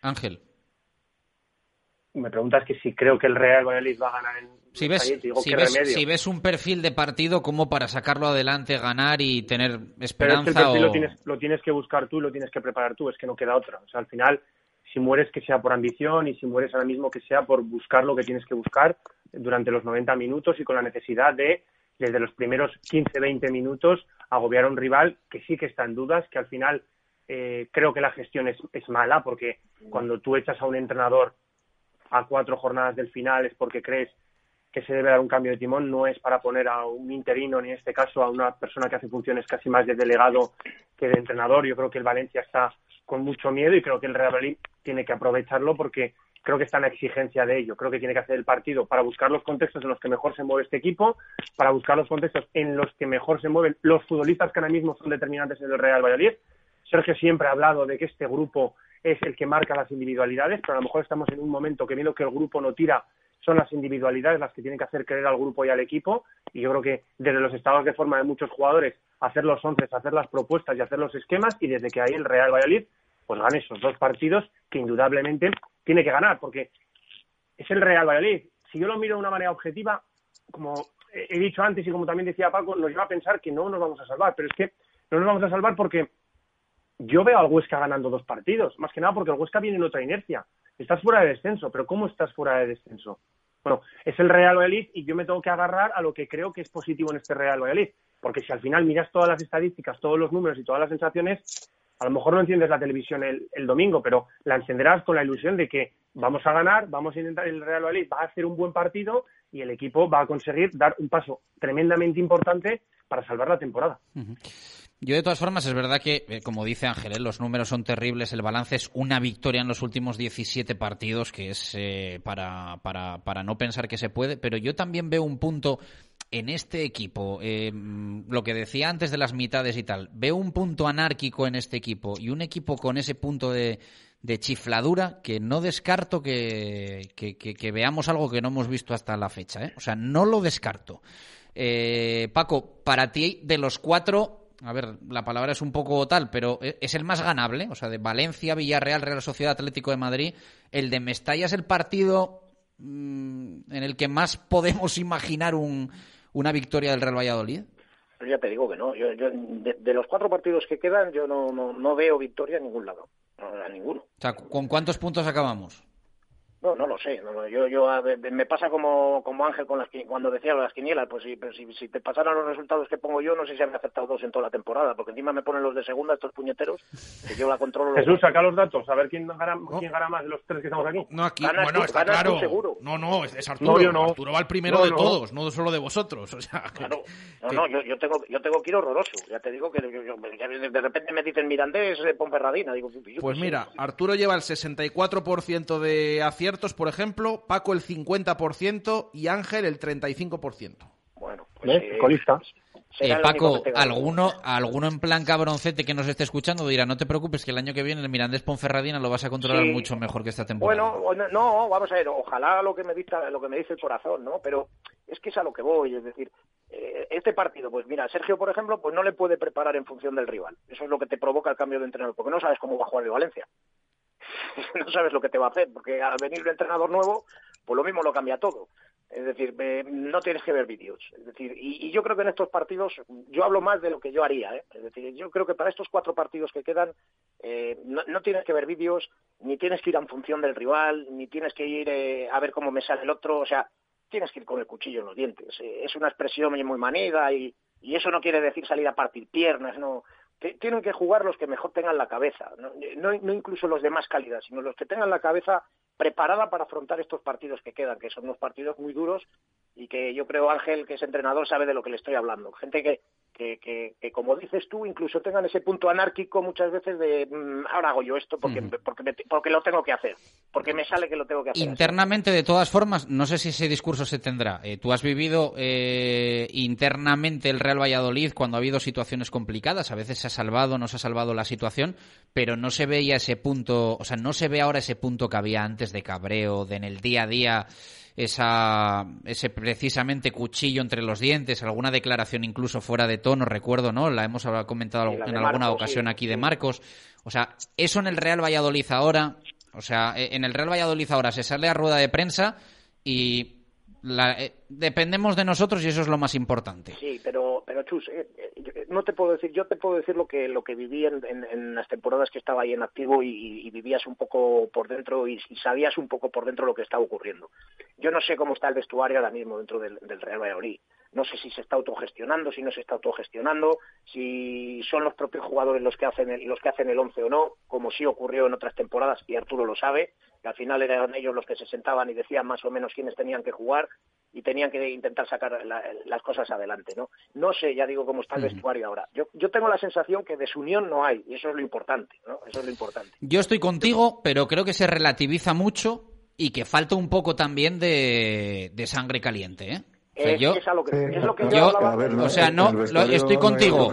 Ángel. Me preguntas que si creo que el Real Valladolid va a ganar en Si ves, digo, si, ¿qué ves, remedio? si ves un perfil de partido como para sacarlo adelante, ganar y tener Pero es que el esperanza perfil o... lo tienes, lo tienes que buscar tú y lo tienes que preparar tú, es que no queda otra. O sea, al final, si mueres que sea por ambición y si mueres ahora mismo que sea por buscar lo que tienes que buscar durante los 90 minutos y con la necesidad de, desde los primeros 15, 20 minutos, agobiar a un rival que sí que está en dudas, que al final eh, creo que la gestión es, es mala porque cuando tú echas a un entrenador a cuatro jornadas del final es porque crees que se debe dar un cambio de timón, no es para poner a un interino, ni en este caso a una persona que hace funciones casi más de delegado que de entrenador. Yo creo que el Valencia está con mucho miedo y creo que el Real Madrid tiene que aprovecharlo porque creo que está en la exigencia de ello. Creo que tiene que hacer el partido para buscar los contextos en los que mejor se mueve este equipo, para buscar los contextos en los que mejor se mueven los futbolistas que ahora mismo son determinantes en el Real Valladolid. Sergio siempre ha hablado de que este grupo es el que marca las individualidades, pero a lo mejor estamos en un momento que viendo que el grupo no tira, son las individualidades las que tienen que hacer creer al grupo y al equipo. Y yo creo que desde los estados de forma de muchos jugadores, hacer los once, hacer las propuestas y hacer los esquemas, y desde que ahí el Real Valladolid pues gane esos dos partidos que indudablemente tiene que ganar, porque es el Real Valladolid. si yo lo miro de una manera objetiva, como he dicho antes y como también decía Paco, nos lleva a pensar que no nos vamos a salvar, pero es que no nos vamos a salvar porque yo veo al Huesca ganando dos partidos, más que nada porque el Huesca viene en otra inercia. Estás fuera de descenso, pero ¿cómo estás fuera de descenso? Bueno, es el Real Valladolid y yo me tengo que agarrar a lo que creo que es positivo en este Real Valladolid, porque si al final miras todas las estadísticas, todos los números y todas las sensaciones, a lo mejor no enciendes la televisión el, el domingo, pero la encenderás con la ilusión de que vamos a ganar, vamos a intentar, el Real Valladolid va a hacer un buen partido y el equipo va a conseguir dar un paso tremendamente importante para salvar la temporada. Yo, de todas formas, es verdad que, eh, como dice Ángel, eh, los números son terribles. El balance es una victoria en los últimos 17 partidos, que es eh, para, para, para, no pensar que se puede. Pero yo también veo un punto en este equipo, lo que decía antes de las mitades y tal. Veo un punto anárquico en este equipo y un equipo con ese punto de, de chifladura que no descarto que, que, que, veamos algo que no hemos visto hasta la fecha. O sea, no lo descarto. Paco, para ti, de los cuatro, a ver, la palabra es un poco tal, pero e-, es el más ganable, o sea, de Valencia, Villarreal, Real Sociedad Atlético de Madrid, el de Mestalla es el partido mm, en el que más podemos imaginar un, una victoria del Real Valladolid. Pues ya te digo que no, yo, yo de, los cuatro partidos que quedan yo no, no, no veo victoria en ningún lado, a ninguno. O sea, ¿con cuántos puntos acabamos? No, no lo sé. yo, yo me pasa como, como Ángel con las, cuando decía las quinielas. Pues si, si, si, te pasaran los resultados que pongo yo, no sé si habría aceptado dos en toda la temporada, porque encima me ponen los de segunda, estos puñeteros, que yo la controlo. Jesús, saca los datos, a ver quién gana, quién gana más de los tres que estamos aquí. No, aquí, bueno, está claro. seguro. No, no, es, Arturo. No, Arturo va el primero de todos, no solo de vosotros. O sea, claro. No, no, yo, yo, tengo, yo tengo que ir horroroso. Ya te digo que de repente me dicen Mirandés, eh, Ponferradina. Digo, pues mira, Arturo lleva el 64% de aciertos, por ejemplo Paco el 50% y Ángel el 35%. Bueno, pues, eh, colista. Eh, Paco, alguno, alguno en plan cabroncete que nos esté escuchando dirá, no te preocupes que el año que viene el Mirandés Ponferradina lo vas a controlar mucho mejor que esta temporada. Bueno, no, vamos a ver, ojalá lo que me dicta, lo que me dice el corazón, ¿no? Pero es que es a lo que voy, es decir, eh, este partido, pues mira, Sergio, por ejemplo, pues no le puede preparar en función del rival. Eso es lo que te provoca el cambio de entrenador, porque no sabes cómo va a jugar de Valencia. no sabes lo que te va a hacer, porque al venir un entrenador nuevo, pues lo mismo lo cambia todo. Es decir, no tienes que ver vídeos. Es decir, y, yo creo que en estos partidos, yo hablo más de lo que yo haría. ¿eh? Es decir, yo creo que para estos cuatro partidos que quedan, eh, no, tienes que ver vídeos, ni tienes que ir en función del rival, ni tienes que ir eh, a ver cómo me sale el otro. O sea, tienes que ir con el cuchillo en los dientes. es una expresión muy manida y, y eso no quiere decir salir a partir piernas, no tienen que jugar los que mejor tengan la cabeza, no, incluso los de más calidad, sino los que tengan la cabeza preparada para afrontar estos partidos que quedan, que son unos partidos muy duros y que yo creo Ángel, que es entrenador, sabe de lo que le estoy hablando. Gente que, que, que, como dices tú, incluso tengan ese punto anárquico muchas veces de mm, ahora hago yo esto porque, porque, porque lo tengo que hacer, porque me sale que lo tengo que hacer. Internamente, de todas formas, no sé si ese discurso se tendrá. Eh, tú has vivido eh, internamente el Real Valladolid cuando ha habido situaciones complicadas, a veces se ha salvado, no se ha salvado la situación, pero no se veía ese punto, o sea, no se ve ahora ese punto que había antes de cabreo, de en el día a día esa, ese precisamente cuchillo entre los dientes, alguna declaración incluso fuera de tono, recuerdo, ¿no? La hemos comentado en alguna ocasión aquí de Marcos. O sea, eso en el Real Valladolid ahora, o sea, e, en el Real Valladolid ahora se sale a rueda de prensa y la, eh, dependemos de nosotros y eso es lo más importante. Sí, pero, pero Chus, eh, eh, no te puedo decir, yo te puedo decir lo que lo que viví en, en, las temporadas que estaba ahí en activo y, vivías un poco por dentro y, sabías un poco por dentro lo que estaba ocurriendo. Yo no sé cómo está el vestuario ahora mismo dentro del, Real Valladolid. No sé si se está autogestionando, si no se está autogestionando, si son los propios jugadores los que hacen el, los que hacen el once o no, como sí ocurrió en otras temporadas y Arturo lo sabe, que al final eran ellos los que se sentaban y decían más o menos quiénes tenían que jugar y tenían que intentar sacar las cosas adelante, ¿no? No sé, ya digo cómo está el vestuario ahora. Yo, yo tengo la sensación que desunión no hay y eso es lo importante, ¿no? Eso es lo importante. Yo estoy contigo, pero creo que se relativiza mucho y que falta un poco también de, de sangre caliente, ¿eh? Yo, o sea, no, estoy contigo.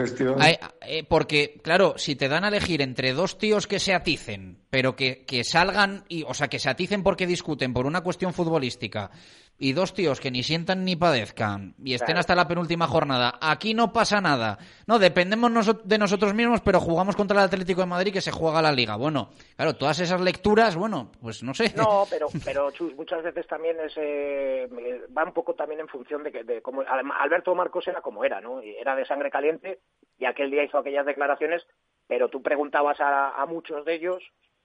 Eh, porque, claro, si te dan a elegir entre dos tíos que se aticen, pero que, que salgan, y, o sea, que se aticen porque discuten por una cuestión futbolística, y dos tíos que ni sientan ni padezcan y estén Claro. hasta la penúltima jornada, aquí no pasa nada. No, dependemos noso- de nosotros mismos, pero jugamos contra el Atlético de Madrid que se juega la liga. Bueno, claro, todas esas lecturas, bueno, pues no sé. No, pero, pero Chus, muchas veces también es, eh, va un poco también en función de, que, de cómo Al- Alberto Marcos era como era, ¿no? Era de sangre caliente y aquel día hizo aquellas declaraciones, pero tú preguntabas a, a muchos de ellos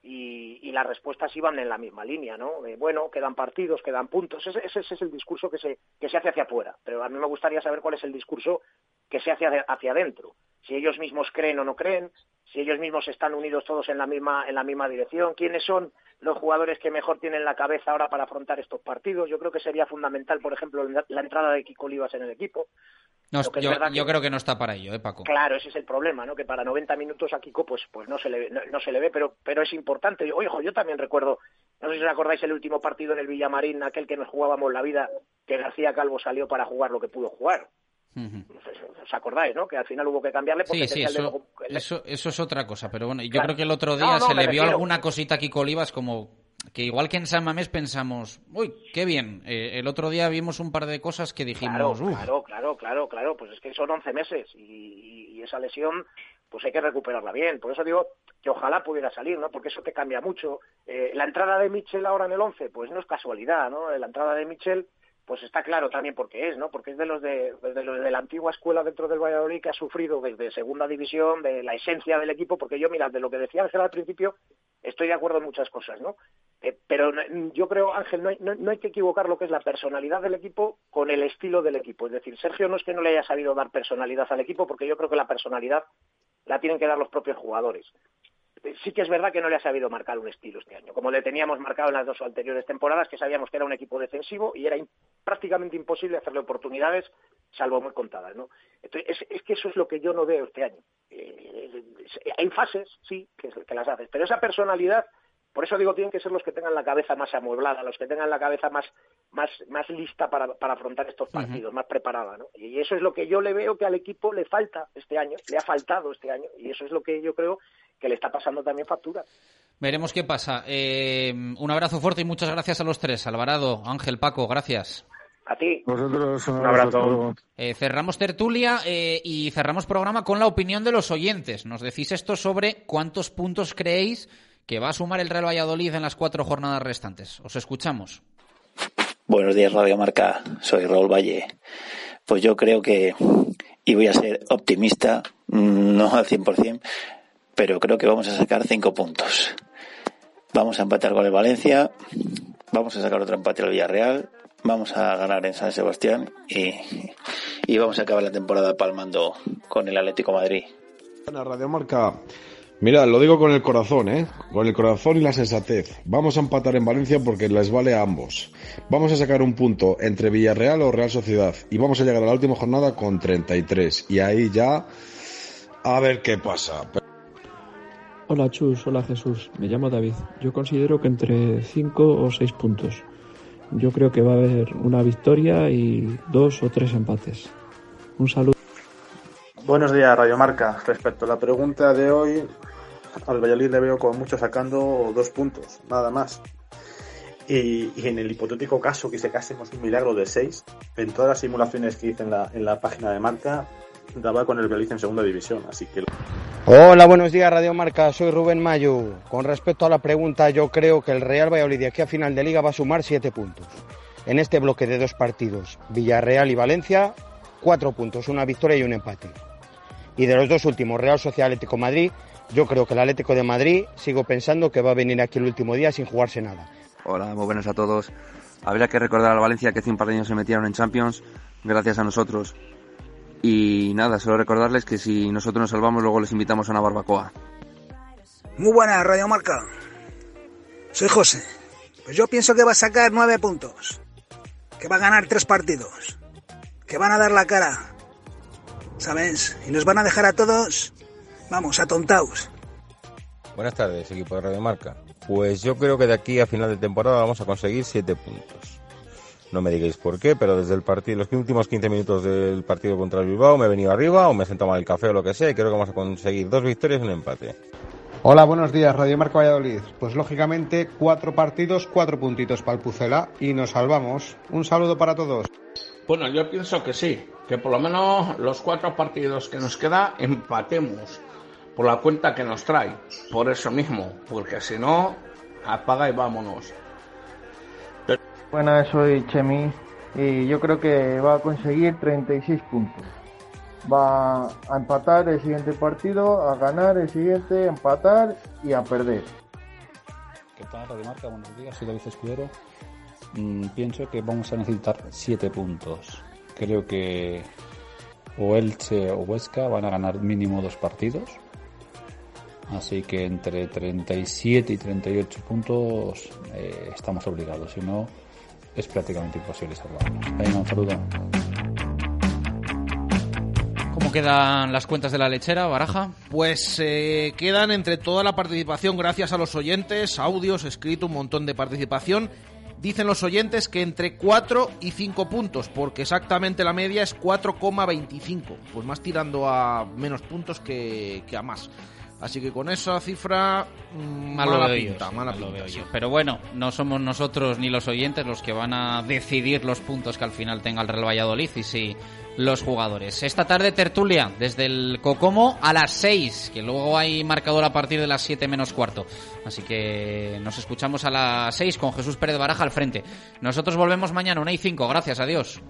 y, y las respuestas iban en la misma línea, ¿no? Bueno, quedan partidos, quedan puntos. Ese- ese es el discurso que se, que se hace hacia afuera. Pero a mí me gustaría saber cuál es el discurso que se hace hacia, adentro. Si ellos mismos creen o no creen, si ellos mismos están unidos todos en la misma en la misma dirección, quiénes son los jugadores que mejor tienen la cabeza ahora para afrontar estos partidos. Yo creo que sería fundamental, por ejemplo, la entrada de Kiko Olivas en el equipo. No, yo, yo que- creo que no está para ello, ¿eh, Paco? Claro, ese es el problema, ¿no? Que para 90 minutos a Kiko pues pues no se le ve, no, no se le ve, pero pero es importante. Oye, yo también recuerdo, no sé si os acordáis el último partido en el Villamarín, aquel que nos jugábamos la vida, que García Calvo salió para jugar lo que pudo jugar. ¿Os acordáis, no? Que al final hubo que cambiarle porque Sí, sí, eso, dedo- eso, eso es otra cosa. Pero bueno, yo Claro. creo que el otro día no, se le vio alguna cosita a Kiko Olivas como que igual que en San Mamés pensamos, uy, qué bien. Eh, el otro día vimos un par de cosas que Claro, dijimos, "Uf". claro, claro, claro, claro, pues es que son 11 meses y, y- esa lesión pues hay que recuperarla bien. Por eso digo que ojalá pudiera salir, ¿no? Porque eso te cambia mucho. Eh, la entrada de Mitchell ahora en el 11, pues no es casualidad, ¿no? La entrada de Mitchell pues está claro también por qué es, ¿no? Porque es de los de, de los de la antigua escuela dentro del Valladolid que ha sufrido desde segunda división, de la esencia del equipo, porque yo, mira, de lo que decía Ángel al principio, estoy de acuerdo en muchas cosas, ¿no? Eh, pero yo creo, Ángel, no hay, no, no hay que equivocar lo que es la personalidad del equipo con el estilo del equipo. Es decir, Sergio no es que no le haya sabido dar personalidad al equipo, porque yo creo que la personalidad la tienen que dar los propios jugadores. Eh, Sí que es verdad que no le ha sabido marcar un estilo este año, como le teníamos marcado en las dos anteriores temporadas, que sabíamos que era un equipo defensivo y era prácticamente imposible hacerle oportunidades, salvo muy contadas, ¿no? Entonces, es, es que eso es lo que yo no veo este año. Eh, hay fases, sí, que, que las haces, pero esa personalidad, por eso digo, tienen que ser los que tengan la cabeza más amueblada, los que tengan la cabeza más, más, más lista para, para afrontar estos partidos, más preparada, ¿no? Y eso es lo que yo le veo que al equipo le falta este año, le ha faltado este año, y eso es lo que yo creo que le está pasando también factura. Veremos qué pasa. Eh, un abrazo fuerte y muchas gracias a los tres. Alvarado, Ángel, Paco, gracias. A ti. Vosotros un Un abrazo. Eh, cerramos tertulia eh, y cerramos programa con la opinión de los oyentes. Nos decís esto sobre cuántos puntos creéis que va a sumar el Real Valladolid en las cuatro jornadas restantes. Os escuchamos. Buenos días, Radio Marca. Soy Raúl Valle. Pues yo creo que, y voy a ser optimista, mm, no al 100%, pero creo que vamos a sacar cinco puntos. Vamos a empatar con el Valencia, vamos a sacar otro empate al Villarreal, vamos a ganar en San Sebastián y, y vamos a acabar la temporada palmando con el Atlético Madrid. Ana Radio Marca. Mira, lo digo con el corazón, ¿eh? Con el corazón y la sensatez. Vamos a empatar en Valencia porque les vale a ambos. Vamos a sacar un punto entre Villarreal o Real Sociedad y vamos a llegar a la última jornada con 33. Y ahí ya a ver qué pasa. Hola Chus, hola Jesús, me llamo David. Yo considero que entre 5 o 6 puntos. Yo creo que va a haber una victoria y dos o tres empates. Un saludo. Buenos días, Radio Marca. Respecto a la pregunta de hoy, al Valladolid le veo como mucho sacando dos puntos, nada más. Y, en el hipotético caso que se casemos un milagro de seis, en todas las simulaciones que hice en la, en la página de Marca, daba con el Valladolid en segunda división, así que... Hola, buenos días Radio Marca, soy Rubén Mayu. Con respecto a la pregunta, yo creo que el Real Valladolid de aquí a final de liga va a sumar siete puntos. En este bloque de dos partidos, Villarreal y Valencia, cuatro puntos, una victoria y un empate. Y de los dos últimos, Real Sociedad Atlético Madrid, yo creo que el Atlético de Madrid sigo pensando que va a venir aquí el último día sin jugarse nada. Hola, muy buenas a todos. Habría que recordar al Valencia que hace un par de años se metieron en Champions gracias a nosotros. Y nada, solo recordarles que si nosotros nos salvamos luego les invitamos a una barbacoa. Muy buena, Radio Marca. Soy José. Pues yo pienso que va a sacar nueve puntos. Que va a ganar tres partidos. Que van a dar la cara. ¿Sabes? Y nos van a dejar a todos, vamos, atontaos. Buenas tardes, equipo de Radio Marca. Pues yo creo que de aquí a final de temporada vamos a conseguir siete puntos. No me digáis por qué, pero desde el partido, los últimos 15 minutos del partido contra el Bilbao me he venido arriba o me he sentado mal el café o lo que sea y creo que vamos a conseguir dos victorias y un empate. Hola, buenos días, Radio Marca Valladolid. Pues lógicamente, cuatro partidos, cuatro puntitos para el Pucela y nos salvamos. Un saludo para todos. Bueno, yo pienso que sí, que por lo menos los cuatro partidos que nos queda empatemos por la cuenta que nos trae. Por eso mismo, porque si no, apaga y vámonos. Buenas, soy Chemi y yo creo que va a conseguir 36 puntos. Va a empatar el siguiente partido, a ganar el siguiente, empatar y a perder. ¿Qué tal, Radio Marca? Buenos días, soy David Escudero. Mm, pienso que vamos a necesitar 7 puntos. Creo que o Elche o Huesca van a ganar mínimo dos partidos. Así que entre 37 y 38 puntos eh, estamos obligados. Si no, es prácticamente imposible salvarnos. Venga, un saludo. ¿Cómo quedan las cuentas de la lechera, Baraja? Pues eh, quedan entre toda la participación, gracias a los oyentes, audios, escrito, un montón de participación. Dicen los oyentes que entre 4 y 5 puntos, porque exactamente la media es 4,25. Pues más tirando a menos puntos que, que a más. Así que con esa cifra, mm, Mal mala lo veo pinta, yo, sí, mala mal lo pinta, veo sí. yo. Pero bueno, no somos nosotros ni los oyentes los que van a decidir los puntos que al final tenga el Real Valladolid y sí los jugadores. Esta tarde tertulia desde el Cocomo a las 6, que luego hay marcador a partir de las 7 menos cuarto. Así que nos escuchamos a las 6 con Jesús Pérez Baraja al frente. Nosotros volvemos mañana, 1 y 5. Gracias, adiós.